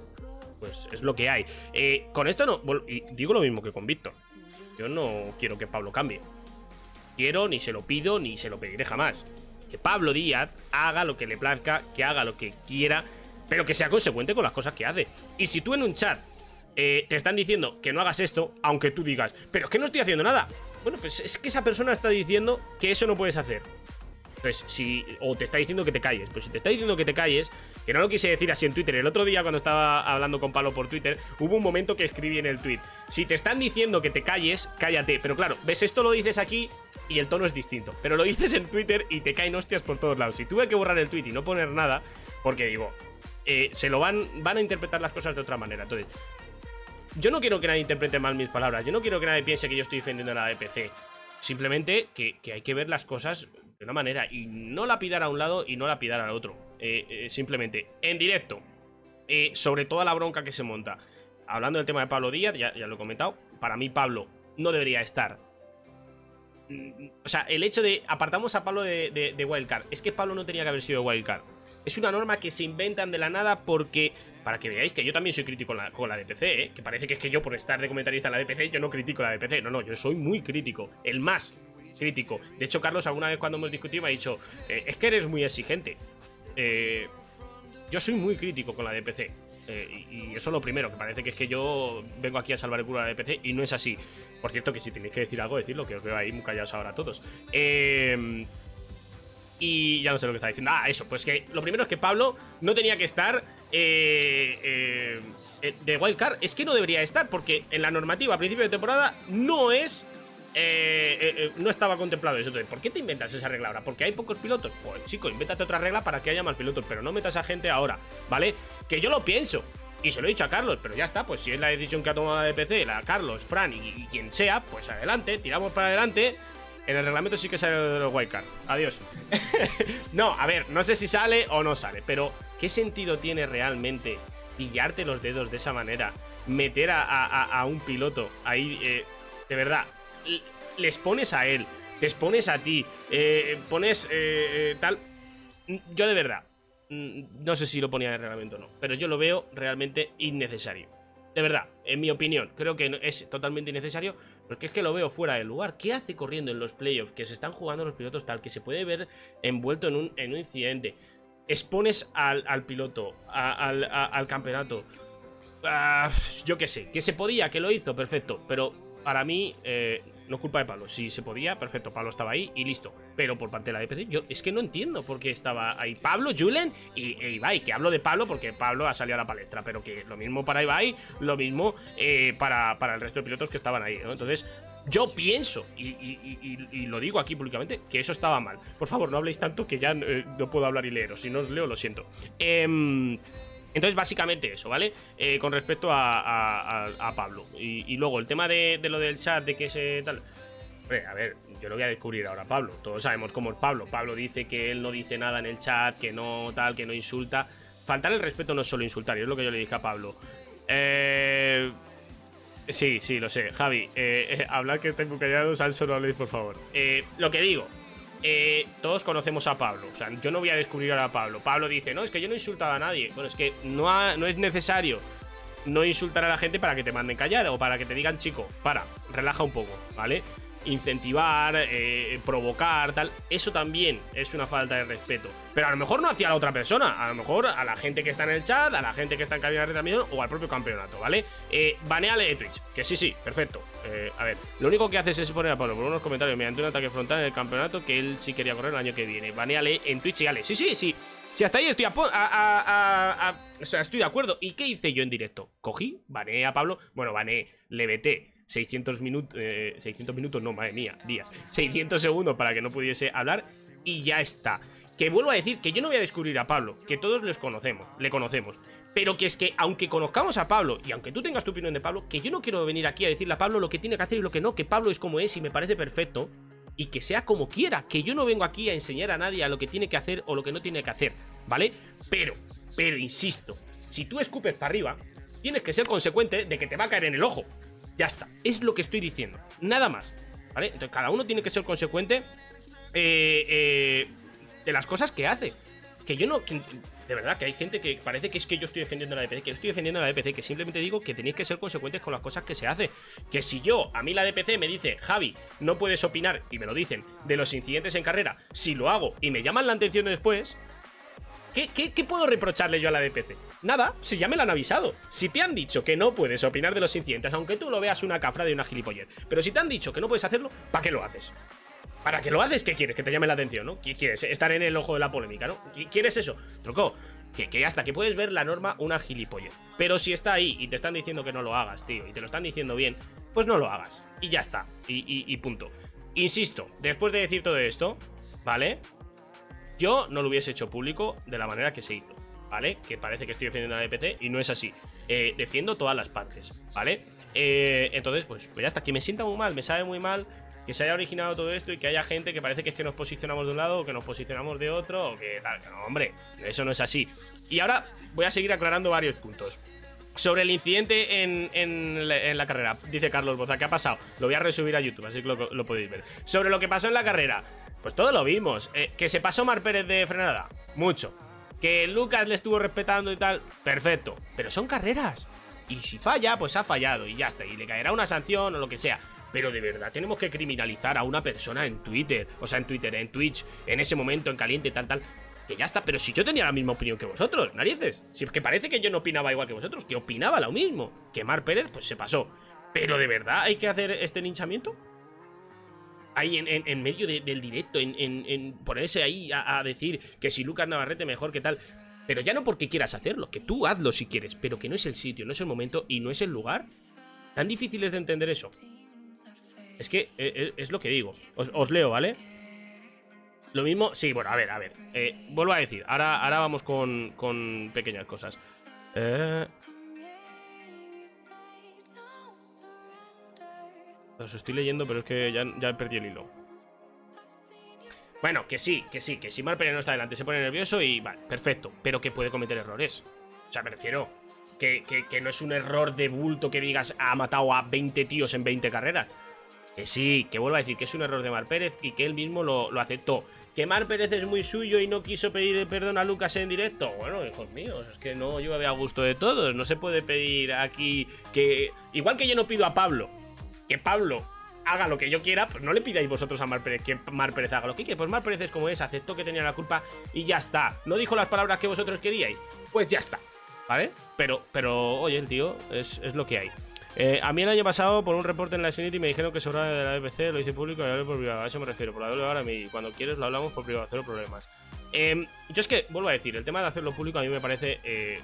pues es lo que hay. Eh, con esto no, y digo lo mismo que con Víctor. Yo no quiero que Pablo cambie. Quiero, ni se lo pido, ni se lo pediré jamás. Que Pablo Díaz haga lo que le plazca, que haga lo que quiera, pero que sea consecuente con las cosas que hace. Y si tú en un chat eh, te están diciendo que no hagas esto, aunque tú digas, pero es que no estoy haciendo nada. Bueno, pues es que esa persona está diciendo que eso no puedes hacer. Entonces, si. O te está diciendo que te calles. Pues si te está diciendo que te calles, que no lo quise decir así en Twitter. El otro día, cuando estaba hablando con Pablo por Twitter, hubo un momento que escribí en el tweet. Si te están diciendo que te calles, cállate. Pero claro, ves, esto lo dices aquí y el tono es distinto. Pero lo dices en Twitter y te caen hostias por todos lados. Y tuve que borrar el tweet y no poner nada, porque digo, eh, se lo van, van a interpretar las cosas de otra manera. Entonces, yo no quiero que nadie interprete mal mis palabras. Yo no quiero que nadie piense que yo estoy defendiendo a la EPC. Simplemente que, que hay que ver las cosas de una manera y no la pidar a un lado y no la pidar al otro. Eh, eh, simplemente, en directo, eh, sobre toda la bronca que se monta. Hablando del tema de Pablo Díaz, ya, ya lo he comentado. Para mí, Pablo no debería estar. Mm, O sea, el hecho de. Apartamos a Pablo de, de, Wildcard. Es que Pablo no tenía que haber sido Wildcard. Es una norma que se inventan de la nada porque. Para que veáis que yo también soy crítico con la, con la DPC, ¿eh? Que parece que es que yo, por estar de comentarista en la DPC, yo no critico la DPC. No, no, yo soy muy crítico. El más crítico. De hecho, Carlos, alguna vez cuando hemos discutido, me ha dicho: eh, Es que eres muy exigente. Eh, yo soy muy crítico con la DPC. eh, y, eso es lo primero, que parece que es que yo vengo aquí a salvar el culo a la DPC y no es así. Por cierto, que si tenéis que decir algo, decirlo, que os veo ahí muy callados ahora todos. Eh, y ya no sé lo que está diciendo. Ah, eso, pues que lo primero es que Pablo no tenía que estar eh, eh, eh, de Wildcard. Es que no debería estar, porque en la normativa a principio de temporada no es. Eh, eh, eh, no estaba contemplado eso. Entonces, ¿por qué te inventas esa regla ahora? ¿Porque hay pocos pilotos? Pues chico, invéntate otra regla para que haya más pilotos, pero no metas a gente ahora, ¿vale? Que yo lo pienso. Y se lo he dicho a Carlos, pero ya está, pues si es la decisión que ha tomado la DPC, la Carlos, Fran y, quien sea, pues adelante, tiramos para adelante. En el reglamento sí que sale lo del wildcard. Adiós. no, a ver, no sé si sale o no sale, pero ¿qué sentido tiene realmente pillarte los dedos de esa manera? Meter a, un piloto ahí, de verdad, les pones a él, te expones a ti, eh, pones eh, eh, tal. Yo de verdad, mm, no sé si lo ponía en el reglamento o no, pero yo lo veo realmente innecesario. De verdad, en mi opinión, creo que es totalmente innecesario porque es que lo veo fuera del lugar. ¿Qué hace corriendo en los playoffs que se están jugando los pilotos tal que se puede ver envuelto en un, en un incidente? Expones al, al piloto, al, al campeonato. Ah, yo qué sé, que se podía, que lo hizo, perfecto. Pero para mí, eh, no culpa de Pablo. Si se podía, perfecto, Pablo estaba ahí y listo. Pero por parte de la DPC, yo es que no entiendo por qué estaba ahí Pablo, Julen y e Ibai. Que hablo de Pablo porque Pablo ha salido a la palestra, pero que lo mismo para Ibai, lo mismo eh, para, para el resto de pilotos que estaban ahí, ¿no? Entonces, yo pienso, y, lo digo aquí públicamente, que eso estaba mal. Por favor, no habléis tanto que ya eh, no puedo hablar y leeros. Si no os leo, lo siento. Em, entonces, básicamente eso, ¿vale? Eh, con respecto a, Pablo. Y, luego, el tema de, lo del chat, de que se tal. Hombre, a ver, yo lo voy a descubrir ahora, Pablo. Todos sabemos cómo es Pablo. Pablo dice que él no dice nada en el chat, que no tal, que no insulta. Faltar el respeto no es solo insultar, y es lo que yo le dije a Pablo. Eh. Sí, sí, lo sé. Javi, eh, hablar que estáis muy callados, al solo habléis, por favor. Eh, lo que digo, eh, todos conocemos a Pablo. O sea, yo no voy a descubrir ahora a Pablo. Pablo dice, no, es que yo no he insultado a nadie. Bueno, es que no, ha- no es necesario no insultar a la gente para que te manden callar o para que te digan, chico, para, relaja un poco, ¿vale? Incentivar, eh, provocar, tal. Eso también es una falta de respeto. Pero a lo mejor no hacia la otra persona, a lo mejor a la gente que está en el chat, a la gente que está en cabina de retransmisión o al propio campeonato, ¿vale? Eh, baneale de Twitch, que sí, sí, perfecto. Eh, a ver, lo único que haces es poner a Pablo por unos comentarios mediante un ataque frontal en el campeonato que él sí quería correr el año que viene. Baneale en Twitch y Ale. Sí, sí, sí. Si hasta ahí estoy a, estoy de acuerdo. ¿Y qué hice yo en directo? Cogí, baneé a Pablo. Bueno, baneé, le veté 600 minutos. 600 minutos, no, madre mía, días. 600 segundos para que no pudiese hablar. Y ya está. Que vuelvo a decir que yo no voy a descubrir a Pablo, que todos les conocemos, le conocemos. Pero que es que, aunque conozcamos a Pablo, y aunque tú tengas tu opinión de Pablo, que yo no quiero venir aquí a decirle a Pablo lo que tiene que hacer y lo que no, que Pablo es como es y me parece perfecto y que sea como quiera, que yo no vengo aquí a enseñar a nadie a lo que tiene que hacer o lo que no tiene que hacer, ¿vale? Pero, pero insisto, si tú escupes para arriba, tienes que ser consecuente de que te va a caer en el ojo. Ya está, es lo que estoy diciendo, nada más, ¿vale? Entonces cada uno tiene que ser consecuente eh, eh, de las cosas que hace. Que yo no, de verdad, que hay gente que parece que es que yo estoy defendiendo la DPC, que no estoy defendiendo la DPC, que simplemente digo que tenéis que ser consecuentes con las cosas que se hace. Que si yo, a mí la DPC me dice, Javi, no puedes opinar, y me lo dicen, de los incidentes en carrera, si lo hago y me llaman la atención después, ¿Qué, ¿Qué, puedo reprocharle yo a la DPC? Nada, si ya me lo han avisado. Si te han dicho que no puedes opinar de los incidentes, aunque tú lo veas una cafra de una gilipollez, pero si te han dicho que no puedes hacerlo, ¿para qué lo haces? ¿Para qué lo haces? ¿Qué quieres? Que te llame la atención, ¿no? ¿Quieres estar en el ojo de la polémica, ¿no? ¿Quieres eso? Troco, que, que hasta que puedes ver la norma una gilipollez. Pero si está ahí y te están diciendo que no lo hagas, tío, y te lo están diciendo bien, pues no lo hagas. Y ya está. Y, punto. Insisto, después de decir todo esto, ¿vale? Yo no lo hubiese hecho público de la manera que se hizo, ¿vale? Que parece que estoy defendiendo a la EPT y no es así. Eh, defiendo todas las partes, ¿vale? Eh, entonces, pues, pues ya está. Que me sienta muy mal, me sabe muy mal que se haya originado todo esto y que haya gente que parece que es que nos posicionamos de un lado o que nos posicionamos de otro o que tal. No, hombre, eso no es así. Y ahora voy a seguir aclarando varios puntos. Sobre el incidente en, la, carrera, dice Carlos Boza, ¿qué ha pasado? Lo voy a resubir a YouTube, así que lo, podéis ver. Sobre lo que pasó en la carrera, pues todo lo vimos. Eh, que se pasó Mar Pérez de frenada, mucho. Que Lucas le estuvo respetando y tal, perfecto. Pero son carreras. Y si falla, pues ha fallado y ya está. Y le caerá una sanción o lo que sea. Pero de verdad tenemos que criminalizar a una persona en Twitter, o sea, en Twitter, en Twitch, en ese momento, en caliente, tal, tal. Que ya está, pero si yo tenía la misma opinión que vosotros, narices. Si que parece que yo no opinaba igual que vosotros, que opinaba lo mismo. Que Mar Pérez, pues se pasó. Pero de verdad hay que hacer este linchamiento. Ahí en, medio del directo, en, ponerse ahí a, decir que si Lucas Navarrete mejor que tal. Pero ya no porque quieras hacerlo, que tú hazlo si quieres, pero que no es el sitio, no es el momento y no es el lugar. Tan difícil es de entender eso. Es que eh, eh, es, lo que digo. Os, leo, ¿vale? Lo mismo, sí, bueno, a ver, a ver. Eh, vuelvo a decir, ahora, ahora vamos con, con pequeñas cosas. Os estoy leyendo, pero es que ya, ya perdí el hilo. Bueno, que sí, que sí, que si Marpere no está delante se pone nervioso y vale, perfecto, pero que puede cometer errores. O sea, me refiero que, que, no es un error de bulto que digas ha matado a 20 tíos en 20 carreras. Que sí, que vuelvo a decir que es un error de Mar Pérez y que él mismo lo, aceptó. Que Mar Pérez es muy suyo y no quiso pedir perdón a Lucas en directo. Bueno, hijos míos, es que no, me había gusto de todos. No se puede pedir aquí que. Igual que yo no pido a Pablo que Pablo haga lo que yo quiera, pues no le pidáis vosotros a Mar Pérez que Mar Pérez haga lo que quiera. Pues Mar Pérez es como es, aceptó que tenía la culpa y ya está. No dijo las palabras que vosotros queríais, pues ya está. ¿Vale? Pero, pero, oye, el tío, es, es lo que hay. Eh, a mí el año pasado, por un reporte en la Xfinity, me dijeron que sobraba de la BBC, lo hice público y hablé por privado. A eso me refiero, por la ahora a mí. Cuando quieres lo hablamos por privado, cero problemas. Em, yo es que, vuelvo a decir, el tema de hacerlo público a mí me parece eh,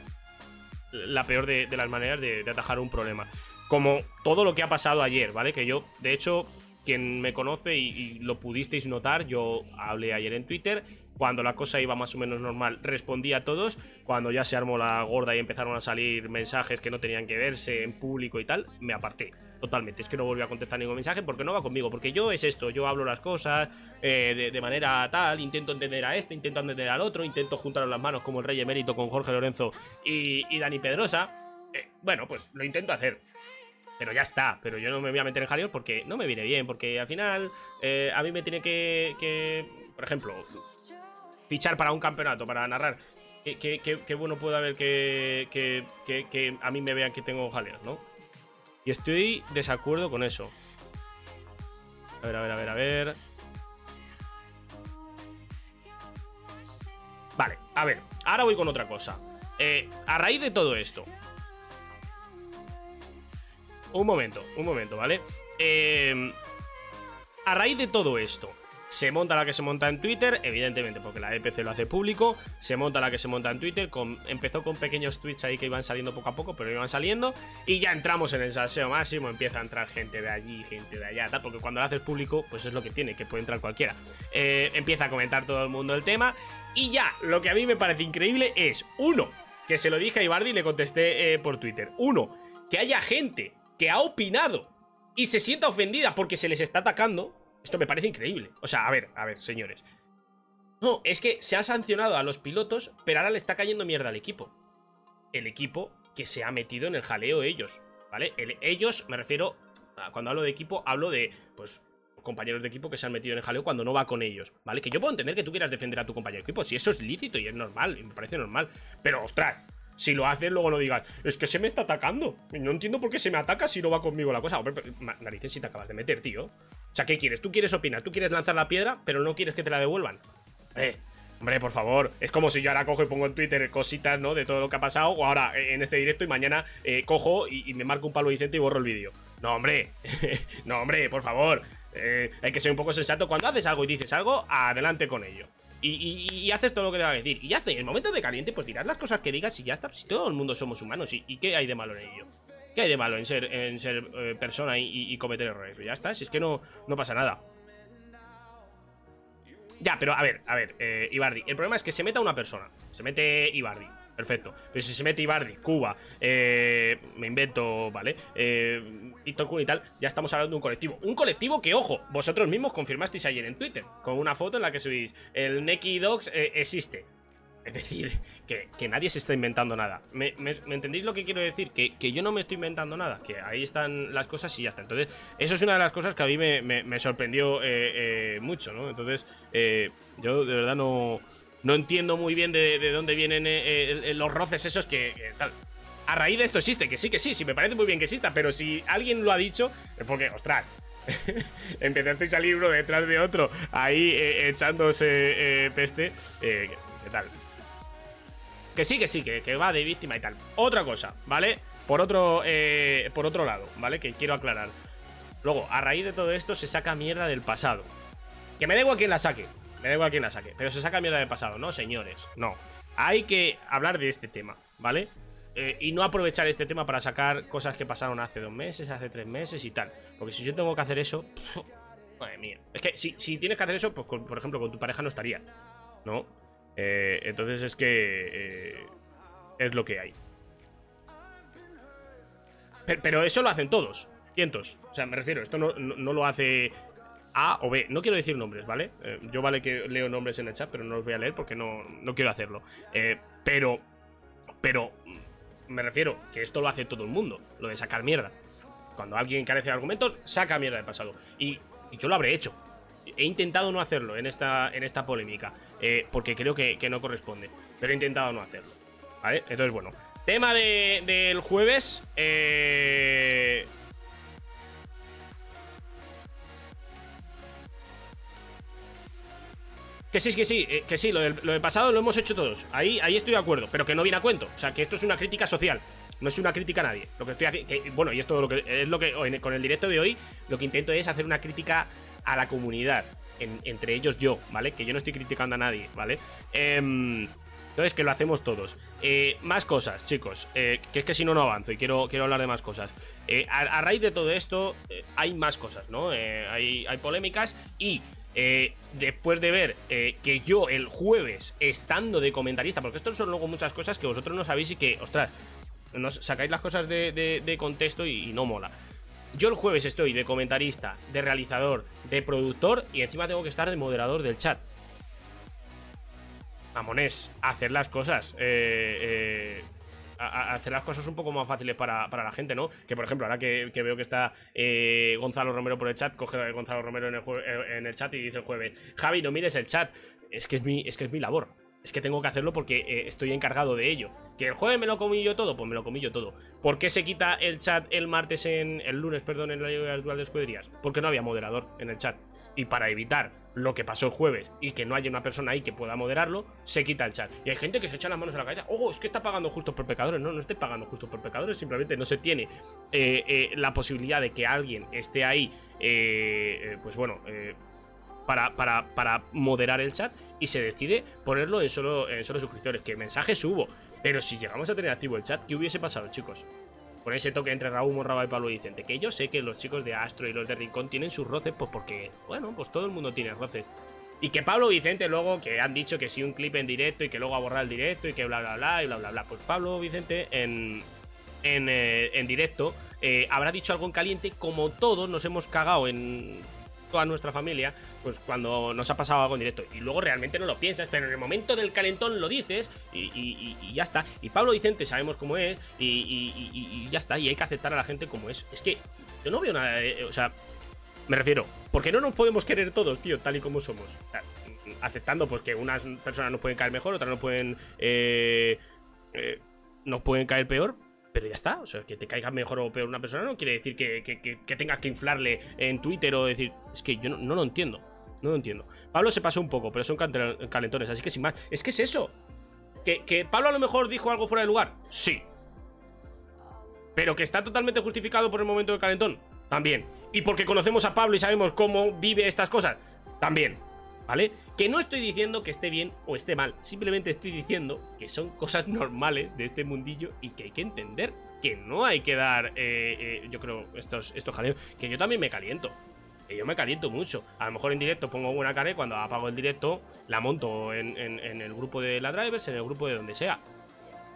la peor de, las maneras de, atajar un problema. Como todo lo que ha pasado ayer, ¿vale? Que yo, de hecho, quien me conoce y, lo pudisteis notar, yo hablé ayer en Twitter. Cuando la cosa iba más o menos normal, respondí a todos. Cuando ya se armó la gorda y empezaron a salir mensajes que no tenían que verse en público y tal, me aparté totalmente. Es que no volví a contestar ningún mensaje porque no va conmigo. Porque yo es esto, yo hablo las cosas eh, de, manera tal, intento entender a este, intento entender al otro, intento juntar las manos como el rey emérito con Jorge Lorenzo y, Dani Pedrosa. Eh, bueno, pues lo intento hacer pero ya está. Pero yo no me voy a meter en jaleo porque no me viene bien, porque al final eh, a mí me tiene que, por ejemplo, fichar para un campeonato, para narrar. Qué, bueno puede haber que, que, a mí me vean que tengo jaleos, ¿no? Y estoy desacuerdo con eso. A ver, a ver, a ver, a ver. Vale, a ver, ahora voy con otra cosa. Eh, a raíz de todo esto. Un momento, un momento, ¿vale? Eh, a raíz de todo esto, se monta la que se monta en Twitter, evidentemente porque la EPC lo hace público. Se monta la que se monta en Twitter. empezó con pequeños tweets ahí que iban saliendo poco a poco, pero iban saliendo. Y ya entramos en el salseo máximo. Empieza a entrar gente de allí, gente de allá. Porque cuando lo haces público, pues es lo que tiene, que puede entrar cualquiera. Eh, empieza a comentar todo el mundo el tema. Y ya, lo que a mí me parece increíble es, uno, que se lo dije a Ibardi y le contesté eh, por Twitter. Uno, que haya gente que ha opinado y se sienta ofendida porque se les está atacando esto me parece increíble. O sea, a ver, a ver, señores. No, es que se ha sancionado a los pilotos, pero ahora le está cayendo mierda al equipo. El equipo que se ha metido en el jaleo ellos, ¿vale? ellos, me refiero, cuando hablo de equipo, hablo de, pues, compañeros de equipo que se han metido en el jaleo cuando no va con ellos, ¿vale? Que yo puedo entender que tú quieras defender a tu compañero de equipo, si eso es lícito y es normal, y me parece normal. Pero, ostras, si lo haces, luego no digas, es que se me está atacando. No entiendo por qué se me ataca si no va conmigo la cosa. Hombre, narices, si te acabas de meter, tío. O sea, ¿qué quieres? Tú quieres opinar, tú quieres lanzar la piedra, pero no quieres que te la devuelvan. Eh, hombre, por favor. Es como si yo ahora cojo y pongo en Twitter cositas, ¿no? De todo lo que ha pasado. O ahora eh, en este directo y mañana eh, cojo y, me marco un palo Vicente y borro el vídeo. No, hombre. no, hombre, por favor. Eh, hay que ser un poco sensato. Cuando haces algo y dices algo, adelante con ello. Y, haces todo lo que te va a decir. Y ya está. Y en el momento de caliente, pues dirás las cosas que digas y ya está. Si todo el mundo somos humanos. ¿Y, y qué hay de malo en ello? ¿Qué hay de malo en ser, en ser eh, persona y, cometer errores? ya está, si es que no, no pasa nada. Ya, pero a ver, a ver, eh, Ibardi. El problema es que se meta una persona. Se mete Ibardi. Perfecto. Pero si se mete Ibardi, Cuba, eh, me invento, ¿vale? Eh, y tal, ya estamos hablando de un colectivo. Un colectivo que, ojo, vosotros mismos confirmasteis ayer en Twitter, con una foto en la que subís, el Neki Dogs eh, existe. Es decir, que, nadie se está inventando nada. ¿Me, entendéis lo que quiero decir? Que, yo no me estoy inventando nada, que ahí están las cosas y ya está. Entonces, eso es una de las cosas que a mí me, sorprendió eh, eh, mucho, ¿no? Entonces, eh, yo de verdad no, no entiendo muy bien de, dónde vienen los roces esos que, tal. A raíz de esto existe, que sí, que sí, sí, me parece muy bien que exista, pero si alguien lo ha dicho, es porque, ostras, empezaste a salir uno detrás de otro ahí echándose peste. ¿Qué tal? Que sí, que sí, que, va de víctima y tal. Otra cosa, ¿vale? Por otro, eh, por otro lado, ¿vale? Que quiero aclarar. Luego, a raíz de todo esto, se saca mierda del pasado. Que me da igual quién la saque. Me da igual quién la saque. Pero se saca mierda del pasado, no, señores. No. Hay que hablar de este tema, ¿vale? Eh, y no aprovechar este tema para sacar cosas que pasaron hace dos meses, hace tres meses y tal. Porque si yo tengo que hacer eso. madre mía. Es que si, si, tienes que hacer eso, pues por ejemplo, con tu pareja no estaría. ¿No? Eh, entonces es que eh, es lo que hay. Pero, eso lo hacen todos, cientos. O sea, me refiero, esto no, lo hace A o B. No quiero decir nombres, ¿vale? Yo vale que leo nombres en el chat, pero no los voy a leer porque no, no quiero hacerlo. pero, pero me refiero que esto lo hace todo el mundo, lo de sacar mierda. Cuando alguien carece de argumentos, saca mierda del pasado. y yo lo habré hecho. He intentado no hacerlo en esta, en esta polémica, eh, porque creo que, no corresponde, pero he intentado no hacerlo. ¿Vale? Entonces, bueno. Tema del jueves. Eh... Que sí, que sí, eh, que sí, lo del, pasado lo hemos hecho todos. Ahí, ahí estoy de acuerdo, pero que no viene a cuento. O sea, que esto es una crítica social. No es una crítica a nadie. Lo que estoy haciendo. Bueno, y esto lo que, es lo que. Con el directo de hoy, lo que intento es hacer una crítica a la comunidad. entre ellos yo, ¿vale? Que yo no estoy criticando a nadie, ¿vale? Em, entonces, que lo hacemos todos. Eh, más cosas, chicos. Eh, que es que si no, no avanzo y quiero, quiero hablar de más cosas. Eh, a, raíz de todo esto, hay más cosas, ¿no? hay, hay polémicas y después de ver que yo el jueves, estando de comentarista, porque esto son luego muchas cosas que vosotros no sabéis y que, ostras, sacáis las cosas de, contexto y, no mola. Yo el jueves estoy de comentarista, de realizador, de productor y encima tengo que estar de moderador del chat. Mamones, hacer las cosas. Eh, eh, hacer las cosas un poco más fáciles para, la gente, ¿no? Que por ejemplo, ahora que, veo que está eh, Gonzalo Romero por el chat, coge a Gonzalo Romero en el, en el, chat y dice el jueves, Javi, no mires el chat. Es que es mi, es que es mi labor. Es que tengo que hacerlo porque eh, estoy encargado de ello. ¿Que el jueves me lo comí yo todo? Pues me lo comí yo todo. ¿Por qué se quita el chat el martes en. el lunes, perdón, en la Liga Virtual de Escuderías? Porque no había moderador en el chat. Y para evitar lo que pasó el jueves y que no haya una persona ahí que pueda moderarlo, se quita el chat. Y hay gente que se echa las manos a la cabeza. Oh, es que está pagando justos por pecadores. No, no esté pagando justos por pecadores. Simplemente no se tiene eh, eh, la posibilidad de que alguien esté ahí. eh, eh, pues bueno. para, para, para moderar el chat y se decide ponerlo en solo, en solo suscriptores. Que mensajes hubo. Pero si llegamos a tener activo el chat, ¿qué hubiese pasado, chicos? Con ese toque entre Raúl Morraba y Pablo Vicente. Que yo sé que los chicos de Astro y los de Rincón tienen sus roces, pues porque, bueno, pues todo el mundo tiene roces. Y que Pablo Vicente luego, que han dicho que sí un clip en directo y que luego ha borrado el directo y que bla bla bla y bla bla bla. Pues Pablo Vicente en, en, eh, en directo eh, habrá dicho algo en caliente, como todos nos hemos cagado en toda nuestra familia, pues cuando nos ha pasado algo en directo. Y luego realmente no lo piensas, pero en el momento del calentón lo dices y, ya está. Y Pablo Vicente sabemos cómo es y, ya está. Y hay que aceptar a la gente como es. Es que yo no veo nada, de- o sea, me refiero, porque no nos podemos querer todos, tío, tal y como somos. Aceptando pues que unas personas nos pueden caer mejor, otras nos pueden eh, eh, nos pueden caer peor, pero ya está. O sea, que te caiga mejor o peor una persona no quiere decir que, que, que- tengas que inflarle en Twitter o decir. Es que yo no, lo entiendo. No lo entiendo. Pablo se pasó un poco, pero son calentones, así que sin más. Es que es eso. ¿Que, que Pablo a lo mejor dijo algo fuera de lugar. Sí. Pero que está totalmente justificado por el momento del calentón. También. Y porque conocemos a Pablo y sabemos cómo vive estas cosas. También. ¿Vale? Que no estoy diciendo que esté bien o esté mal. Simplemente estoy diciendo que son cosas normales de este mundillo y que hay que entender que no hay que dar, eh, eh, yo creo, estos, estos jaleos. Que yo también me caliento. Que yo me caliento mucho. A lo mejor en directo pongo buena cara y cuando apago el directo la monto en, en- el grupo de la drivers, en el grupo de donde sea.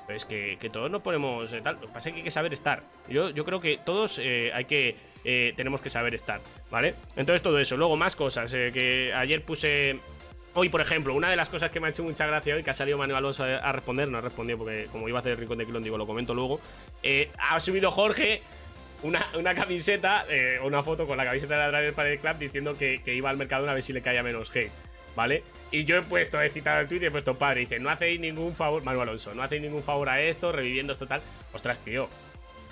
Pues que, que todos nos ponemos eh, tal. Lo que pasa es que hay que saber estar. Yo, yo creo que todos hay que. eh, tenemos que saber estar, ¿vale? Entonces todo eso. Luego más cosas. que ayer puse. Hoy, por ejemplo, una de las cosas que me ha hecho mucha gracia hoy, que ha salido Manuel Alonso a, responder, no ha respondido porque como iba a hacer rincón de Quilón, digo, lo comento luego. eh, ha subido Jorge una, una camiseta, eh, una foto con la camiseta de la Driver para el Club diciendo que, iba al mercado a ver si le caía menos hate, ¿vale? Y yo he puesto, he citado el tweet y he puesto padre, dice, no hacéis ningún favor, Manuel Alonso, no hacéis ningún favor a esto, reviviendo esto tal. Ostras, tío,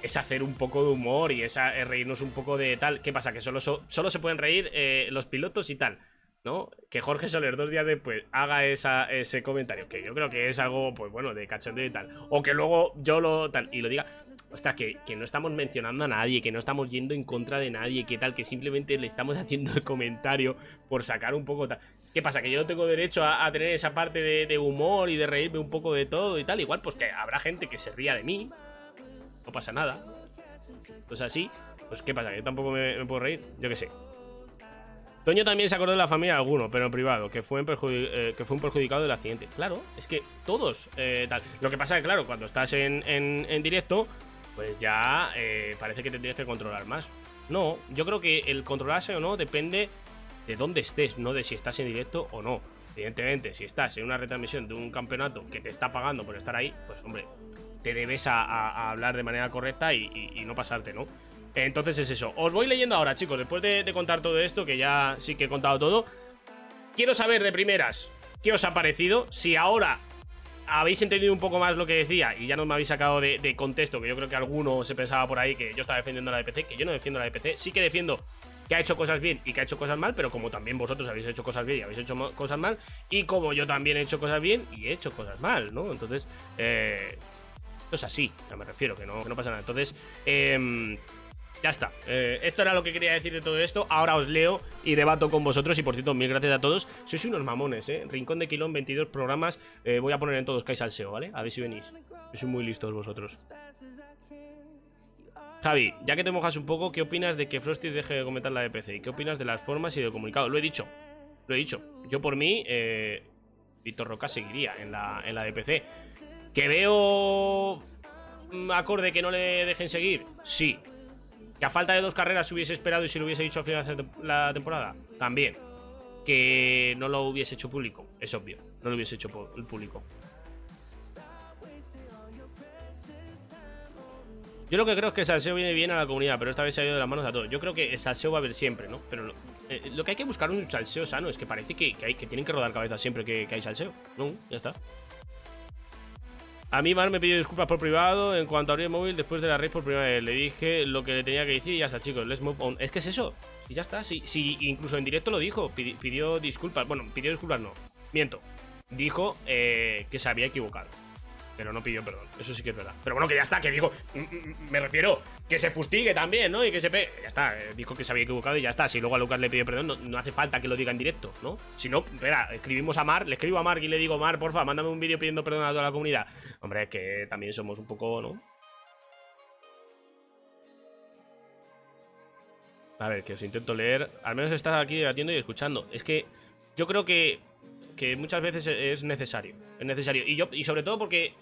es hacer un poco de humor y es, es reírnos un poco de tal. ¿Qué pasa? Que solo, so- solo se pueden reír eh, los pilotos y tal. ¿No? Que Jorge Soler dos días después haga esa, ese comentario, que yo creo que es algo, pues bueno, de cachondeo y tal. O que luego yo lo tal y lo diga. Ostras, que, que no estamos mencionando a nadie, que no estamos yendo en contra de nadie, que tal, que simplemente le estamos haciendo el comentario por sacar un poco tal. ¿Qué pasa? Que yo no tengo derecho a, tener esa parte de, humor y de reírme un poco de todo y tal. Igual, pues que habrá gente que se ría de mí. No pasa nada. Pues así, pues ¿qué pasa? Yo tampoco me, me puedo reír. Yo qué sé. Toño también se acordó de la familia de alguno, pero en privado, eh, que fue un perjudicado del accidente. Claro, es que todos eh, tal. Lo que pasa es que, claro, cuando estás en, en- directo, pues ya eh, parece que te tienes que controlar más. No, yo creo que el controlarse o no depende de dónde estés, no de si estás en directo o no. Evidentemente, si estás en una retransmisión de un campeonato que te está pagando por estar ahí, pues hombre, te debes a, hablar de manera correcta y no pasarte, ¿no? Entonces es eso. Os voy leyendo ahora, chicos, después de, de contar todo esto, que ya sí que he contado todo. Quiero saber de primeras qué os ha parecido. Si ahora habéis entendido un poco más lo que decía y ya no me habéis sacado de, de contexto, que yo creo que alguno se pensaba por ahí que yo estaba defendiendo la DPC, que yo no defiendo la DPC, sí que defiendo que ha hecho cosas bien y que ha hecho cosas mal, pero como también vosotros habéis hecho cosas bien y habéis hecho cosas mal, y como yo también he hecho cosas bien y he hecho cosas mal, ¿no? Entonces, eh, esto es así, me refiero, que no, que no pasa nada. Entonces, em, ya está. Eh, esto era lo que quería decir de todo esto. Ahora os leo y debato con vosotros. Y por cierto, mil gracias a todos. Sois unos mamones, ¿eh? Rincón de Quilón, 22 programas. Eh, voy a poner en todos Kais al SEO, ¿vale? A ver si venís. Sois muy listos vosotros. Javi, ya que te mojas un poco, ¿qué opinas de que Frosty deje de comentar la EPC? ¿Y qué opinas de las formas y del comunicado? Lo he dicho. Lo he dicho. Yo por mí, eh, Víctor Roca seguiría en la, en la DPC. ¿Que veo mm, acorde que no le dejen seguir? Sí. ¿Que a falta de dos carreras hubiese esperado y si lo hubiese dicho al final de la temporada? También. Que no lo hubiese hecho público. Es obvio. No lo hubiese hecho pu- público. Yo lo que creo es que el salseo viene bien a la comunidad, pero esta vez se ha ido de las manos a todos. Yo creo que el salseo va a haber siempre, ¿no? Pero lo, eh, lo que hay que buscar un salseo sano. Es que parece que, hay, que tienen que rodar cabezas siempre que, que hay salseo. No, ya está. A mí Mar me pidió disculpas por privado en cuanto a abrir el móvil después de la raid por primera vez. Le dije lo que le tenía que decir y ya está, chicos. Let's move on. Es que es eso. Y ya está. Sí incluso en directo lo dijo. Pidi- pidió disculpas. Bueno, pidió disculpas no. Miento. Dijo eh, que se había equivocado. Pero no pidió perdón. Eso sí que es verdad. Pero bueno, que ya está. Que digo, mm, mm, me refiero que se fustigue también, ¿no? Y que se pe... Ya está. eh, dijo que se había equivocado y ya está. Si luego a Lucas le pidió perdón, no, no hace falta que lo diga en directo, ¿no? Si no, espera, escribimos a Mar, le escribo a Mar y le digo, Mar, porfa, mándame un vídeo pidiendo perdón a toda la comunidad. Hombre, es que también somos un poco, ¿no? A ver, que os intento leer. Al menos estás aquí debatiendo y escuchando. Es que yo creo que, que muchas veces es necesario. Es necesario. Y yo, y sobre todo porque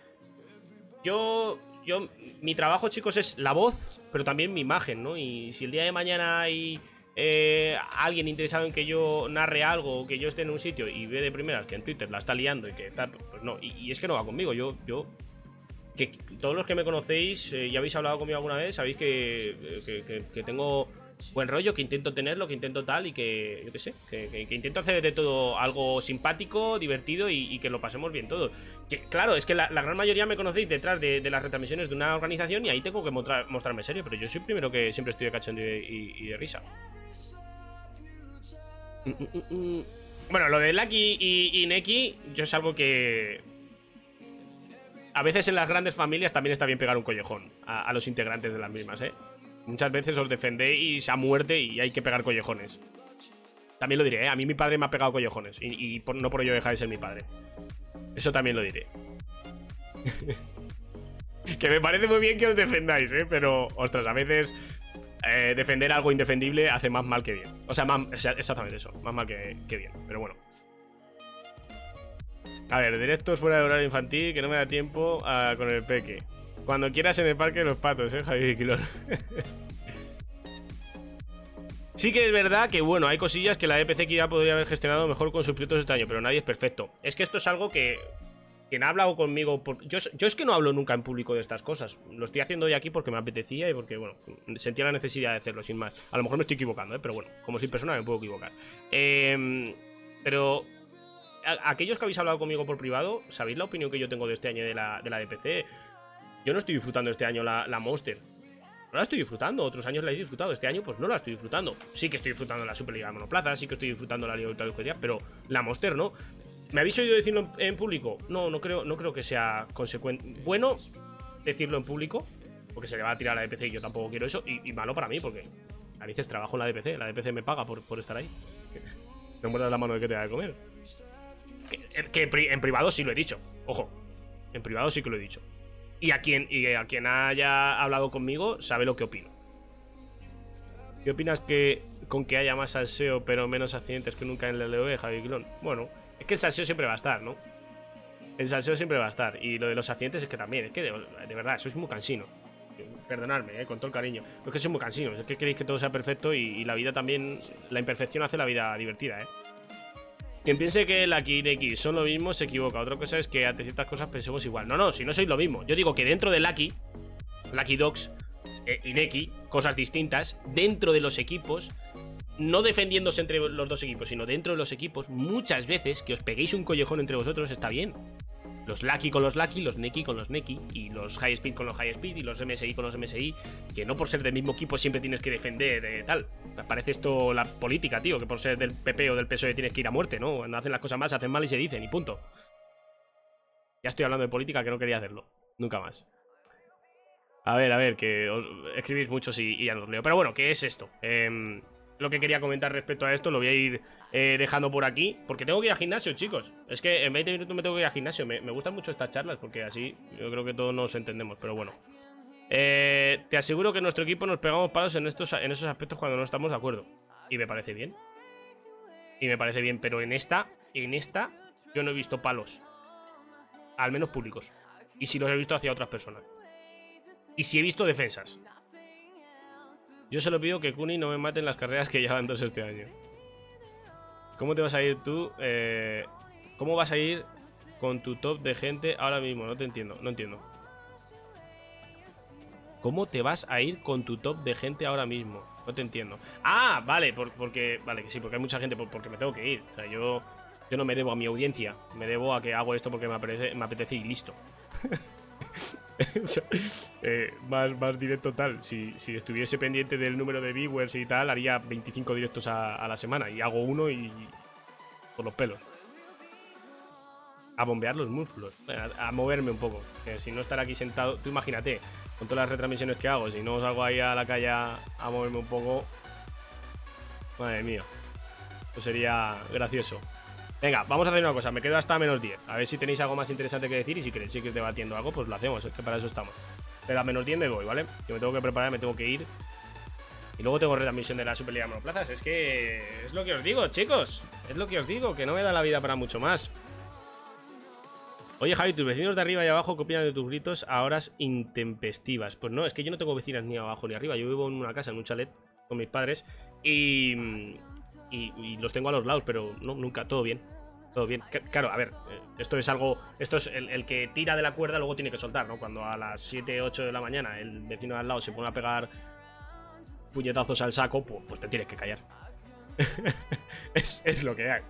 yo. Yo. Mi trabajo, chicos, es la voz, pero también mi imagen, ¿no? Y si el día de mañana hay. eh, alguien interesado en que yo narre algo o que yo esté en un sitio y ve de primeras que en Twitter la está liando y que tal, pues no. Y, y es que no va conmigo. Yo, yo que todos los que me conocéis eh, ya habéis hablado conmigo alguna vez, sabéis que, eh, que tengo buen rollo, que intento tenerlo, que intento tal y que, yo qué sé, que, intento hacer de todo algo simpático, divertido y, que lo pasemos bien todo. Claro, es que la, gran mayoría me conocéis detrás de, las retransmisiones de una organización y ahí tengo que mostrar- mostrarme serio, pero yo soy primero que siempre estoy de cachondeo y, de risa. Bueno, lo de Lucky y, y Neki, yo es algo que, a veces en las grandes familias también está bien pegar un collejón a, a los integrantes de las mismas, ¿eh? Muchas veces os defendéis a muerte y hay que pegar collejones. También lo diré, ¿eh? A mí mi padre me ha pegado collejones y, no por ello deja de ser mi padre. Eso también lo diré. que me parece muy bien que os defendáis, ¿eh? Pero, ostras, a veces eh, defender algo indefendible hace más mal que bien. O sea, más- exactamente eso, más mal que, que bien. Pero bueno. A ver, directos fuera de horario infantil, que no me da tiempo ah, con el peque. Cuando quieras en el parque de los patos, eh, Javi Quilón. sí que es verdad que, bueno, hay cosillas que la EPC ya podría haber gestionado mejor con sus pilotos este año, pero nadie es perfecto. Es que esto es algo que. Quien ha hablado conmigo. por- yo, es que no hablo nunca en público de estas cosas. Lo estoy haciendo hoy aquí porque me apetecía y porque, bueno, sentía la necesidad de hacerlo, sin más. A lo mejor me estoy equivocando, ¿eh? pero bueno, como soy persona me puedo equivocar. Em, pero aquellos que habéis hablado conmigo por privado, ¿sabéis la opinión que yo tengo de este año de la, de la DPC? Yo no estoy disfrutando este año la, la Monster. No la estoy disfrutando, otros años la he disfrutado. Este año, pues no la estoy disfrutando. Sí que estoy disfrutando la Superliga de Monoplaza, sí que estoy disfrutando la Liga de Ultra pero la Monster no. ¿Me habéis oído decirlo en, público? No, no creo, no creo que sea consecuente. Bueno decirlo en público, porque se le va a tirar a la DPC y yo tampoco quiero eso. Y, malo para mí, porque narices trabajo en la DPC. La DPC me paga por, estar ahí. No muerdas la mano de que te da de comer. Que, en privado sí lo he dicho. Ojo. En privado sí que lo he dicho. Y a quien, y a quien haya hablado conmigo sabe lo que opino. ¿Qué opinas que con que haya más salseo pero menos accidentes que nunca en el LOE, Javi Clon? Bueno, es que el salseo siempre va a estar, ¿no? El salseo siempre va a estar. Y lo de los accidentes es que también, es que de, verdad, sois muy cansino. Perdonadme, eh, con todo el cariño. Pero es que soy muy cansino. Es que queréis que todo sea perfecto y la vida también. La imperfección hace la vida divertida, ¿eh? Quien piense que la y Neki son lo mismo se equivoca. Otra cosa es que ante ciertas cosas pensemos igual. No, no, si no sois lo mismo. Yo digo que dentro de Lucky, Lucky Dogs eh, y Neki, cosas distintas, dentro de los equipos, no defendiéndose entre los dos equipos, sino dentro de los equipos, muchas veces que os peguéis un collejón entre vosotros está bien. Los Lucky con los Lucky, los Neki con los Neki, y los High Speed con los High Speed, y los MSI con los MSI, que no por ser del mismo equipo siempre tienes que defender de tal. Parece esto la política, tío, que por ser del PP o del PSOE tienes que ir a muerte, ¿no? Hacen las cosas mal, hacen mal y se dicen, y punto. Ya estoy hablando de política que no quería hacerlo. Nunca más. A ver, a ver, que os escribís muchos y, y ya no os leo. Pero bueno, ¿qué es esto? Em, lo que quería comentar respecto a esto lo voy a ir eh, dejando por aquí. Porque tengo que ir al gimnasio, chicos. Es que en 20 minutos me tengo que ir al gimnasio. Me, gustan mucho estas charlas porque así yo creo que todos nos entendemos. Pero bueno. Eh, te aseguro que en nuestro equipo nos pegamos palos en, estos, en esos aspectos cuando no estamos de acuerdo. Y me parece bien. Y me parece bien. Pero en esta, en esta, yo no he visto palos. Al menos públicos. Y si los he visto hacia otras personas. Y si he visto defensas. Yo solo pido que Kuni no me mate en las carreras que llevan dos este año. ¿Cómo te vas a ir tú? Eh, ¿Cómo vas a ir con tu top de gente ahora mismo? No te entiendo, no entiendo. ¿Cómo te vas a ir con tu top de gente ahora mismo? No te entiendo. Ah, vale, por- porque. Vale, que sí, porque hay mucha gente, por- porque me tengo que ir. O sea, yo. Yo no me debo a mi audiencia. Me debo a que hago esto porque me apetece, me apetece y listo. Eh, más, directo tal. Si, si estuviese pendiente del número de viewers y tal, haría 25 directos a, la semana. Y hago uno y. por los pelos. A bombear los músculos. A, a moverme un poco. Si no estar aquí sentado. Tú imagínate, con todas las retransmisiones que hago, si no salgo ahí a la calle a, moverme un poco. Madre mía. Eso sería gracioso. Venga, vamos a hacer una cosa. Me quedo hasta menos 10. A ver si tenéis algo más interesante que decir. Y si queréis seguir debatiendo algo, pues lo hacemos. Es que para eso estamos. Pero a menos 10 me voy, ¿vale? Que me tengo que preparar, me tengo que ir. Y luego tengo retransmisión de la Superliga Monoplazas. Es que es lo que os digo, chicos. Es lo que os digo, que no me da la vida para mucho más. Oye, Javi, tus vecinos de arriba y abajo ¿qué opinan de tus gritos a horas intempestivas? Pues no, es que yo no tengo vecinas ni abajo ni arriba. Yo vivo en una casa, en un chalet, con mis padres. Y, y, los tengo a los lados, pero nunca, todo bien. Todo bien. Claro, a ver, eh, esto es algo. Esto es el, que tira de la cuerda, luego tiene que soltar, ¿no? Cuando a las 7, 8 de la mañana el vecino de al lado se pone a pegar puñetazos al saco, pues, te tienes que callar. es, lo que hay.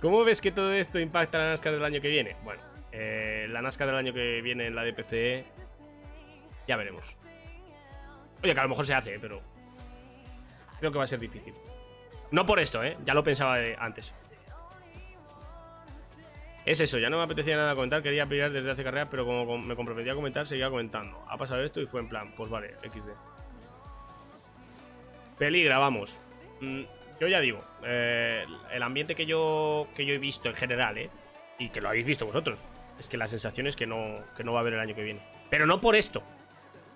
¿Cómo ves que todo esto impacta la NASCAR del año que viene? Bueno, eh, la NASCAR del año que viene en la DPC. Ya veremos. Oye, que a lo mejor se hace, pero. Creo que va a ser difícil. No por esto, ¿eh? Ya lo pensaba antes. Es eso, ya no me apetecía nada comentar, quería pillar desde hace carreras, pero como com- me comprometí a comentar, seguía comentando. Ha pasado esto y fue en plan, pues vale, XD. Peligra, vamos. Mm, yo ya digo, eh, el ambiente que yo, que yo he visto en general, ¿eh? Y que lo habéis visto vosotros, es que la sensación es que no, que no va a haber el año que viene. Pero no por esto,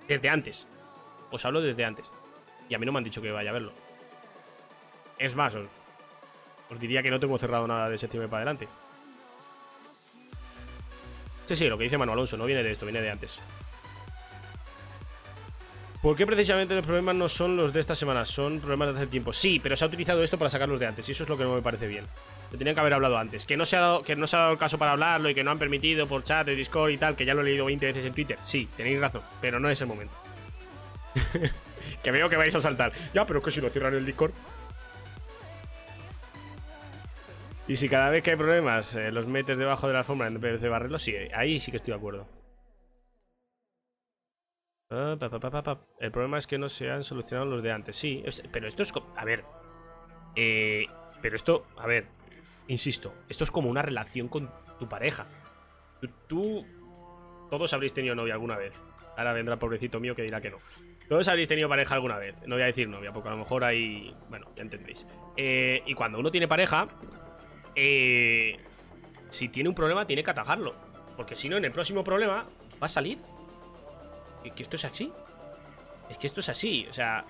desde antes. Os hablo desde antes. Y a mí no me han dicho que vaya a verlo. Es más, os, diría que no tengo cerrado nada de septiembre para adelante. Sí, sí, lo que dice Manu Alonso, no viene de esto, viene de antes. ¿Por qué precisamente los problemas no son los de esta semana? Son problemas de hace tiempo. Sí, pero se ha utilizado esto para sacarlos de antes, y eso es lo que no me parece bien. Lo tenían que haber hablado antes. Que no se ha dado, que no se ha dado el caso para hablarlo y que no han permitido por chat de Discord y tal, que ya lo he leído 20 veces en Twitter. Sí, tenéis razón, pero no es el momento. que veo que vais a saltar. Ya, pero que si no cierran el Discord. Y si cada vez que hay problemas eh, los metes debajo de la alfombra en vez de barrerlos, sí, ahí sí que estoy de acuerdo. Ah. El problema es que no se han solucionado los de antes. Sí, es- pero esto es. A ver. eh, pero esto. A ver. Insisto. Esto es como una relación con tu pareja. Tú- todos habréis tenido novia alguna vez. Ahora vendrá el pobrecito mío que dirá que no. Todos habréis tenido pareja alguna vez. No voy a decir novia, porque a lo mejor hay. Bueno, ya entendéis. Eh, y cuando uno tiene pareja. eh, si tiene un problema, tiene que atajarlo. Porque si no, en el próximo problema va a salir. Es que esto es así. Es que esto es así. O sea,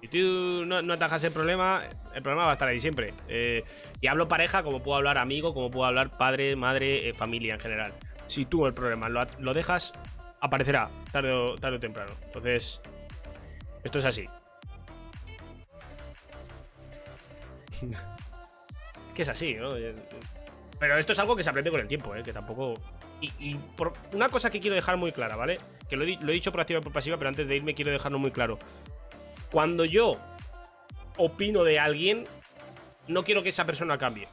si tú no, atajas el problema, el problema va a estar ahí siempre. Eh, y hablo pareja como puedo hablar amigo, como puedo hablar padre, madre, familia en general. Si tú el problema lo, lo dejas, aparecerá tarde o, tarde o temprano. Entonces, esto es así. que es así, ¿no? Eh, Pero esto es algo que se aprende con el tiempo, ¿eh? Que tampoco... Y, y por una cosa que quiero dejar muy clara, ¿vale? Que lo he, lo he dicho por activa y por pasiva, pero antes de irme quiero dejarlo muy claro. Cuando yo opino de alguien, no quiero que esa persona cambie.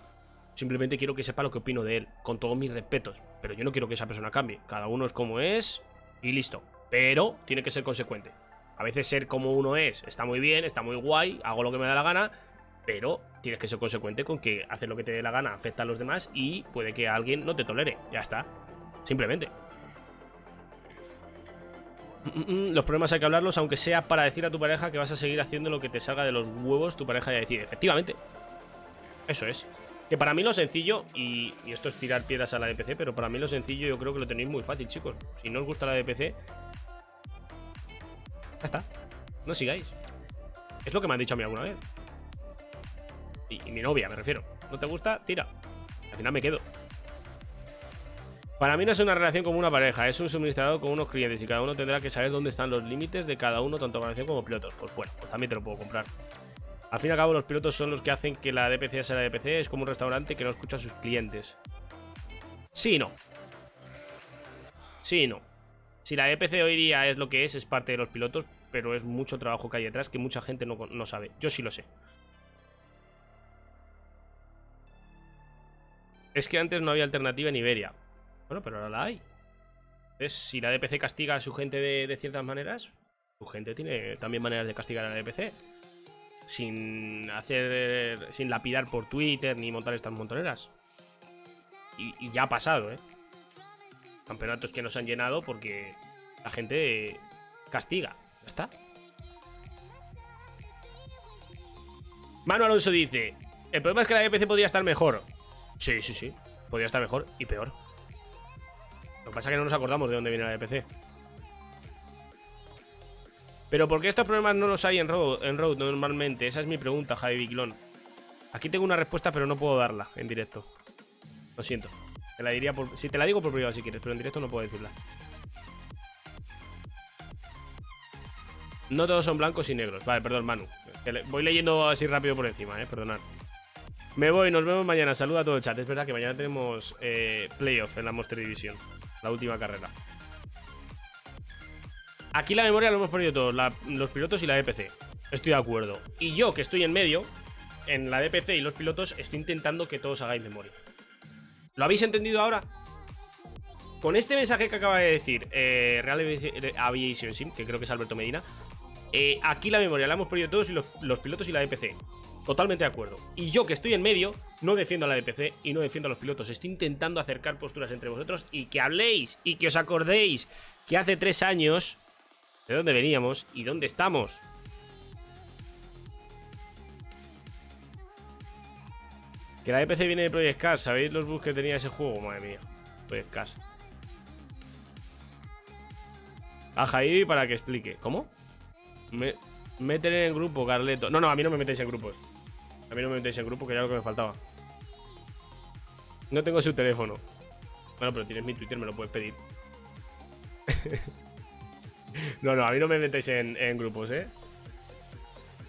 Simplemente quiero que sepa lo que opino de él, con todos mis respetos. Pero yo no quiero que esa persona cambie. Cada uno es como es y listo. Pero tiene que ser consecuente. A veces ser como uno es está muy bien, está muy guay, hago lo que me da la gana, pero tienes que ser consecuente con que hacer lo que te dé la gana afecta a los demás y puede que alguien no te tolere. Ya está. Simplemente. Mm, mm, mm, Los problemas hay que hablarlos, aunque sea para decir a tu pareja que vas a seguir haciendo lo que te salga de los huevos, tu pareja ya decide. Efectivamente. Eso es. Que para mí lo sencillo, y, y esto es tirar piedras a la DPC, pero para mí lo sencillo yo creo que lo tenéis muy fácil, chicos. Si no os gusta la DPC, ya está. No sigáis. Es lo que me han dicho a mí alguna vez. Y, mi novia, me refiero. ¿No te gusta? Tira. Al final me quedo. Para mí no es una relación como una pareja, es un suministrador con unos clientes y cada uno tendrá que saber dónde están los límites de cada uno, tanto relación como pilotos. Pues bueno, pues también te lo puedo comprar. Al fin y al cabo, los pilotos son los que hacen que la DPC sea la DPC, es como un restaurante que no escucha a sus clientes. Sí y no. Sí y no. Si la EPC hoy día es lo que es, es parte de los pilotos, pero es mucho trabajo que hay detrás que mucha gente no, no sabe. Yo sí lo sé. Es que antes no había alternativa en Iberia. Bueno, pero ahora la hay. Entonces, si la DPC castiga a su gente de ciertas maneras, su gente tiene también maneras de castigar a la DPC. Sin hacer. sin lapidar por Twitter ni montar estas montoneras. Y, ya ha pasado, ¿eh? Campeonatos que no se han llenado porque la gente castiga. Ya está. Manu Alonso dice: El problema es que la DPC podría estar mejor. Sí, sí, sí. Podría estar mejor y peor. Lo que pasa es que no nos acordamos de dónde viene la DPC. Pero ¿por qué estos problemas no los hay en Road, en Road normalmente? Esa es mi pregunta, Javi Biclón. Aquí tengo una respuesta, pero no puedo darla en directo. Lo siento. Te la diría por. Te la digo por privado si quieres, pero en directo no puedo decirla. No todos son blancos y negros. Vale, perdón, Manu. Voy leyendo así rápido por encima, eh. Perdonad. Me voy, nos vemos mañana. Saluda a todo el chat. Es verdad que mañana tenemos eh, playoff en la Monster Division. La última carrera. Aquí la memoria lo hemos perdido todos, los pilotos y la DPC. Estoy de acuerdo. Y yo, que estoy en medio, en la DPC y los pilotos, estoy intentando que todos hagáis memoria. ¿Lo habéis entendido ahora? Con este mensaje que acaba de decir eh, Real Avi- Aviation Sim, que creo que es Alberto Medina, eh, aquí la memoria la hemos perdido todos y los, los pilotos y la DPC. Totalmente de acuerdo. Y yo que estoy en medio, no defiendo a la DPC y no defiendo a los pilotos. Estoy intentando acercar posturas entre vosotros y que habléis y que os acordéis que hace tres años de dónde veníamos y dónde estamos. Que la DPC viene de Project Cars. ¿Sabéis los bugs que tenía ese juego? Madre mía. Project Cars. A Javi para que explique. ¿Cómo? Me, meter en grupo, Carleto. No, no, a mí no me metéis en grupos. A mí no me metéis en grupo, que era lo que me faltaba. No tengo su teléfono. Bueno, pero tienes mi Twitter, me lo puedes pedir. no, no, a mí no me metéis en, en grupos, ¿eh?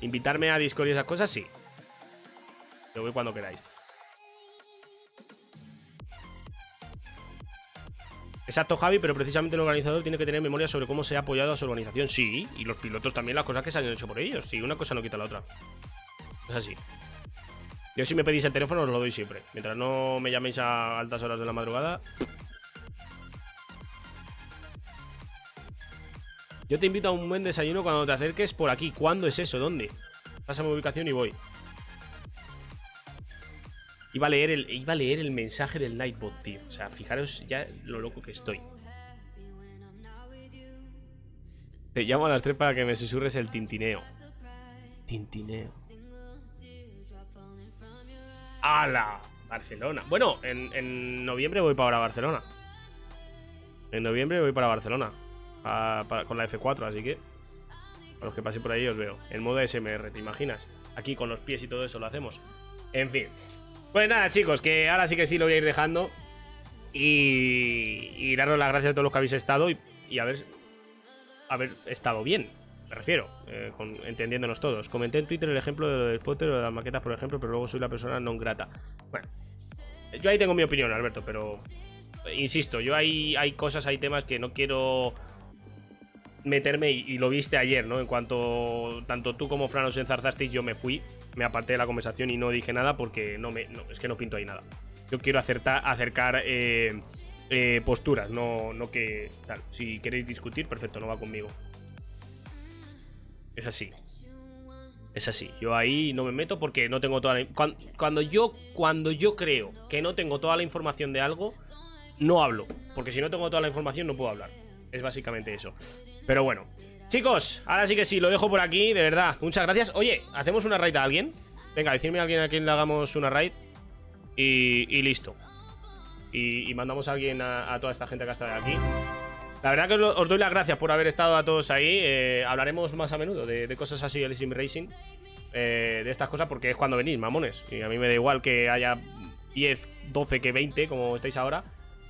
Invitarme a Discord y esas cosas, sí. Yo voy cuando queráis. Exacto, Javi, pero precisamente el organizador tiene que tener memoria sobre cómo se ha apoyado a su organización. Sí, y los pilotos también, las cosas que se han hecho por ellos. Sí, una cosa no quita la otra. Es así. Yo si me pedís el teléfono os lo doy siempre. Mientras no me llaméis a altas horas de la madrugada. Yo te invito a un buen desayuno cuando te acerques por aquí. ¿Cuándo es eso? ¿Dónde? Pásame ubicación y voy. Iba a leer el, iba a leer el mensaje del Nightbot, tío. O sea, fijaros ya lo loco que estoy. Te llamo a las 3 para que me susurres el tintineo. Tintineo. ¡Hala! Barcelona. Bueno, en, en noviembre voy para Barcelona. En noviembre voy para Barcelona. Con la F4, así que. A los que pasen por ahí os veo. En modo SMR, ¿te imaginas? Aquí con los pies y todo eso lo hacemos. En fin. Pues nada, chicos, que ahora sí que sí lo voy a ir dejando. Y, y daros las gracias a todos los que habéis estado y, y haber, haber estado bien. Me refiero, eh, entendiéndonos todos. Comenté en Twitter el ejemplo de lo del spotter o de las maquetas, por ejemplo, pero luego soy la persona no grata. Bueno, yo ahí tengo mi opinión, Alberto, pero insisto, yo hay, hay cosas, hay temas que no quiero meterme y, lo viste ayer, ¿no? En cuanto tanto tú como Fran os enzarzasteis, yo me fui, me aparté de la conversación y no dije nada porque no me, es que no pinto ahí nada. Yo quiero acertar, acercar eh, eh, posturas, no, no que. Si queréis discutir, perfecto, no va conmigo. Es así. Es así. Yo ahí no me meto porque no tengo toda la cuan- cuando, yo cuando yo creo que no tengo toda la información de algo, no hablo, porque si no tengo toda la información no puedo hablar. Es básicamente eso. Pero bueno. Chicos, ahora sí que sí, lo dejo por aquí, de verdad. Muchas gracias. Oye, ¿hacemos una raid a alguien? Venga, decirme a alguien a quien le hagamos una raid. Y, y listo. Y, mandamos a alguien a, toda esta gente que está de aquí. La verdad que os, doy las gracias por haber estado a todos ahí. Eh, hablaremos más a menudo de, cosas así, el Sim Racing. eh, de estas cosas, porque es cuando venís, mamones. Y a mí me da igual que haya 10, 12 que 20, como estáis ahora.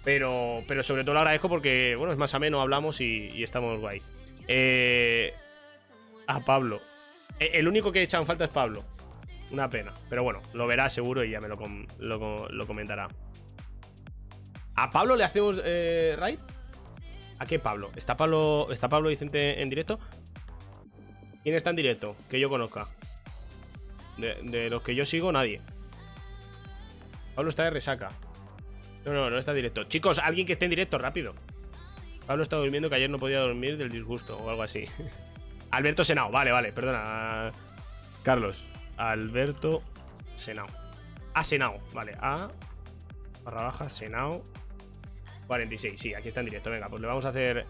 Pero, pero sobre todo lo agradezco porque, bueno, es más ameno, hablamos y, estamos guay. Eh, a Pablo. E- El único que he echado en falta es Pablo. Una pena. Pero bueno, lo verá seguro y ya me lo, lo comentará. ¿A Pablo le hacemos eh, raid? ¿A qué Pablo? ¿Está Pablo, ¿Está Pablo Vicente en directo? ¿Quién está en directo? Que yo conozca. De, de los que yo sigo, nadie. Pablo está de resaca. No, no, no está en directo. Chicos, alguien que esté en directo, rápido. Pablo está durmiendo que ayer no podía dormir del disgusto o algo así. Alberto Senao, vale, vale, perdona. Carlos. Alberto Senao. A Senao, vale. A barra baja Senao 46. Sí, aquí está en directo. Venga, pues le vamos a hacer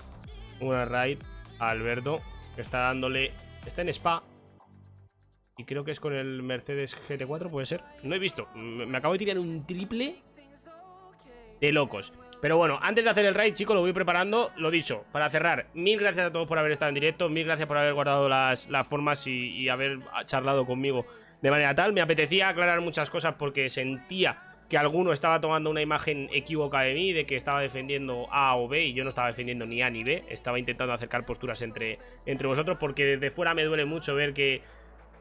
una raid a Alberto, que está dándole. Está en Spa. Y creo que es con el Mercedes GT4, puede ser. No he visto. Me acabo de tirar un triple de locos. Pero bueno, antes de hacer el raid, chicos, lo voy preparando. Lo dicho, para cerrar, mil gracias a todos por haber estado en directo. Mil gracias por haber guardado las, las formas y, y haber charlado conmigo de manera tal. Me apetecía aclarar muchas cosas porque sentía que alguno estaba tomando una imagen equívoca de mí, de que estaba defendiendo A o B y yo no estaba defendiendo ni A ni B. Estaba intentando acercar posturas entre, entre vosotros porque desde fuera me duele mucho ver que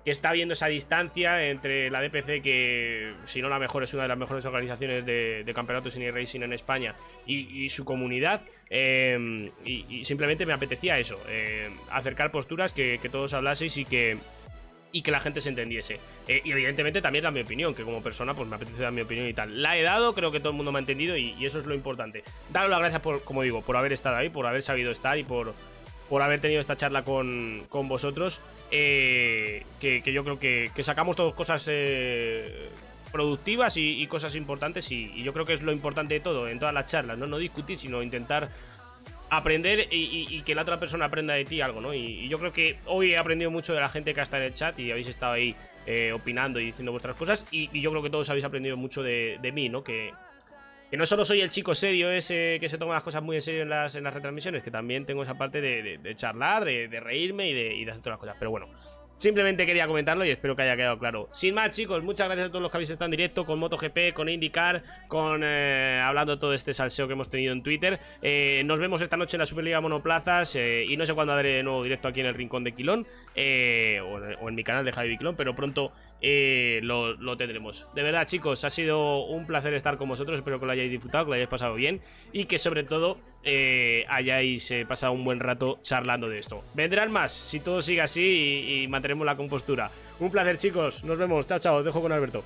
que está viendo esa distancia entre la DPC, que si no la mejor es una de las mejores organizaciones de, campeonatos sin racing en España, y, su comunidad. eh, y, simplemente me apetecía eso, eh, acercar posturas, que, que todos hablaseis y que, y que la gente se entendiese. Eh, y evidentemente también da mi opinión, que como persona pues me apetece dar mi opinión y tal. La he dado, creo que todo el mundo me ha entendido y, y eso es lo importante. Daros las gracias por, como digo, por haber estado ahí, por haber sabido estar y por, por haber tenido esta charla con, con vosotros. eh, que, yo creo que, sacamos todas cosas eh, productivas y, cosas importantes. Y, yo creo que es lo importante de todo, en todas las charlas, ¿no? No discutir, sino intentar aprender y, que la otra persona aprenda de ti algo, ¿no? Y, yo creo que hoy he aprendido mucho de la gente que está en el chat y habéis estado ahí eh, opinando y diciendo vuestras cosas. Y, y yo creo que todos habéis aprendido mucho de, de mí, ¿no? Que, que no solo soy el chico serio ese que se toma las cosas muy en serio en las, en las retransmisiones, que también tengo esa parte de, de- charlar, de, reírme y de, de hacer todas las cosas. Pero bueno, simplemente quería comentarlo y espero que haya quedado claro. Sin más, chicos, muchas gracias a todos los que habéis estado en directo con MotoGP, con IndyCar, con eh, hablando todo este salseo que hemos tenido en Twitter. Eh, nos vemos esta noche en la Superliga Monoplazas eh, y no sé cuándo haré de nuevo directo aquí en el Rincón de Quilón eh, o, en, o en mi canal de Javi Quilón, pero pronto eh, lo, tendremos. De verdad, chicos, ha sido un placer estar con vosotros. Espero que lo hayáis disfrutado, que lo hayáis pasado bien y que sobre todo eh, hayáis eh, pasado un buen rato charlando de esto. Vendrán más si todo sigue así y, y mantenemos la compostura. Un placer, chicos. Nos vemos. Chao, chao. Os dejo con Alberto.